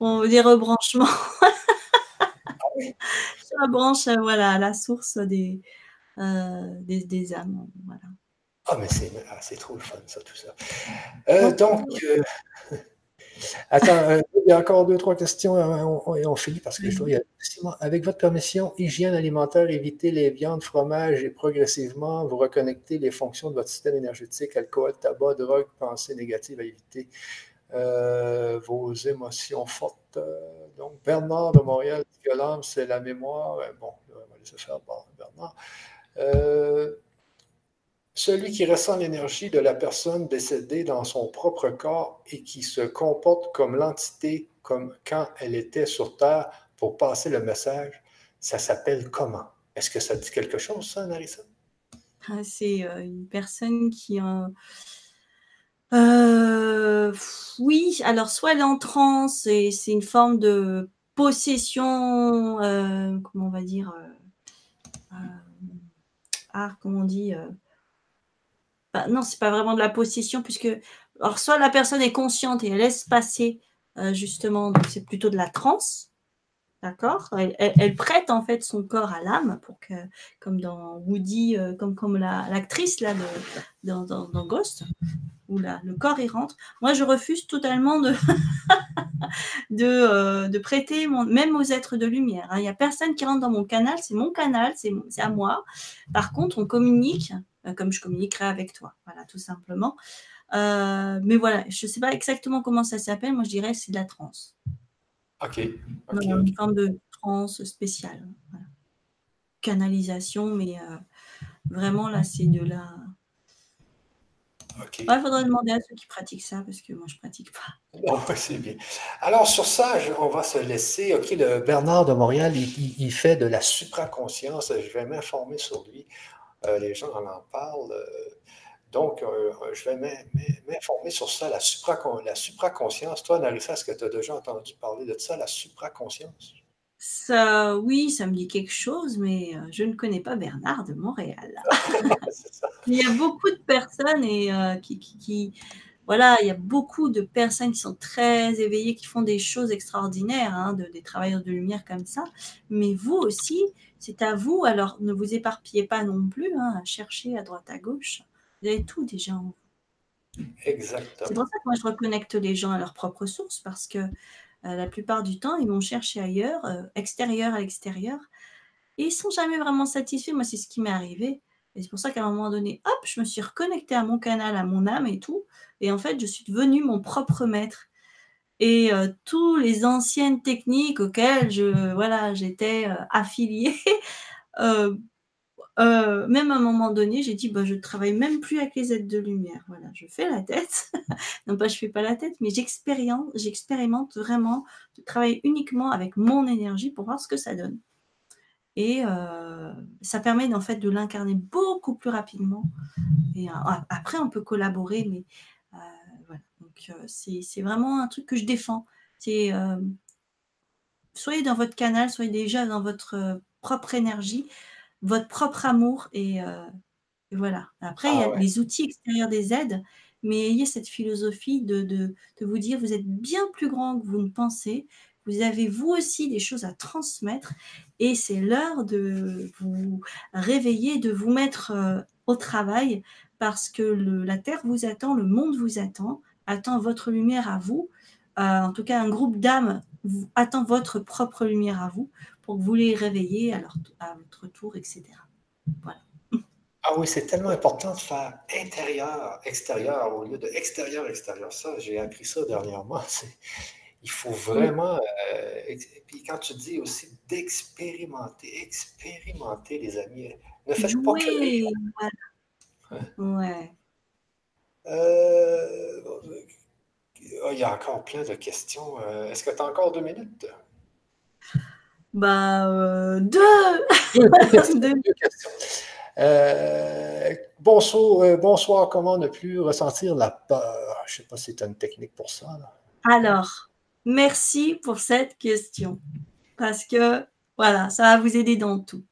des rebranchements. je rebranche voilà, à la source des, euh, des, des, âmes. Voilà. Ah, mais c'est, ah, c'est trop le fun, ça, tout ça. Euh, donc, Attends, euh, il y a encore deux, trois questions euh, et on, finit parce que je dois Avec votre permission, hygiène alimentaire, évitez les viandes, fromages et progressivement vous reconnectez les fonctions de votre système énergétique, alcool, tabac, drogue, pensées négatives à éviter. Euh, vos émotions fortes. donc, Bernard de Montréal que l'âme, c'est la mémoire. Bon, on va laisser faire Bernard. Celui qui ressent l'énergie de la personne décédée dans son propre corps et qui se comporte comme l'entité, comme quand elle était sur Terre pour passer le message, ça s'appelle comment? Est-ce que ça dit quelque chose, ça, Narissa? Ah, c'est euh, une personne qui... Euh, euh, oui, alors soit elle est en transe et c'est une forme de possession, comment on va dire, ah, comment on dit, non, non, c'est pas vraiment de la possession, puisque alors soit la personne est consciente et elle laisse passer euh, justement, donc c'est plutôt de la transe, d'accord elle, prête en fait son corps à l'âme pour que, comme dans Woody, euh, comme l'actrice dans, Ghost, où là, le corps y rentre. Moi, je refuse totalement de de, euh, de, prêter, même aux êtres de lumière. Hein. Il n'y a personne qui rentre dans mon canal, c'est mon canal, c'est à moi. Par contre, on communique euh, comme je communiquerai avec toi. Voilà, tout simplement. Mais voilà, je ne sais pas exactement comment ça s'appelle. Moi, je dirais c'est de la transe. Ok. Une forme de transe spéciale. Canalisation, mais euh, vraiment là, c'est de la. Il faudrait demander à ceux qui pratiquent ça, parce que moi, je ne pratique pas. c'est bien. Alors, sur ça, on va se laisser. OK, le Bernard de Montréal, il, il fait de la supraconscience. Je vais m'informer sur lui. Euh, les gens en parlent. Euh, donc, euh, je vais m'informer sur ça, la, supraconscience. Toi, Narissa, est-ce que tu as déjà entendu parler de ça, la supraconscience? Ça, oui, ça me dit quelque chose, mais je ne connais pas Bernard de Montréal. il y a beaucoup de personnes et, qui, voilà, il y a beaucoup de personnes qui sont très éveillées, qui font des choses extraordinaires, hein, des travailleurs de lumière comme ça. Mais vous aussi, c'est à vous. Alors, ne vous éparpillez pas non plus hein, à chercher à droite, à gauche. Vous avez tout déjà en vous. Exactement. C'est pour ça que moi, je reconnecte les gens à leur propre source parce que euh, la plupart du temps, ils vont chercher ailleurs, euh, extérieur à l'extérieur. Et ils sont jamais vraiment satisfaits. Moi, c'est ce qui m'est arrivé. Et c'est pour ça qu'à un moment donné, hop, je me suis reconnectée à mon canal, à mon âme et tout. Et en fait, je suis devenue mon propre maître et euh, tous les anciennes techniques auxquelles je voilà j'étais euh, affiliée euh, même à un moment donné j'ai dit bah je travaille même plus avec les aides de lumière. Voilà je fais la tête. Non pas je fais pas la tête mais j'expérimente vraiment de travailler uniquement avec mon énergie pour voir ce que ça donne. Et ça permet en fait de l'incarner beaucoup plus rapidement. Et après on peut collaborer mais euh, c'est vraiment un truc que je défends. Euh, soyez dans votre canal, soyez déjà dans votre euh, propre énergie, votre propre amour et, voilà. Après, il y a ah les outils extérieurs des aides, mais ayez cette philosophie de, de, vous dire vous êtes bien plus grand que vous ne pensez. Vous avez vous aussi des choses à transmettre et c'est l'heure de vous réveiller, de vous mettre au travail parce que le, la Terre vous attend, le monde vous attend attend votre lumière à vous. Euh, en tout cas, un groupe d'âmes attend votre propre lumière à vous pour que vous les réveillez à, à votre tour, etc. Voilà. Ah oui, c'est tellement important de faire intérieur, extérieur au lieu de extérieur, extérieur. Ça, j'ai appris ça dernièrement. Il faut vraiment. Euh, et puis quand tu dis aussi d'expérimenter, expérimenter, les amis. Ne faites pas que. Voilà. Ouais. Euh, il y a encore plein de questions. Euh, est-ce que tu as encore deux minutes? Bah, euh, deux. deux, questions. Euh, bonsoir, euh, bonsoir, comment ne plus ressentir la peur? Je ne sais pas si tu as une technique pour ça. Alors, merci pour cette question. Parce que, voilà, ça va vous aider dans tout.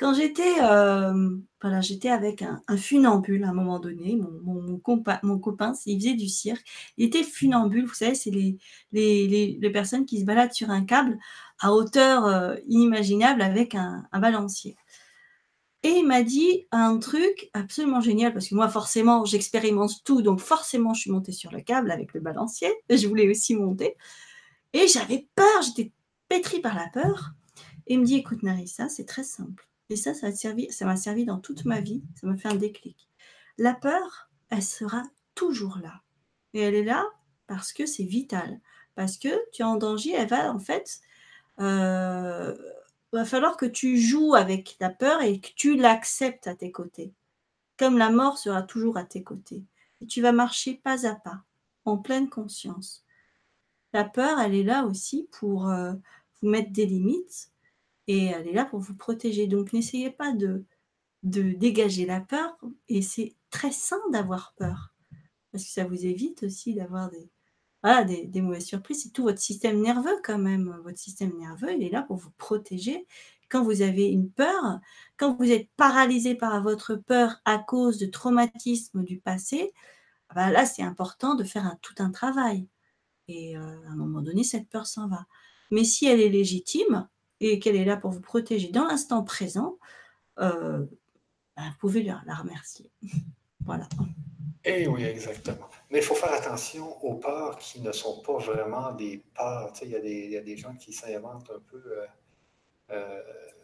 Quand j'étais euh, voilà, j'étais avec un, funambule à un moment donné, mon, copain, mon copain, il faisait du cirque, il était funambule, vous savez, c'est les, les, les, personnes qui se baladent sur un câble à hauteur euh, inimaginable avec un, balancier. Et il m'a dit un truc absolument génial, parce que moi, forcément, j'expérimente tout, donc forcément, je suis montée sur le câble avec le balancier, je voulais aussi monter. Et j'avais peur, j'étais pétrie par la peur. Et il me dit, écoute, Narissa, c'est très simple. Et ça, ça m'a servi, dans toute ma vie. Ça m'a fait un déclic. La peur, elle sera toujours là. Et elle est là parce que c'est vital. Parce que tu es en danger, elle va en fait. Euh, va falloir que tu joues avec la peur et que tu l'acceptes à tes côtés. Comme la mort sera toujours à tes côtés. Et tu vas marcher pas à pas, en pleine conscience. La peur, elle est là aussi pour euh, vous mettre des limites, et elle est là pour vous protéger. Donc n'essayez pas de, de dégager la peur et c'est très sain d'avoir peur parce que ça vous évite aussi d'avoir des, voilà, des, des, mauvaises surprises. C'est tout votre système nerveux quand même. Votre système nerveux, il est là pour vous protéger. Quand vous avez une peur, quand vous êtes paralysé par votre peur à cause de traumatismes du passé, bah là, c'est important de faire un, tout un travail. Et euh, à un moment donné, cette peur s'en va. Mais si elle est légitime, et qu'elle est là pour vous protéger dans l'instant présent, euh, ben, vous pouvez la, remercier. voilà. Eh oui, exactement. Mais il faut faire attention aux peurs qui ne sont pas vraiment des peurs. Il y, a des gens qui s'inventent un peu. Euh, euh,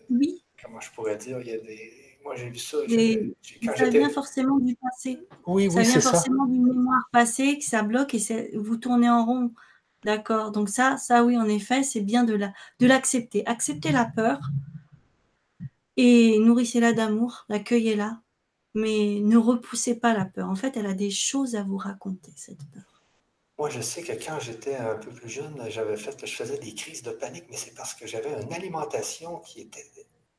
oui. Comment je pourrais dire Il y a des. Moi, j'ai vu ça. ça vient forcément du passé. Oui, oui, ça vient forcément d'une mémoire passée que ça bloque et vous tournez en rond. D'accord. Donc ça, ça oui, en effet, c'est bien de l'accepter. La, Acceptez la peur et nourrissez-la d'amour, l'accueillez-la, mais ne repoussez pas la peur. En fait, elle a des choses à vous raconter, cette peur. Moi, je sais que quand j'étais un peu plus jeune, j'avais fait, je faisais des crises de panique, mais c'est parce que j'avais une alimentation qui était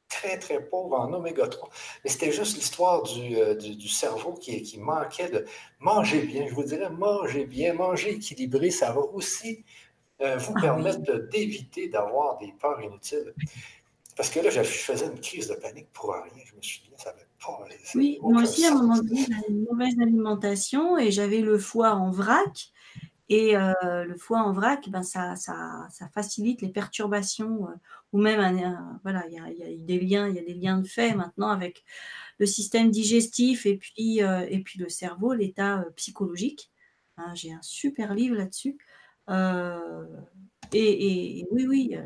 très, très pauvre en oméga 3. Mais c'était juste l'histoire du, euh, du, cerveau qui, qui manquait de manger bien. Je vous dirais, manger bien, manger équilibré, ça va aussi euh, vous ah permettre d'éviter d'avoir des peurs inutiles. Parce que là, je faisais une crise de panique pour rien. Je me suis dit, ça n'avait pas. Oui, moi aussi, à un moment donné, j'avais une mauvaise alimentation et j'avais le foie en vrac. Et euh, le foie en vrac, ben ça, ça, ça, facilite les perturbations, euh, ou même, voilà, il y a, des liens, il y a des liens de fait maintenant avec le système digestif et puis, euh, et puis le cerveau, l'état psychologique. Hein, J'ai un super livre là-dessus. Et, oui, oui,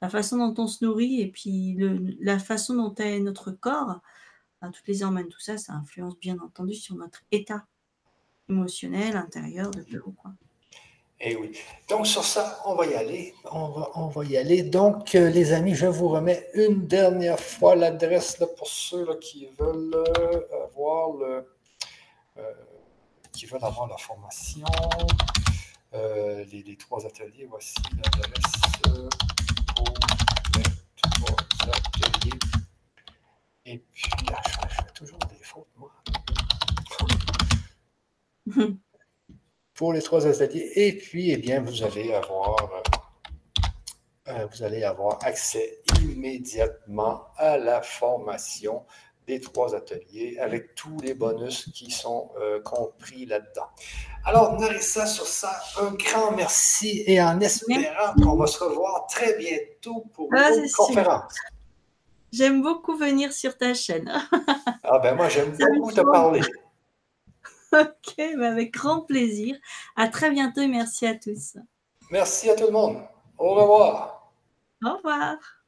la, façon dont on se nourrit et puis la façon dont est notre corps, hein, toutes les hormones, tout ça, ça influence bien entendu sur notre état émotionnel, intérieur de ou Quoi. Eh oui. Donc, sur ça, on va y aller. On va, on va y aller. Donc, euh, les amis, je vous remets une dernière fois l'adresse pour ceux qui veulent euh, avoir le, euh, qui veulent avoir la formation. Les, trois ateliers, voici l'adresse pour les trois ateliers. Et puis, là, je fais toujours des fautes, moi. pour les trois ateliers. Et puis, eh bien, vous allez avoir, euh, euh, vous allez avoir accès immédiatement à la formation des trois ateliers avec tous les bonus qui sont euh, compris là-dedans. Alors, Narissa, sur ça, un grand merci et en espérant qu'on va se revoir très bientôt pour ah, une conférence. J'aime beaucoup venir sur ta chaîne. ah ben moi, j'aime beaucoup te parler. Ok, avec grand plaisir. À très bientôt et merci à tous. Merci à tout le monde. Au revoir. Au revoir.